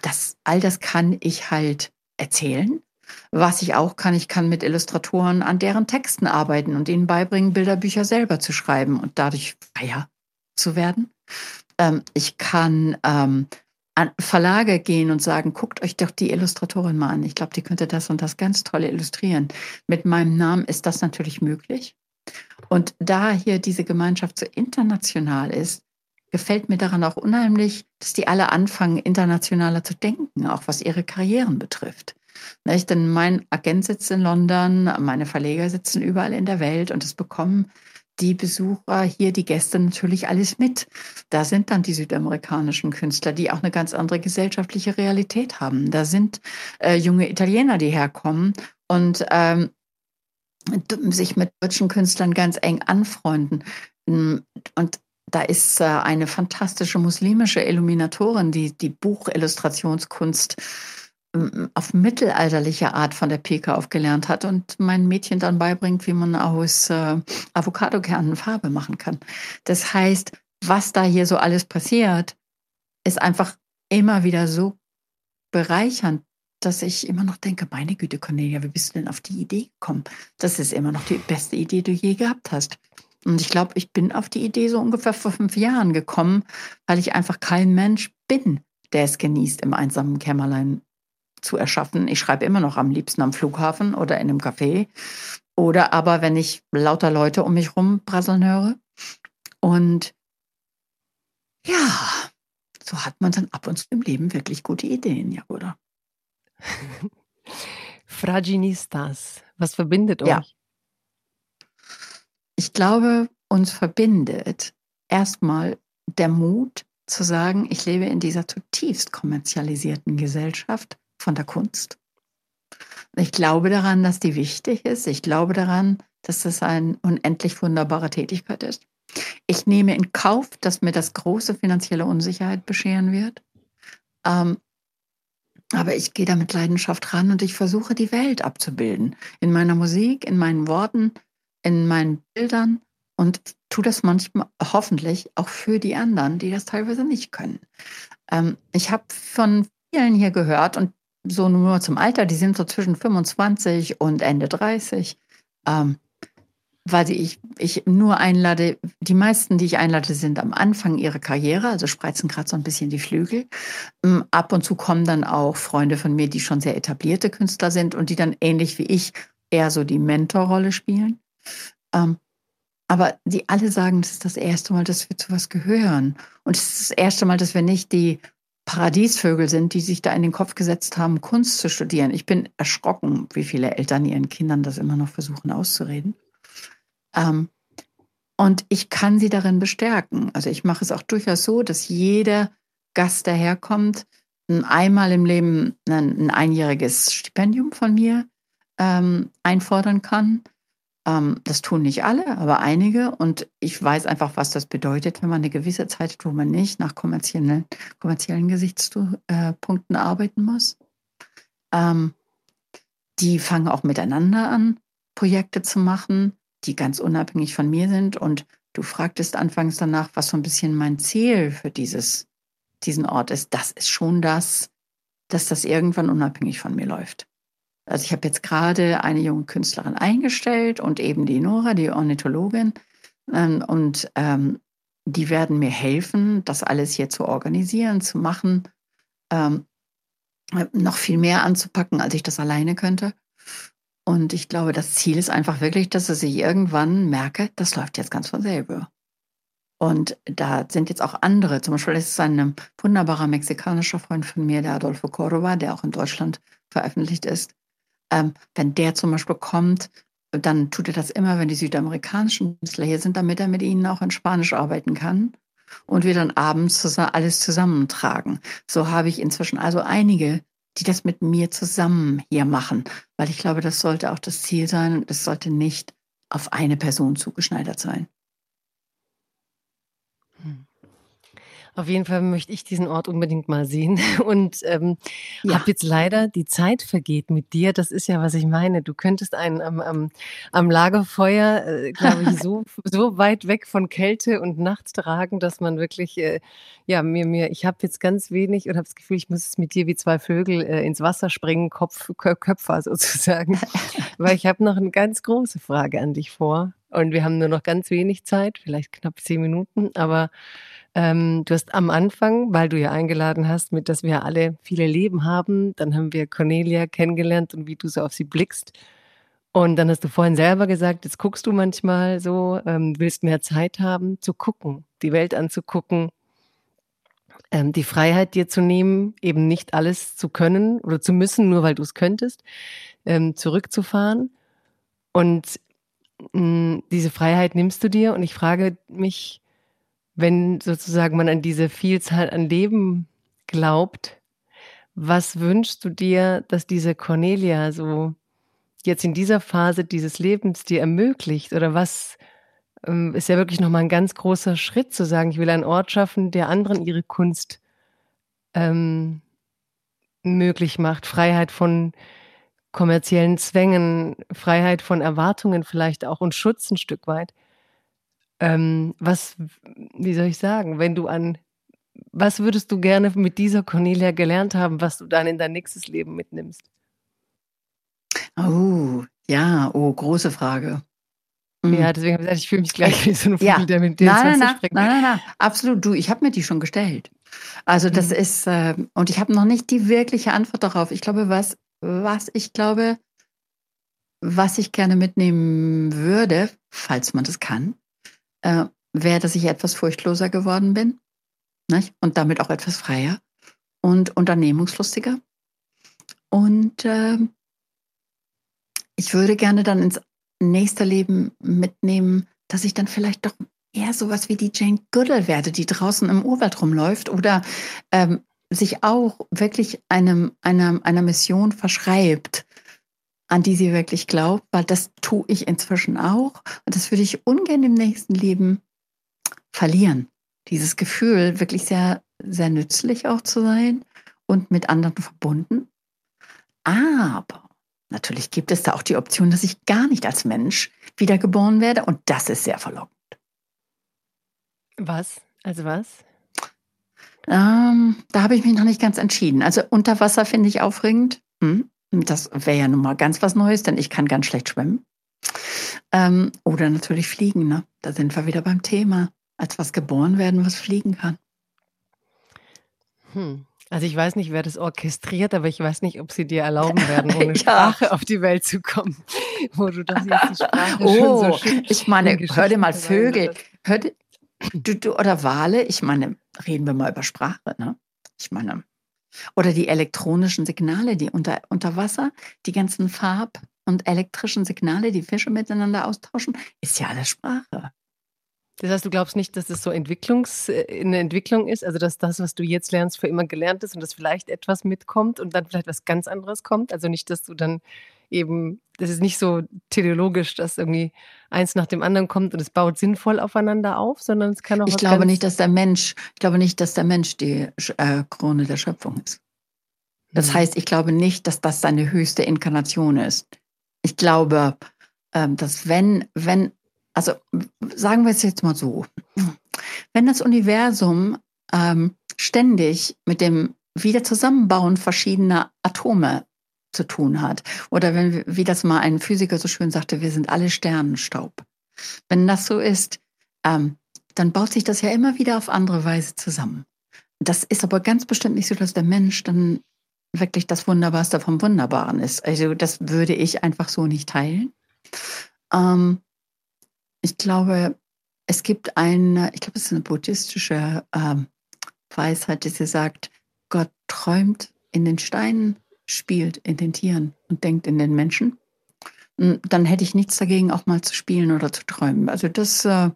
das, all das kann ich halt erzählen. Was ich auch kann, ich kann mit Illustratoren an deren Texten arbeiten und ihnen beibringen, Bilderbücher selber zu schreiben und dadurch freier zu werden. Ähm, ich kann ähm, an Verlage gehen und sagen, guckt euch doch die Illustratorin mal an. Ich glaube, die könnte das und das ganz toll illustrieren. Mit meinem Namen ist das natürlich möglich. Und da hier diese Gemeinschaft so international ist, gefällt mir daran auch unheimlich, dass die alle anfangen, internationaler zu denken, auch was ihre Karrieren betrifft. Nicht? Denn mein Agent sitzt in London, meine Verleger sitzen überall in der Welt und es bekommen die Besucher hier, die Gäste natürlich alles mit. Da sind dann die südamerikanischen Künstler, die auch eine ganz andere gesellschaftliche Realität haben. Da sind äh, junge Italiener, die herkommen und ähm, sich mit deutschen Künstlern ganz eng anfreunden. Mm, und da ist äh, eine fantastische muslimische Illuminatorin, die die Buchillustrationskunst mm, auf mittelalterliche Art von der Pike aufgelernt hat und mein Mädchen dann beibringt, wie man aus äh, Avocadokernen Farbe machen kann. Das heißt, was da hier so alles passiert, ist einfach immer wieder so bereichernd dass ich immer noch denke, meine Güte, Cornelia, wie bist du denn auf die Idee gekommen? Das ist immer noch die beste Idee, die du je gehabt hast. Und ich glaube, ich bin auf die Idee so ungefähr vor fünf Jahren gekommen, weil ich einfach kein Mensch bin, der es genießt, im einsamen Kämmerlein zu erschaffen. Ich schreibe immer noch am liebsten am Flughafen oder in einem Café. Oder aber, wenn ich lauter Leute um mich rum prasseln höre. Und ja, so hat man dann ab und zu im Leben wirklich gute Ideen, ja, oder? Fraginistas, was verbindet euch? Ja. Ich glaube, uns verbindet erstmal der Mut zu sagen, ich lebe in dieser zutiefst kommerzialisierten Gesellschaft von der Kunst. Ich glaube daran, dass die wichtig ist. Ich glaube daran, dass das eine unendlich wunderbare Tätigkeit ist. Ich nehme in Kauf, dass mir das große finanzielle Unsicherheit bescheren wird. Ähm, aber ich gehe da mit Leidenschaft ran und ich versuche, die Welt abzubilden. In meiner Musik, in meinen Worten, in meinen Bildern und tue das manchmal hoffentlich auch für die anderen, die das teilweise nicht können. Ähm, ich habe von vielen hier gehört und so nur zum Alter, die sind so zwischen 25 und Ende 30. Ähm, weil ich, ich nur einlade, die meisten, die ich einlade, sind am Anfang ihrer Karriere, also spreizen gerade so ein bisschen die Flügel. Ähm, ab und zu kommen dann auch Freunde von mir, die schon sehr etablierte Künstler sind und die dann ähnlich wie ich eher so die Mentorrolle spielen. Ähm, aber die alle sagen, das ist das erste Mal, dass wir zu was gehören. Und es ist das erste Mal, dass wir nicht die Paradiesvögel sind, die sich da in den Kopf gesetzt haben, Kunst zu studieren. Ich bin erschrocken, wie viele Eltern ihren Kindern das immer noch versuchen auszureden. Ähm, und ich kann sie darin bestärken. Also ich mache es auch durchaus so, dass jeder Gast, der herkommt, einmal im Leben ein, ein einjähriges Stipendium von mir ähm, einfordern kann. Ähm, das tun nicht alle, aber einige. Und ich weiß einfach, was das bedeutet, wenn man eine gewisse Zeit wo man nicht nach kommerziellen, kommerziellen Gesichtspunkten arbeiten muss. Ähm, die fangen auch miteinander an, Projekte zu machen die ganz unabhängig von mir sind. Und du fragtest anfangs danach, was so ein bisschen mein Ziel für dieses, diesen Ort ist. Das ist schon das, dass das irgendwann unabhängig von mir läuft. Also ich habe jetzt gerade eine junge Künstlerin eingestellt und eben die Nora, die Ornithologin. Ähm, und ähm, die werden mir helfen, das alles hier zu organisieren, zu machen, ähm, noch viel mehr anzupacken, als ich das alleine könnte. Und ich glaube, das Ziel ist einfach wirklich, dass ich irgendwann merke, das läuft jetzt ganz von selber. Und da sind jetzt auch andere, zum Beispiel ist es ein wunderbarer mexikanischer Freund von mir, der Adolfo Córdoba, der auch in Deutschland veröffentlicht ist. Ähm, wenn der zum Beispiel kommt, dann tut er das immer, wenn die südamerikanischen Künstler hier sind, damit er mit ihnen auch in Spanisch arbeiten kann und wir dann abends alles zusammentragen. So habe ich inzwischen also einige die das mit mir zusammen hier machen, weil ich glaube, das sollte auch das Ziel sein und es sollte nicht auf eine Person zugeschneidert sein. Auf jeden Fall möchte ich diesen Ort unbedingt mal sehen. Und ähm, ja. habe jetzt leider die Zeit vergeht mit dir. Das ist ja, was ich meine. Du könntest einen am, am, am Lagerfeuer, äh, glaube ich, so, so weit weg von Kälte und Nacht tragen, dass man wirklich, äh, ja, mir, mir, ich habe jetzt ganz wenig und habe das Gefühl, ich muss es mit dir wie zwei Vögel äh, ins Wasser springen, Kopf, Köpfer sozusagen. Weil ich habe noch eine ganz große Frage an dich vor. Und wir haben nur noch ganz wenig Zeit, vielleicht knapp zehn Minuten, aber ähm, du hast am Anfang, weil du ja eingeladen hast, mit dass wir alle viele Leben haben, dann haben wir Cornelia kennengelernt und wie du so auf sie blickst. Und dann hast du vorhin selber gesagt, jetzt guckst du manchmal so, ähm, willst mehr Zeit haben, zu gucken, die Welt anzugucken, ähm, die Freiheit dir zu nehmen, eben nicht alles zu können oder zu müssen, nur weil du es könntest, ähm, zurückzufahren. Und mh, mm, diese Freiheit nimmst du dir. Und ich frage mich, wenn sozusagen man an diese Vielzahl an Leben glaubt, was wünschst du dir, dass diese Cornelia so jetzt in dieser Phase dieses Lebens dir ermöglicht? Oder was ähm, ist ja wirklich nochmal ein ganz großer Schritt zu sagen, ich will einen Ort schaffen, der anderen ihre Kunst ähm, möglich macht. Freiheit von kommerziellen Zwängen, Freiheit von Erwartungen vielleicht auch und Schutz ein Stück weit. Ähm, was, wie soll ich sagen, wenn du an, was würdest du gerne mit dieser Cornelia gelernt haben, was du dann in dein nächstes Leben mitnimmst? Oh, ja, oh, große Frage. Mhm. Ja, deswegen habe ich gesagt, ich fühle mich gleich wie so ein Vogel, ja. der mit dir nein, nein, nein, nein, nein, absolut. Du, ich habe mir die schon gestellt. Also das mhm. ist, äh, und ich habe noch nicht die wirkliche Antwort darauf. Ich glaube, was, was ich glaube, was ich gerne mitnehmen würde, falls man das kann, äh, wäre, dass ich etwas furchtloser geworden bin nicht? und damit auch etwas freier und unternehmungslustiger. Und äh, ich würde gerne dann ins nächste Leben mitnehmen, dass ich dann vielleicht doch eher sowas wie die Jane Goodall werde, die draußen im Urwald rumläuft oder ähm, sich auch wirklich einem, einer, einer Mission verschreibt, an die sie wirklich glaubt, weil das tue ich inzwischen auch. Und das würde ich ungern im nächsten Leben verlieren. Dieses Gefühl, wirklich sehr, sehr nützlich auch zu sein und mit anderen verbunden. Aber natürlich gibt es da auch die Option, dass ich gar nicht als Mensch wiedergeboren werde und das ist sehr verlockend. Was? Also was? Ähm, da habe ich mich noch nicht ganz entschieden. Also unter Wasser finde ich aufregend. Hm. Das wäre ja nun mal ganz was Neues, denn ich kann ganz schlecht schwimmen. Ähm, oder natürlich fliegen. Ne? Da sind wir wieder beim Thema. Als was geboren werden, was fliegen kann. Hm. Also ich weiß nicht, wer das orchestriert, aber ich weiß nicht, ob sie dir erlauben werden, ohne Sprache auf die Welt zu kommen. Wo du das jetzt die Sprache oh, schon so ich meine, hör dir mal Vögel. Hör dir, du, du, oder Wale, ich meine, reden wir mal über Sprache, ne? Ich meine, oder die elektronischen Signale, die unter, unter Wasser, die ganzen Farb- und elektrischen Signale, die Fische miteinander austauschen, ist ja alles Sprache. Das heißt, du glaubst nicht, dass es so Entwicklungs, in der Entwicklung ist, also dass das, was du jetzt lernst, für immer gelernt ist und dass vielleicht etwas mitkommt und dann vielleicht was ganz anderes kommt? Also nicht, dass du dann eben, das ist nicht so teleologisch, dass irgendwie eins nach dem anderen kommt und es baut sinnvoll aufeinander auf, sondern es kann auch. Ich glaube nicht, dass der Mensch, ich glaube nicht, dass der Mensch die äh, Krone der Schöpfung ist. Das mhm. heißt, ich glaube nicht, dass das seine höchste Inkarnation ist. Ich glaube, ähm, dass wenn, wenn, also sagen wir es jetzt mal so, wenn das Universum ähm, ständig mit dem Wiederzusammenbauen verschiedener Atome zu tun hat. Oder wenn, wie das mal ein Physiker so schön sagte, wir sind alle Sternenstaub. Wenn das so ist, ähm, dann baut sich das ja immer wieder auf andere Weise zusammen. Das ist aber ganz bestimmt nicht so, dass der Mensch dann wirklich das Wunderbarste vom Wunderbaren ist. Also das würde ich einfach so nicht teilen. Ähm, ich glaube, es gibt eine, ich glaube, es ist eine buddhistische ähm, Weisheit, die sie sagt, Gott träumt in den Steinen spielt in den Tieren und denkt in den Menschen, hm, dann hätte ich nichts dagegen, auch mal zu spielen oder zu träumen. Also das äh,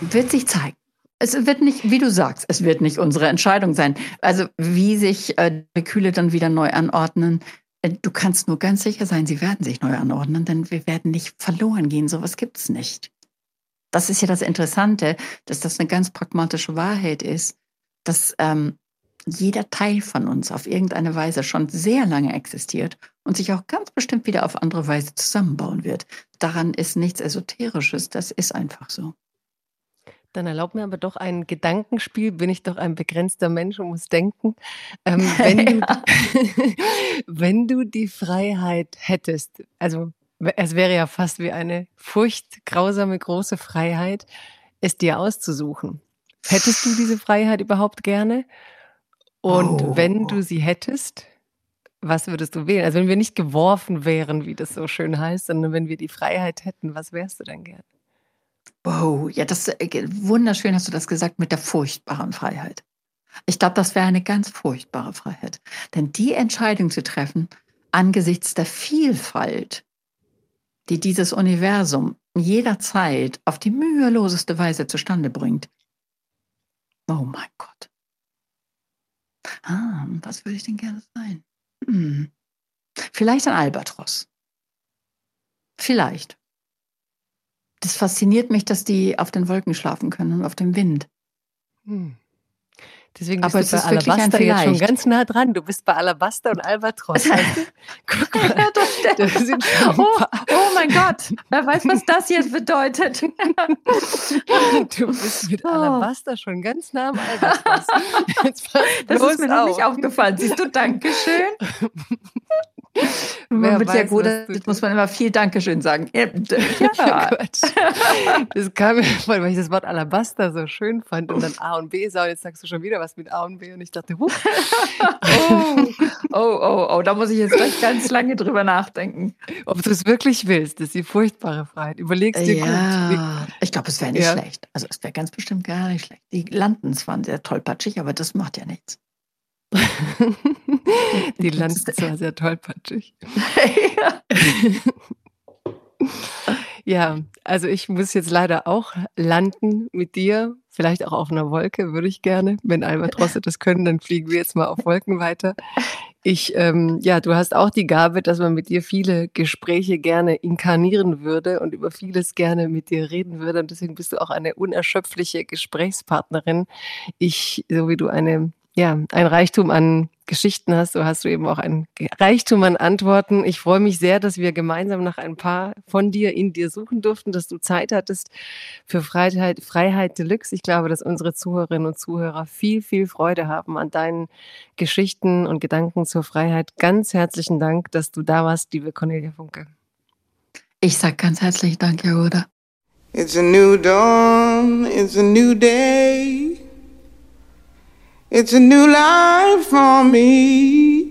wird sich zeigen. Es wird nicht, wie du sagst, es wird nicht unsere Entscheidung sein. Also wie sich äh, die Kühle dann wieder neu anordnen, äh, du kannst nur ganz sicher sein, sie werden sich neu anordnen, denn wir werden nicht verloren gehen. Sowas gibt es nicht. Das ist ja das Interessante, dass das eine ganz pragmatische Wahrheit ist, dass ähm, jeder Teil von uns auf irgendeine Weise schon sehr lange existiert und sich auch ganz bestimmt wieder auf andere Weise zusammenbauen wird. Daran ist nichts Esoterisches, das ist einfach so. Dann erlaub mir aber doch ein Gedankenspiel. Bin ich doch ein begrenzter Mensch und muss denken. Ähm, wenn, du, wenn du die Freiheit hättest, also es wäre ja fast wie eine furchtgrausame große Freiheit, es dir auszusuchen. Hättest du diese Freiheit überhaupt gerne? Und oh. wenn du sie hättest, was würdest du wählen? Also wenn wir nicht geworfen wären, wie das so schön heißt, sondern wenn wir die Freiheit hätten, was wärst du denn gern? Wow, ja, das äh, wunderschön hast du das gesagt mit der furchtbaren Freiheit. Ich glaube, das wäre eine ganz furchtbare Freiheit. Denn die Entscheidung zu treffen, angesichts der Vielfalt, die dieses Universum jederzeit auf die müheloseste Weise zustande bringt. Oh mein Gott. Ah, was würde ich denn gerne sein? Hm. Vielleicht ein Albatros. Vielleicht. Das fasziniert mich, dass die auf den Wolken schlafen können und auf dem Wind. Hm. Deswegen bist Aber du bei Alabaster jetzt schon ganz nah dran. Du bist bei Alabaster und Albatros. Guck mal, das sind oh, oh, mein Gott, wer weiß, was das jetzt bedeutet. du bist mit oh. Alabaster schon ganz nah am Albatros. das ist mir noch nicht aufgefallen. Siehst du, Dankeschön. Wer mit weiß, Gute, das muss man immer viel Dankeschön sagen. Ja. ja. das kam mir vor, weil ich das Wort Alabaster so schön fand und dann A und B sah und jetzt sagst du schon wieder was mit A und B und ich dachte, huh. oh, oh, oh, oh, da muss ich jetzt gleich ganz lange drüber nachdenken. Ob du es wirklich willst, ist die furchtbare Freiheit. Überlegst dir ja, gut. Ich glaube, es wäre nicht ja. schlecht. Also es wäre ganz bestimmt gar nicht schlecht. Die landen zwar sehr tollpatschig, aber das macht ja nichts. Die landen zwar sehr tollpatschig. ja. ja, also ich muss jetzt leider auch landen mit dir. Vielleicht auch auf einer Wolke, würde ich gerne. Wenn Albatrosse das können, dann fliegen wir jetzt mal auf Wolken weiter. Ich, ähm, ja, du hast auch die Gabe, dass man mit dir viele Gespräche gerne inkarnieren würde und über vieles gerne mit dir reden würde. Und deswegen bist du auch eine unerschöpfliche Gesprächspartnerin. Ich, so wie du eine ja, ein Reichtum an Geschichten hast, so hast du eben auch ein Reichtum an Antworten. Ich freue mich sehr, dass wir gemeinsam nach ein paar von dir in dir suchen durften, dass du Zeit hattest für Freiheit, Freiheit Deluxe. Ich glaube, dass unsere Zuhörerinnen und Zuhörer viel, viel Freude haben an deinen Geschichten und Gedanken zur Freiheit. Ganz herzlichen Dank, dass du da warst, liebe Cornelia Funke. Ich sage ganz herzlichen Dank, Jagoda. It's a new dawn, it's a new day. It's a new life for me.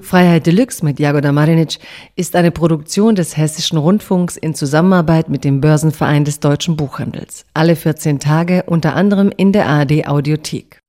Freiheit Deluxe mit Jagoda Marinic ist eine Produktion des Hessischen Rundfunks in Zusammenarbeit mit dem Börsenverein des deutschen Buchhandels. Alle 14 Tage unter anderem in der ARD Audiothek.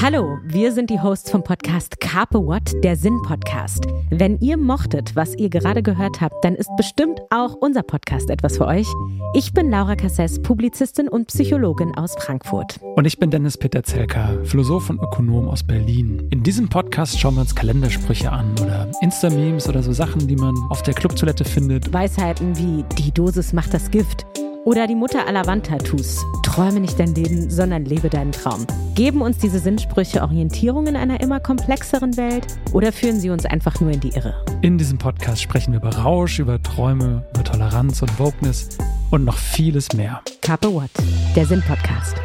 Hallo, wir sind die Hosts vom Podcast Carpe What, der Sinn-Podcast. Wenn ihr mochtet, was ihr gerade gehört habt, dann ist bestimmt auch unser Podcast etwas für euch. Ich bin Laura Casses, Publizistin und Psychologin aus Frankfurt. Und ich bin Dennis Peter Zelka, Philosoph und Ökonom aus Berlin. In diesem Podcast schauen wir uns Kalendersprüche an oder Insta-Memes oder so Sachen, die man auf der Clubtoilette findet. Weisheiten wie die Dosis macht das Gift oder die Mutter aller Wandtattoos. Träume nicht dein Leben, sondern lebe deinen Traum. Geben uns diese Sinnsprüche Orientierung in einer immer komplexeren Welt oder führen sie uns einfach nur in die Irre? In diesem Podcast sprechen wir über Rausch, über Träume, über Toleranz und Wokeness und noch vieles mehr. Carpe What, der Sinn-Podcast.